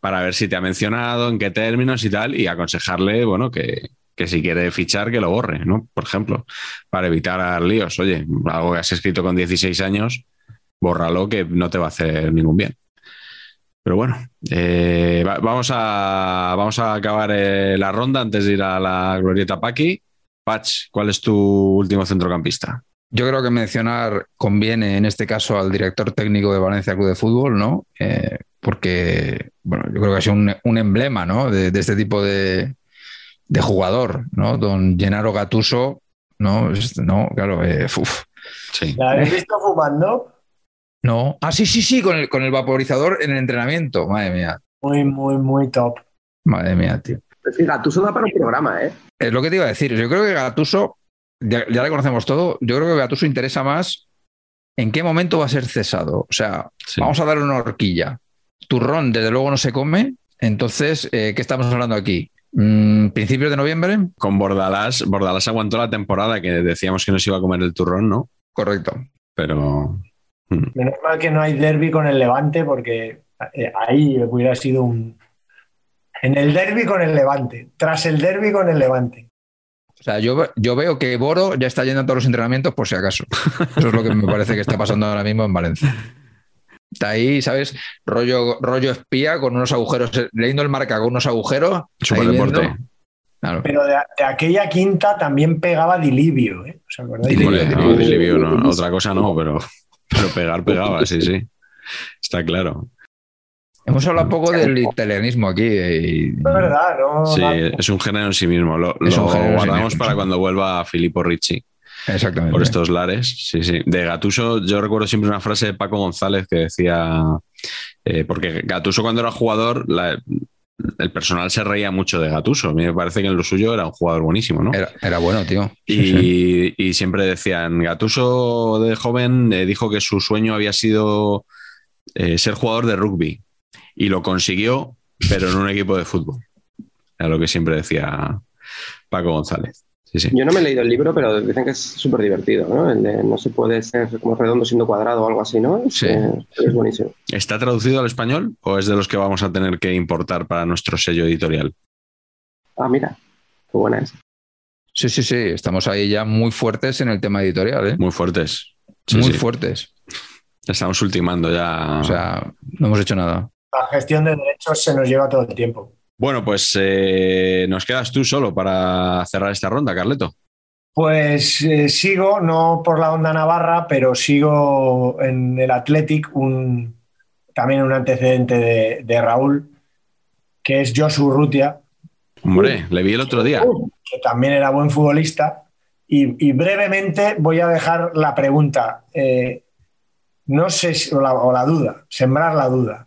para ver si te ha mencionado, en qué términos y tal, y aconsejarle, bueno, que, que si quiere fichar, que lo borre, ¿no? Por ejemplo, para evitar líos. Oye, algo que has escrito con 16 años, bórralo que no te va a hacer ningún bien. Pero bueno, eh, va- vamos, a, vamos a acabar eh, la ronda antes de ir a la glorieta Paqui. Patch, ¿cuál es tu último centrocampista? Yo creo que mencionar conviene en este caso al director técnico de Valencia Club de Fútbol, ¿no? Eh, porque, bueno, yo creo que ha sido un, un emblema, ¿no? De, de este tipo de, de jugador, ¿no? Don Gennaro Gatuso, ¿no? No, claro, eh, uf. Sí. ¿La habéis visto fumando? No. Ah, sí, sí, sí, con el, con el vaporizador en el entrenamiento. Madre mía, Muy, muy, muy top. madre mía, tío. Es decir, Gattuso da para un programa, ¿eh? Es lo que te iba a decir. Yo creo que Gatuso, ya, ya le conocemos todo, yo creo que Gatuso interesa más en qué momento va a ser cesado. O sea, Sí. vamos a darle una horquilla. Turrón, desde luego, no se come. Entonces, eh, ¿qué estamos hablando aquí? Mm, ¿Principios de noviembre? Con Bordalás, Bordalás aguantó la temporada que decíamos que nos iba a comer el turrón, ¿no? Correcto. Pero mm, Menos mal que no hay derby con el Levante porque eh, ahí hubiera sido un... En el derby con el Levante, tras el derby con el Levante. O sea, yo, yo veo que Boro ya está yendo a todos los entrenamientos por si acaso. Eso es lo que me parece que está pasando ahora mismo en Valencia. Está ahí, ¿sabes? Rollo, rollo espía con unos agujeros, leyendo el marca con unos agujeros. superdeporte. Claro. Pero de, de aquella quinta también pegaba Dilivio, ¿eh? ¿Os acordáis? Dilivio, Dilivio. no, Dilivio no, otra cosa no, pero, pero pegar pegaba, sí, sí. Está claro. Hemos hablado poco del italianismo aquí. y- Es verdad, ¿no? Sí, es un género en sí mismo. Lo, sí guardamos para cuando vuelva Filippo Ricci Exactamente. por estos lares. Sí, sí. De Gatuso, yo recuerdo siempre una frase de Paco González que decía. eh, porque Gatuso, cuando era jugador, la- el personal se reía mucho de Gatuso. A mí me parece que en lo suyo era un jugador buenísimo, ¿no? Era, era bueno, tío. Sí, Y, sí. y siempre decían, Gatuso de joven eh, dijo que su sueño había sido eh, ser jugador de rugby y lo consiguió, pero en un equipo de fútbol. Era lo que siempre decía Paco González. Sí, sí. Yo no me he leído el libro, pero dicen que es súper divertido, ¿no? El de no se puede ser como redondo siendo cuadrado o algo así, ¿no? Es, Sí. eh, es buenísimo. ¿Está traducido al español o es de los que vamos a tener que importar para nuestro sello editorial? Ah, mira, qué buena es. Sí, sí, sí, estamos ahí ya muy fuertes en el tema editorial, ¿eh? Muy fuertes. Sí, muy sí. fuertes. Estamos ultimando ya. O sea, no hemos hecho nada. La gestión de derechos se nos lleva todo el tiempo. Bueno, pues eh, nos quedas tú solo para cerrar esta ronda, Carleto. Pues eh, sigo, no por la onda navarra, pero sigo en el Athletic, un, también un antecedente de, de Raúl, que es Josu Rutia, Hombre, le vi el otro día. que también era buen futbolista. Y, y brevemente voy a dejar la pregunta, eh, no sé, si- o la, o la duda, sembrar la duda.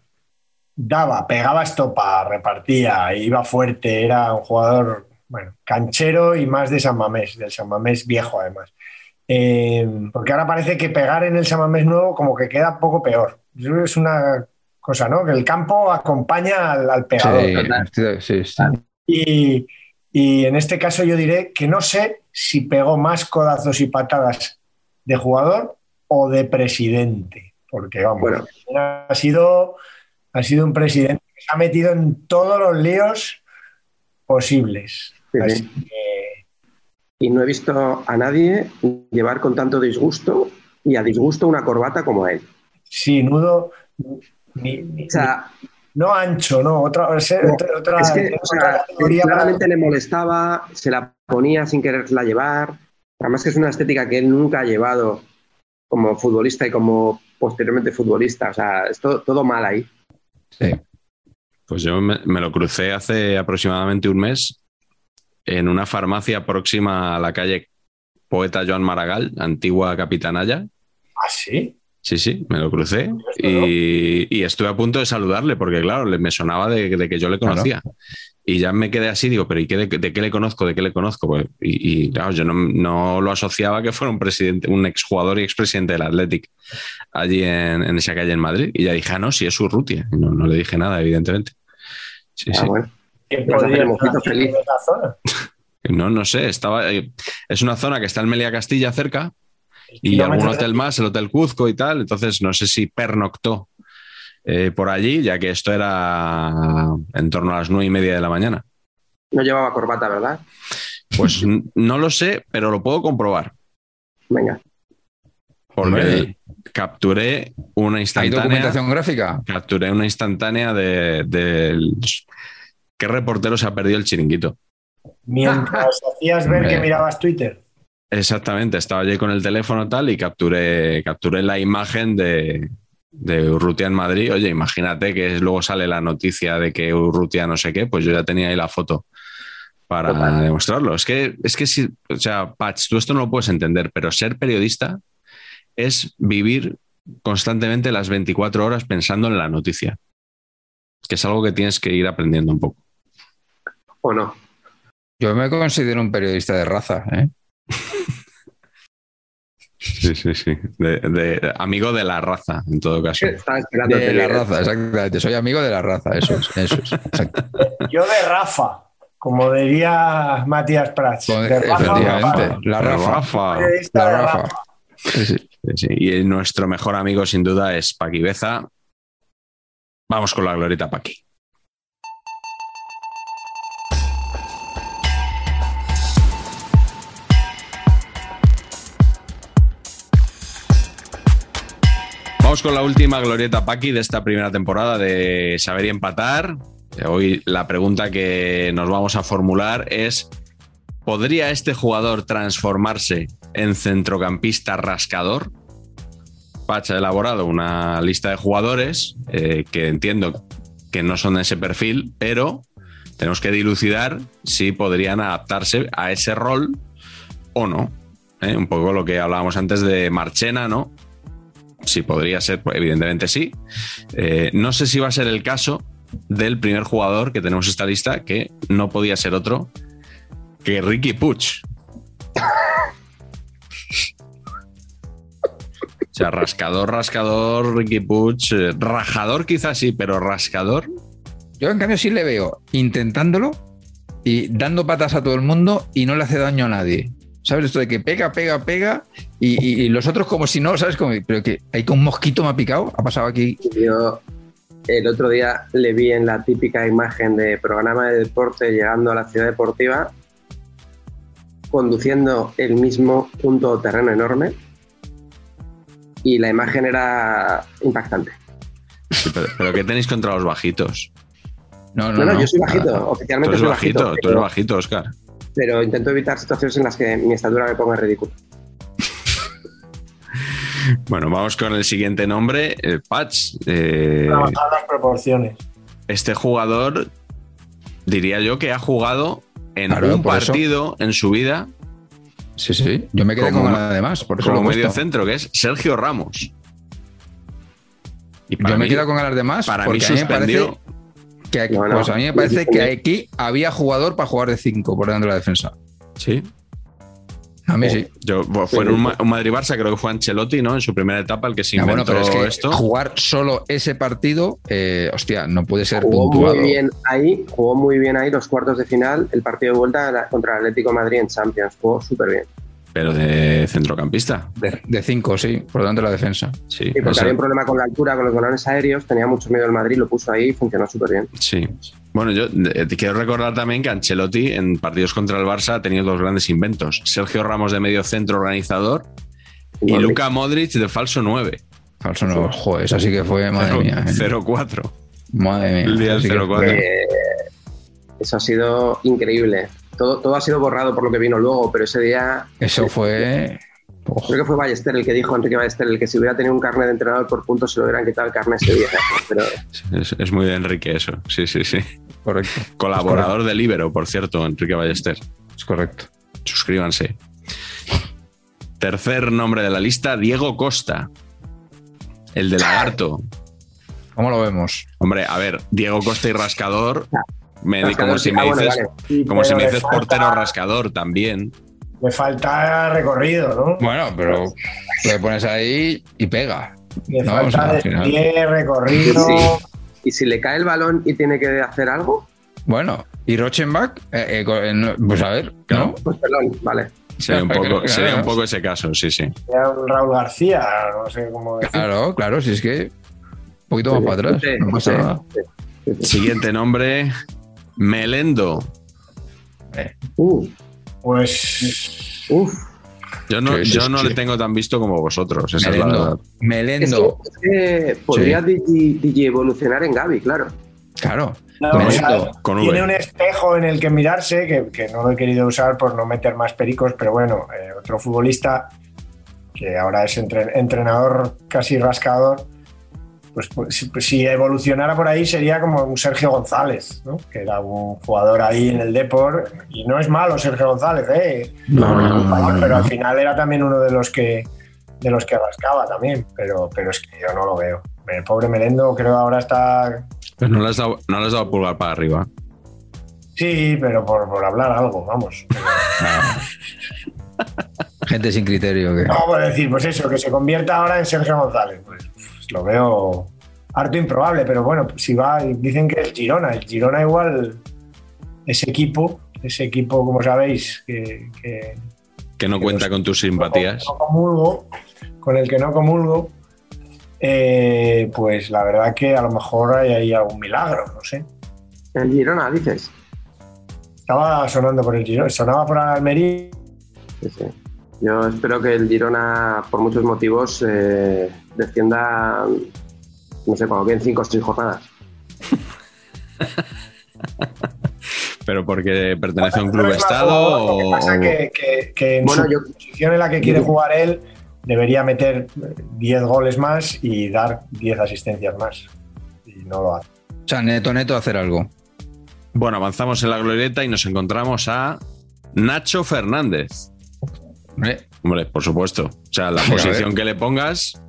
Daba, pegaba estopa, repartía, iba fuerte, era un jugador, bueno, canchero y más de San Mamés, del San Mamés viejo además. Eh, porque ahora parece que pegar en el San Mamés nuevo como que queda poco peor. Es una cosa, ¿no? Que el campo acompaña al, al pegador. Sí, sí, sí. Y, y en este caso yo diré que no sé si pegó más codazos y patadas de jugador o de presidente, porque vamos, Bueno. ha sido, ha sido un presidente que se ha metido en todos los líos posibles. Sí, Así sí. que, Y no he visto a nadie llevar con tanto disgusto y a disgusto una corbata como él. sí, nudo, ni- ni- O sea, no ancho, no, otra, No, otra, es que tenemos o sea, otra categoría para- claramente le molestaba, se la ponía sin quererla llevar. Además que es una estética que él nunca ha llevado como futbolista y como posteriormente futbolista. O sea, es todo, todo mal ahí. Sí. Pues yo me, me lo crucé hace aproximadamente un mes en una farmacia próxima a la calle Poeta Joan Maragall, antigua capitanaya. ¿Ah, sí? Sí, sí, me lo crucé y, y estuve a punto de saludarle porque, claro, me sonaba de, de que yo le conocía. Y ya me quedé así, digo, pero ¿y qué, de, de qué le conozco? ¿De qué le conozco? Pues, y, y, claro, yo no, no lo asociaba que fuera un presidente, un exjugador y expresidente del Athletic allí en, en esa calle en Madrid. Y ya dije, ah, no, sí es Urrutia. Y No, no le dije nada, evidentemente. Sí, Ah, sí. bueno. ¿Qué podría feliz. zona? No, no sé, estaba, eh, es una zona que está en Melia Castilla cerca y algún hotel más, el Hotel Cuzco y tal. Entonces no sé si pernoctó eh, por allí, ya que esto era en torno a las nueve y media de la mañana. No llevaba corbata, ¿verdad? Pues no lo sé, pero lo puedo comprobar. Venga. Porque Hombre. capturé una ¿Hay instantánea. documentación gráfica? Capturé una instantánea de, del- ¿Qué reportero se ha perdido el chiringuito? Mientras hacías ver que mirabas Twitter. Exactamente, estaba allí con el teléfono tal y capturé, capturé la imagen de, de Urrutia en Madrid. Oye, imagínate que luego sale la noticia de que Urrutia no sé qué, pues yo ya tenía ahí la foto para Total. demostrarlo. Es que, es que si, o sea, Patch, tú esto no lo puedes entender, pero ser periodista es vivir constantemente las 24 horas pensando en la noticia, que es algo que tienes que ir aprendiendo un poco. ¿O no? Yo me considero un periodista de raza, ¿eh? Sí, sí, sí. De, de- amigo de la raza, en todo caso. De la raza, exactamente. Soy amigo de la raza, eso es. Eso es. Yo de Rafa, como diría Matías Prats. De Rafa, efectivamente, Rafa. la Rafa. La Rafa. Rafa. Sí, sí. Sí, sí. Y nuestro mejor amigo, sin duda, es Paqui Beza. Vamos con la glorieta Paqui. Con la última glorieta Paqui de esta primera temporada de Saber y Empatar. Hoy la pregunta que nos vamos a formular es: ¿podría este jugador transformarse en centrocampista rascador? Patch ha elaborado una lista de jugadores eh, que entiendo que no son de ese perfil, pero tenemos que dilucidar si podrían adaptarse a ese rol o no. ¿eh? Un poco lo que hablábamos antes de Marchena, ¿no? Si podría ser, pues, evidentemente sí. Eh, no sé si va a ser el caso del primer jugador que tenemos en esta lista, que no podía ser otro que Ricky Puch. O sea, rascador, rascador, Ricky Puch, eh, rajador quizás sí, pero rascador, Yo, en cambio, sí le veo intentándolo y dando patas a todo el mundo y no le hace daño a nadie. ¿Sabes? Esto de que pega, pega, pega y, y- y los otros como si no, ¿sabes? Como, pero que hay que un mosquito me ha picado, ha pasado aquí. Yo, el otro día le vi en la típica imagen de programa de deporte llegando a la ciudad deportiva, conduciendo el mismo punto terreno enorme y la imagen era impactante. Sí, pero, pero ¿qué tenéis contra los bajitos? No, No, no, yo soy nada. bajito, Tú oficialmente eres soy bajito, bajito, tú eres bajito, Oscar. Pero intento evitar situaciones en las que mi estatura me ponga ridículo. Bueno, vamos con el siguiente nombre, el Patch. Eh, Para bajar las proporciones. este jugador, diría yo que ha jugado en Claro, un eso. partido en su vida Sí, sí. Yo me quedé Como con ganas de más. Por eso como medio centro, que es Sergio Ramos. Y Yo me he quedado con ganas de más. para mí porque a mí me suspendió. parece que aquí, No, no. pues a mí me parece que aquí había jugador para jugar de 5 por delante de la defensa. Sí. A mí sí. Yo, bueno, fue en un, Ma- un Madrid-Barça, creo que fue Ancelotti, ¿no? En su primera etapa, el que se Ah, bueno, inventó pero es que esto. jugar solo ese partido, eh, hostia, no puede ser Jugó puntuado. muy bien ahí, jugó muy bien ahí los cuartos de final, el partido de vuelta contra el Atlético de Madrid en Champions, jugó súper bien. Pero de centrocampista. De 5, sí, por delante de la defensa. Sí. Sí, porque había un problema con la altura, con los balones aéreos, tenía mucho miedo el Madrid, lo puso ahí y funcionó súper bien. sí. Bueno, yo eh, te quiero recordar también que Ancelotti en partidos contra el Barça ha tenido dos grandes inventos. Sergio Ramos de medio centro organizador y Modric. Luka Modric de falso 9. Falso no, joder, esa sí que fue, madre mía. eh. 0-4. Madre mía. El día del esa sí que 0-4. fue- Eh, eso ha sido increíble. Todo, todo ha sido borrado por lo que vino luego, pero ese día Eso fue. Creo que fue Ballester el que dijo, Enrique Ballester, el que si hubiera tenido un carnet de entrenador por puntos se lo hubieran quitado el carnet ese día. Pero Es, es muy de Enrique eso. Sí, sí, sí. correcto. Colaborador de Libero, por cierto, Enrique Ballester. Es correcto. Suscríbanse. Tercer nombre de la lista, Diego Costa. El de Lagarto. ¿Cómo lo vemos? Hombre, a ver, Diego Costa y Rascador. Me- Rascador, como si me Ah, bueno, dices, vale. Sí, como si me le dices falta- portero rascador también. Le falta recorrido, ¿no? Bueno, pero lo pones ahí y pega. Le No, falta o sea, pie, recorrido. Sí. y si le cae el balón y tiene que hacer algo, Bueno, y Rochenbach, eh, eh, eh, no- pues a ver. ¿no? pues perdón, vale. Sería un poco, sería un poco ese caso, sí, sí. Era un Raúl García, no sé cómo decir. Claro, claro, si es que un poquito más para atrás. Sí, No pasa sí, nada. sí, sí, sí. Siguiente nombre, Melendo. Uh, Pues uf. Yo no, yo no le tengo tan visto como vosotros, esa es la verdad. Melendo. Es que, podría digi, digi evolucionar en Gaby, claro. Claro. no, Con o sea, V, con tiene un espejo en el que mirarse, que, que no lo he querido usar por no meter más pericos, pero bueno, eh, otro futbolista que ahora es entre- entrenador casi rascador, pues, pues, si, pues, si evolucionara por ahí sería como un Sergio González, ¿no? que era un jugador ahí en el Deport, y no es malo Sergio González, ¿eh? No, no, no, no, no, pero al final era también uno de los que de los que rascaba también, pero, pero es que yo no lo veo. El pobre Melendo creo ahora está Pero no le has dado, no le has dado pulgar para arriba. Sí, pero por, por hablar algo, vamos. Gente sin criterio. Que... No, por decir, pues eso, que se convierta ahora en Sergio González. Pues, pues lo veo harto improbable, pero bueno, si va, dicen que el Girona, el Girona igual, ese equipo, ese equipo, como sabéis, que, que Que no cuenta con tus simpatías. no comulgo, con el que no comulgo, eh, pues la verdad que a lo mejor hay ahí algún milagro, no sé. El Girona, dices. Estaba sonando por el Girona, sonaba por Almería. Sí, sí. Yo espero que el Girona, por muchos motivos, eh, descienda, no sé, cuando queden cinco o seis jornadas. Pero porque pertenece a un club estado Lo que pasa que, que- que en Bueno, su yo- posición en la que quiere jugar él debería meter 10 goles más y dar 10 asistencias más. Y no lo hace. O sea, neto, neto, hacer algo. Bueno, avanzamos en la glorieta y nos encontramos a Nacho Fernández. Hombre, Hombre, por supuesto. O sea, la posición que le pongas,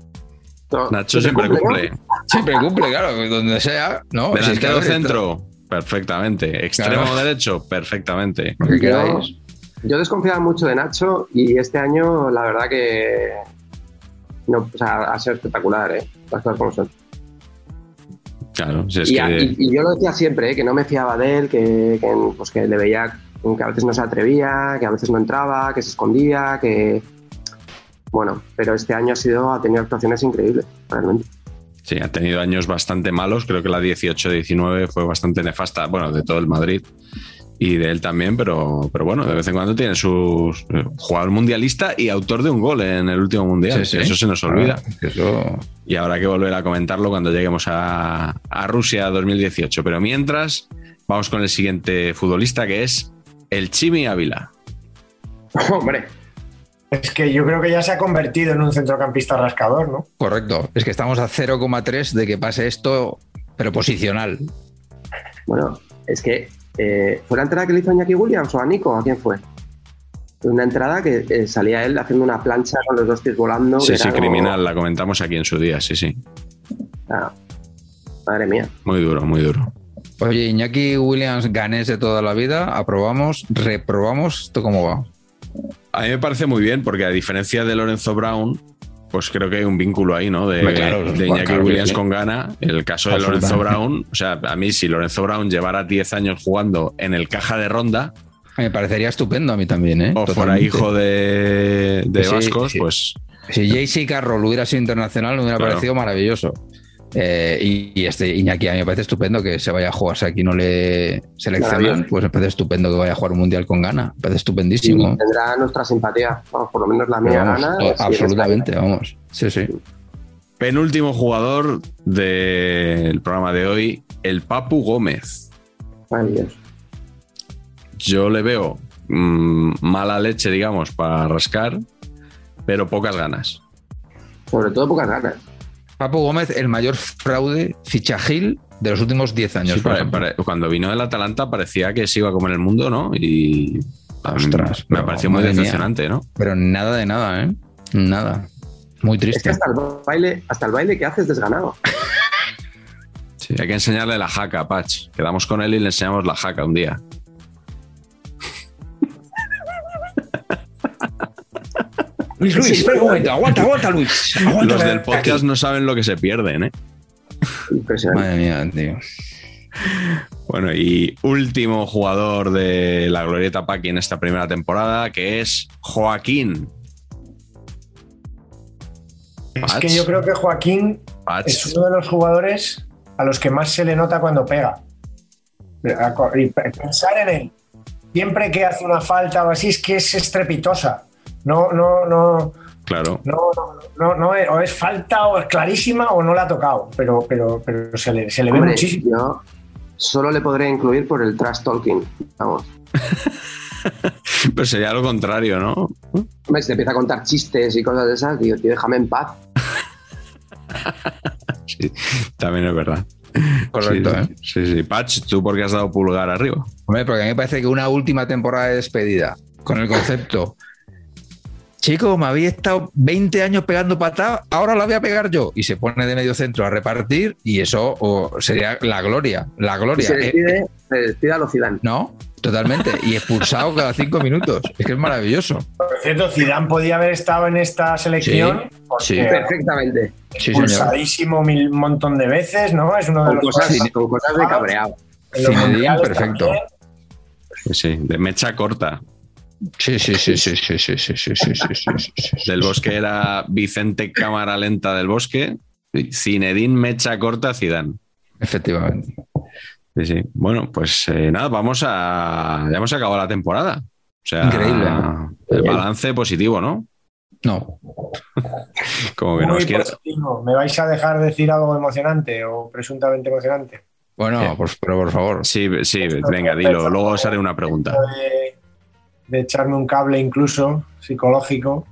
No, Nacho ¿se siempre cumple. siempre cumple, claro, donde sea. ¿no? Si es que, a Delantero centro, perfectamente. Extremo Claro. derecho, perfectamente. Yo, yo desconfiaba mucho de Nacho y este año, la verdad que. No, o sea, ha sido espectacular, ¿eh? Las cosas como son. Claro, si es y, que. y- y yo lo decía siempre, ¿eh? que no me fiaba de él, que, que, pues, que le veía que a veces no se atrevía, que a veces no entraba, que se escondía, que. Bueno, pero este año ha sido, ha tenido actuaciones increíbles, realmente. Sí, ha tenido años bastante malos. Creo que la 18-19 fue bastante nefasta. Bueno, de todo el Madrid y de él también, pero, pero bueno, de vez en cuando tiene su jugador mundialista y autor de un gol en el último mundial. Sí, sí. Eso se nos olvida. Ah, eso- Y habrá que volver a comentarlo cuando lleguemos a, a Rusia 2018. Pero mientras, vamos con el siguiente futbolista que es el Chimi Ávila. Hombre, Es que yo creo que ya se ha convertido en un centrocampista rascador, ¿no? Correcto. Es que estamos a 0,3 de que pase esto, pero posicional. bueno, es que eh, ¿fue la entrada que le hizo a Iñaki Williams o a Nico? ¿A quién fue? Una entrada que eh, salía él haciendo una plancha con los dos pies volando. Sí, sí, como- criminal, la comentamos aquí en su día, sí, sí. Ah, madre mía. Muy duro, muy duro. Oye, Iñaki Williams, ganés de toda la vida, aprobamos, reprobamos, ¿esto cómo va? A mí me parece muy bien porque a diferencia de Lorenzo Brown, pues creo que hay un vínculo ahí, ¿no? De, claro, de Iñaki claro Williams sí. con Gana. El caso de Lorenzo. Brown, o sea, a mí si Lorenzo Brown llevara 10 años jugando en el caja de ronda Me parecería estupendo a mí también, ¿eh? o fuera hijo de, de Sí, vascos, sí. pues Si JC Carroll hubiera sido internacional, me hubiera Claro. parecido maravilloso. Eh, y, y este Iñaki a mí me parece estupendo que se vaya a jugar. Si aquí no le seleccionan, pues me parece estupendo que vaya a jugar un mundial con gana. Me parece Y estupendísimo. tendrá nuestra simpatía. Vamos, por lo menos la mía vamos, gana. to- si él absolutamente, vamos. Sí, sí. penúltimo jugador del programa de hoy, el Papu Gómez. Ay, Dios. Yo le veo mm, mala leche, digamos, para rascar, pero pocas ganas. Sobre todo pocas ganas. Papu Gómez, el mayor fraude fichajil de los últimos 10 años. Sí, por pare- ejemplo. pare- cuando vino del Atalanta parecía que se iba a comer el mundo, ¿no? Y a mí Ostras, me pareció muy decepcionante, ¿no? Pero nada de nada, ¿eh? Nada. Muy Es que triste. hasta el baile, hasta el baile que haces desganado. Sí, hay que enseñarle la jaca, Patch. Quedamos con él y le enseñamos la jaca un día. Luis, Luis, espera un momento. Aguanta, aguanta, Luis. Aguanta, Los del podcast no saben lo que se pierden, ¿eh? Impresionante. Madre mía, tío. Bueno, y último jugador de la Glorieta Paqui en esta primera temporada, que es Joaquín. Es que yo creo que Joaquín Patch. es uno de los jugadores a los que más se le nota cuando pega. Y pensar en él, siempre que hace una falta o así, es que es estrepitosa. No, no, no, Claro. no, no, no, es- o es falta o es clarísima o no la ha tocado, pero, pero, pero se le, se le ve muchísimo. yo solo le podré incluir por el trash talking. Vamos. Pero sería lo contrario, ¿no? Hombre, si te empieza a contar chistes y cosas de esas, digo, tío, déjame en paz. Sí, también es verdad. Correcto, sí, ¿eh? Sí, sí. Patch, ¿tú por qué has dado pulgar arriba? Hombre, porque a mí me parece que una última temporada de despedida con el concepto. Chico, me había estado 20 años pegando patada, ahora la voy a pegar yo. Y se pone de medio centro a repartir y eso o, sería la gloria. La Y gloria. se Eh, despide, se despide a los Zidane. no, totalmente. Y expulsado cada cinco minutos. Es que es maravilloso. Por cierto, Zidane podía haber estado en esta selección Sí, sí. Perfectamente. Sí, expulsadísimo mil montón de veces, ¿no? Es uno de los cosas, cosas de cabreado. perfecto. también. Sí, sí, de mecha corta. Sí, sí, sí, sí, sí, sí, sí, sí, sí, sí. Del bosque era Vicente Cámara Lenta del Bosque. Zinedine Mecha Corta Zidane. Efectivamente. Sí, sí. Bueno, pues eh, nada, vamos a. Ya hemos acabado la temporada. O sea, Increíble. El balance positivo, ¿no? No. Como que Muy nos quiere. positivo. ¿Me vais a dejar decir algo emocionante o presuntamente emocionante? Bueno, Eh. por, pero por favor. Sí, sí, venga, dilo. Luego os haré una pregunta. De, echarme un cable incluso psicológico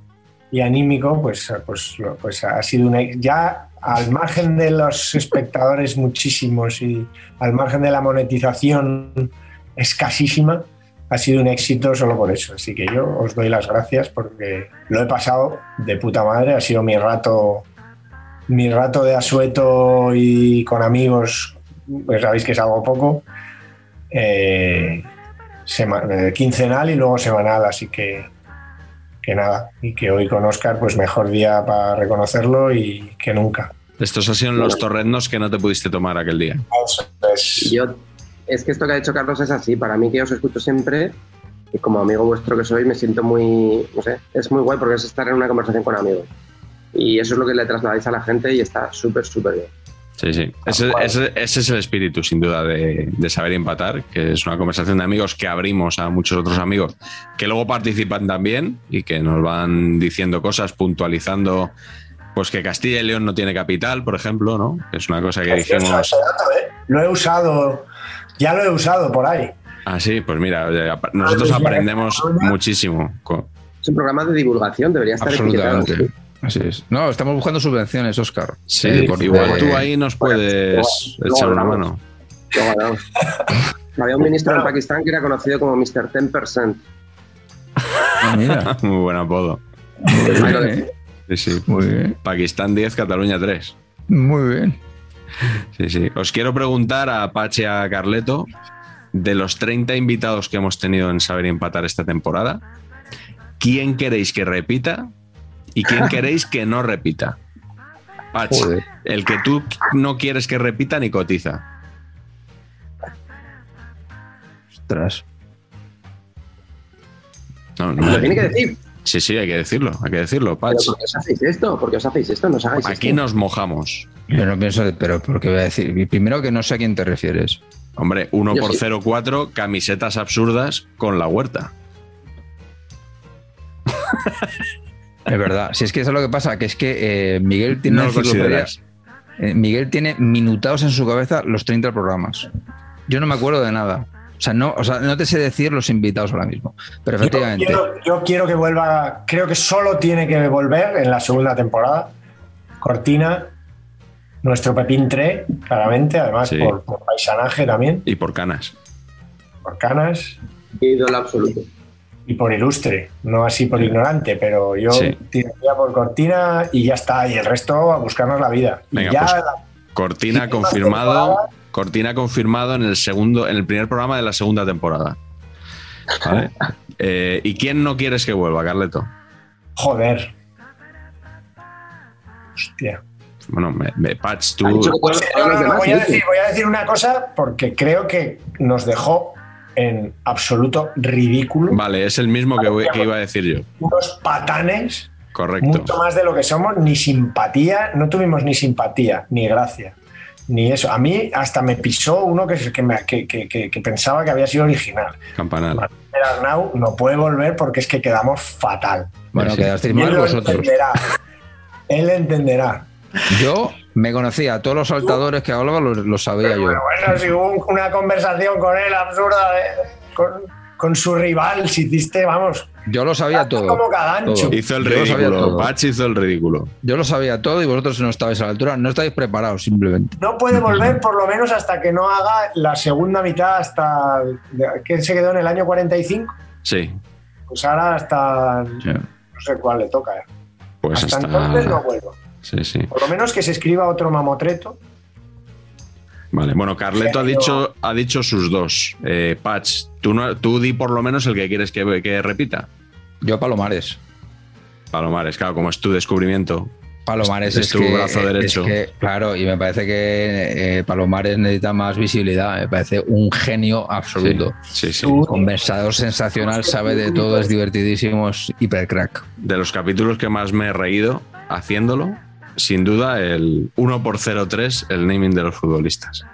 y anímico, pues, pues, pues ha sido una... Ya al margen de los espectadores muchísimos y al margen de la monetización escasísima, ha sido un éxito solo por eso. Así que yo os doy las gracias porque lo he pasado de puta madre. Ha sido mi rato, mi rato de asueto y con amigos, pues sabéis que es algo poco. Eh, eh, quincenal y luego semanal, así que, que nada. Y que hoy con Oscar, pues mejor día para reconocerlo y que nunca. Estos han sido los torrendos que no te pudiste tomar aquel día. Yo, es que esto que ha dicho Carlos es así. Para mí, que yo os escucho siempre, y como amigo vuestro que soy, me siento muy. No sé, es muy guay porque es estar en una conversación con amigos. Y eso es lo que le trasladáis a la gente y está súper, súper bien. Sí, sí. Ese, ese- ese es el espíritu, sin duda, de, de saber empatar, que es una conversación de amigos que abrimos a muchos otros amigos que luego participan también y que nos van diciendo cosas, puntualizando, pues que Castilla y León no tiene capital, por ejemplo, ¿no? Es una cosa que Gracioso dijimos. dato, ¿eh? Lo he usado, ya lo he usado por ahí. Ah, sí, pues mira, nosotros pues ya, aprendemos muchísimo. Es un programa de divulgación, debería estar etiquetado. Absolutamente. Así es. No, estamos buscando subvenciones, Oscar. Sí, Eh, porque- igual tú ahí nos puedes echar una mano. Había un ministro en Pakistán que era conocido como Mr. 10%. Ah, mira. Muy buen apodo. Muy bien, ¿eh? Sí, sí. Muy bien. Pakistán 10, Cataluña 3. Muy bien. Sí, sí. Os quiero preguntar a Pache y a Carleto, de los 30 invitados que hemos tenido en Saber Empatar esta temporada, ¿quién queréis que repita y quién queréis que no repita? Pach, Joder. el que tú no quieres que repita ni cotiza. Ostras. No, no. Lo tiene que decir. Sí, sí, hay que decirlo, hay que decirlo, Pero Pach. ¿Por qué os hacéis esto? ¿Por qué os hacéis esto? No os hagáis Aquí esto. nos mojamos. Yo no pienso, pero porque voy a decir, primero que no sé a quién te refieres. Hombre, 1 Yo por sí. 04, camisetas absurdas con la huerta. Es verdad. Si es que eso es lo que pasa, que es que eh, Miguel tiene No eh, Miguel tiene minutados en su cabeza los 30 programas. Yo no me acuerdo de nada. O sea, no, o sea, no te sé decir los invitados ahora mismo. Pero Yo efectivamente. quiero, yo quiero que vuelva, creo que solo tiene que volver en la segunda temporada. Cortina, nuestro Pepín 3, claramente, además Sí. por, por paisanaje también, Y por canas. por canas Ídolo absoluto. Y por ilustre, no así por ignorante, pero yo Sí. tiraría por Cortina y ya está, y el resto a buscarnos la vida. Y Venga, ya pues, la- Cortina confirmado. Cortina confirmado en el segundo, en el primer programa de la segunda temporada. ¿Vale? Eh, ¿Y quién no quieres que vuelva, Carleto? joder. Hostia. Bueno, me, me- Patch, tú. Pues, todos- no, todos no, los no, demás voy, a sí. decir, voy a decir una cosa porque creo que nos dejó en absoluto ridículo Vale, es el mismo que, voy- que iba a decir yo. unos patanes Correcto. mucho más de lo que somos, ni simpatía, no tuvimos ni simpatía, ni gracia, ni eso. A mí hasta me pisó uno que, que, me- que- que- que- que pensaba que había sido original. Campanal. El Arnau no puede volver porque es que quedamos fatal. Bueno, Sí. quedasteis mal vosotros. entenderá. Él entenderá. Yo me conocía a todos los saltadores que hablaba, los, los sabía yo. Pero bueno, si hubo un- una conversación con él absurda de- con, con su rival, si hiciste, vamos, Yo lo sabía todo. como cagancho. todo. Hizo el Yo lo sabía ridículo. todo. Patch hizo el ridículo. Yo lo sabía todo y vosotros no estabais a la altura, no estáis preparados simplemente. No puede volver por lo menos hasta que no haga la segunda mitad hasta... ¿Quién se quedó en el año 45? Sí. Pues ahora hasta... Sí. No sé cuál le toca. Pues hasta hasta. entonces no vuelvo. Sí, sí. Por lo menos que se escriba otro mamotreto. Vale, bueno, Carleto ha dicho, ha dicho sus dos. Eh, Patch, tú, no- tú di por lo menos el que quieres que, que repita. Yo Palomares. Palomares, claro, como es tu descubrimiento. Palomares Es es, tu que, brazo es derecho. que, claro, y me parece que eh, Palomares necesita más visibilidad. Me parece un genio absoluto. Sí, sí. Tú- Conversador sensacional, sabe de todo, es divertidísimo, es hiper crack. De los capítulos que más me he reído haciéndolo, sin duda, el 1 por 03 el naming de los futbolistas,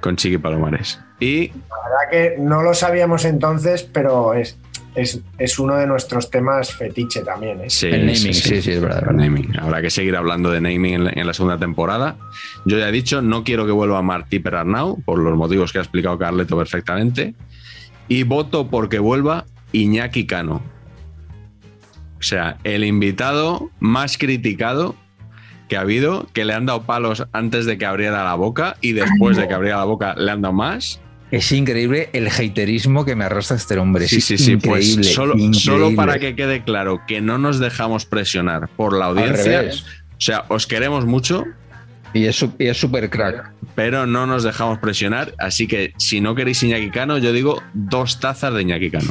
con Chiqui Palomares. Y La verdad que no lo sabíamos entonces, pero es, es, es uno de nuestros temas fetiche también. ¿eh? sí, El naming, sí, sí, es verdad, El naming. Habrá que seguir hablando de naming en la, en la segunda temporada. Yo ya he dicho, no quiero que vuelva Martí Perarnau, por los motivos que ha explicado Carleto perfectamente. Y voto porque vuelva Iñaki Cano. O sea, el invitado más criticado que ha habido, que le han dado palos antes de que abriera la boca y después de que abriera la boca le han dado más. Es increíble el haterismo que me arrastra este hombre. Sí, es sí, sí. Pues solo, increíble. solo para que quede claro que no nos dejamos presionar por la audiencia. O sea, os queremos mucho, Y es su- y es súper crack. pero no nos dejamos presionar. Así que si no queréis Iñaki Cano, yo digo dos tazas de Iñaki Cano.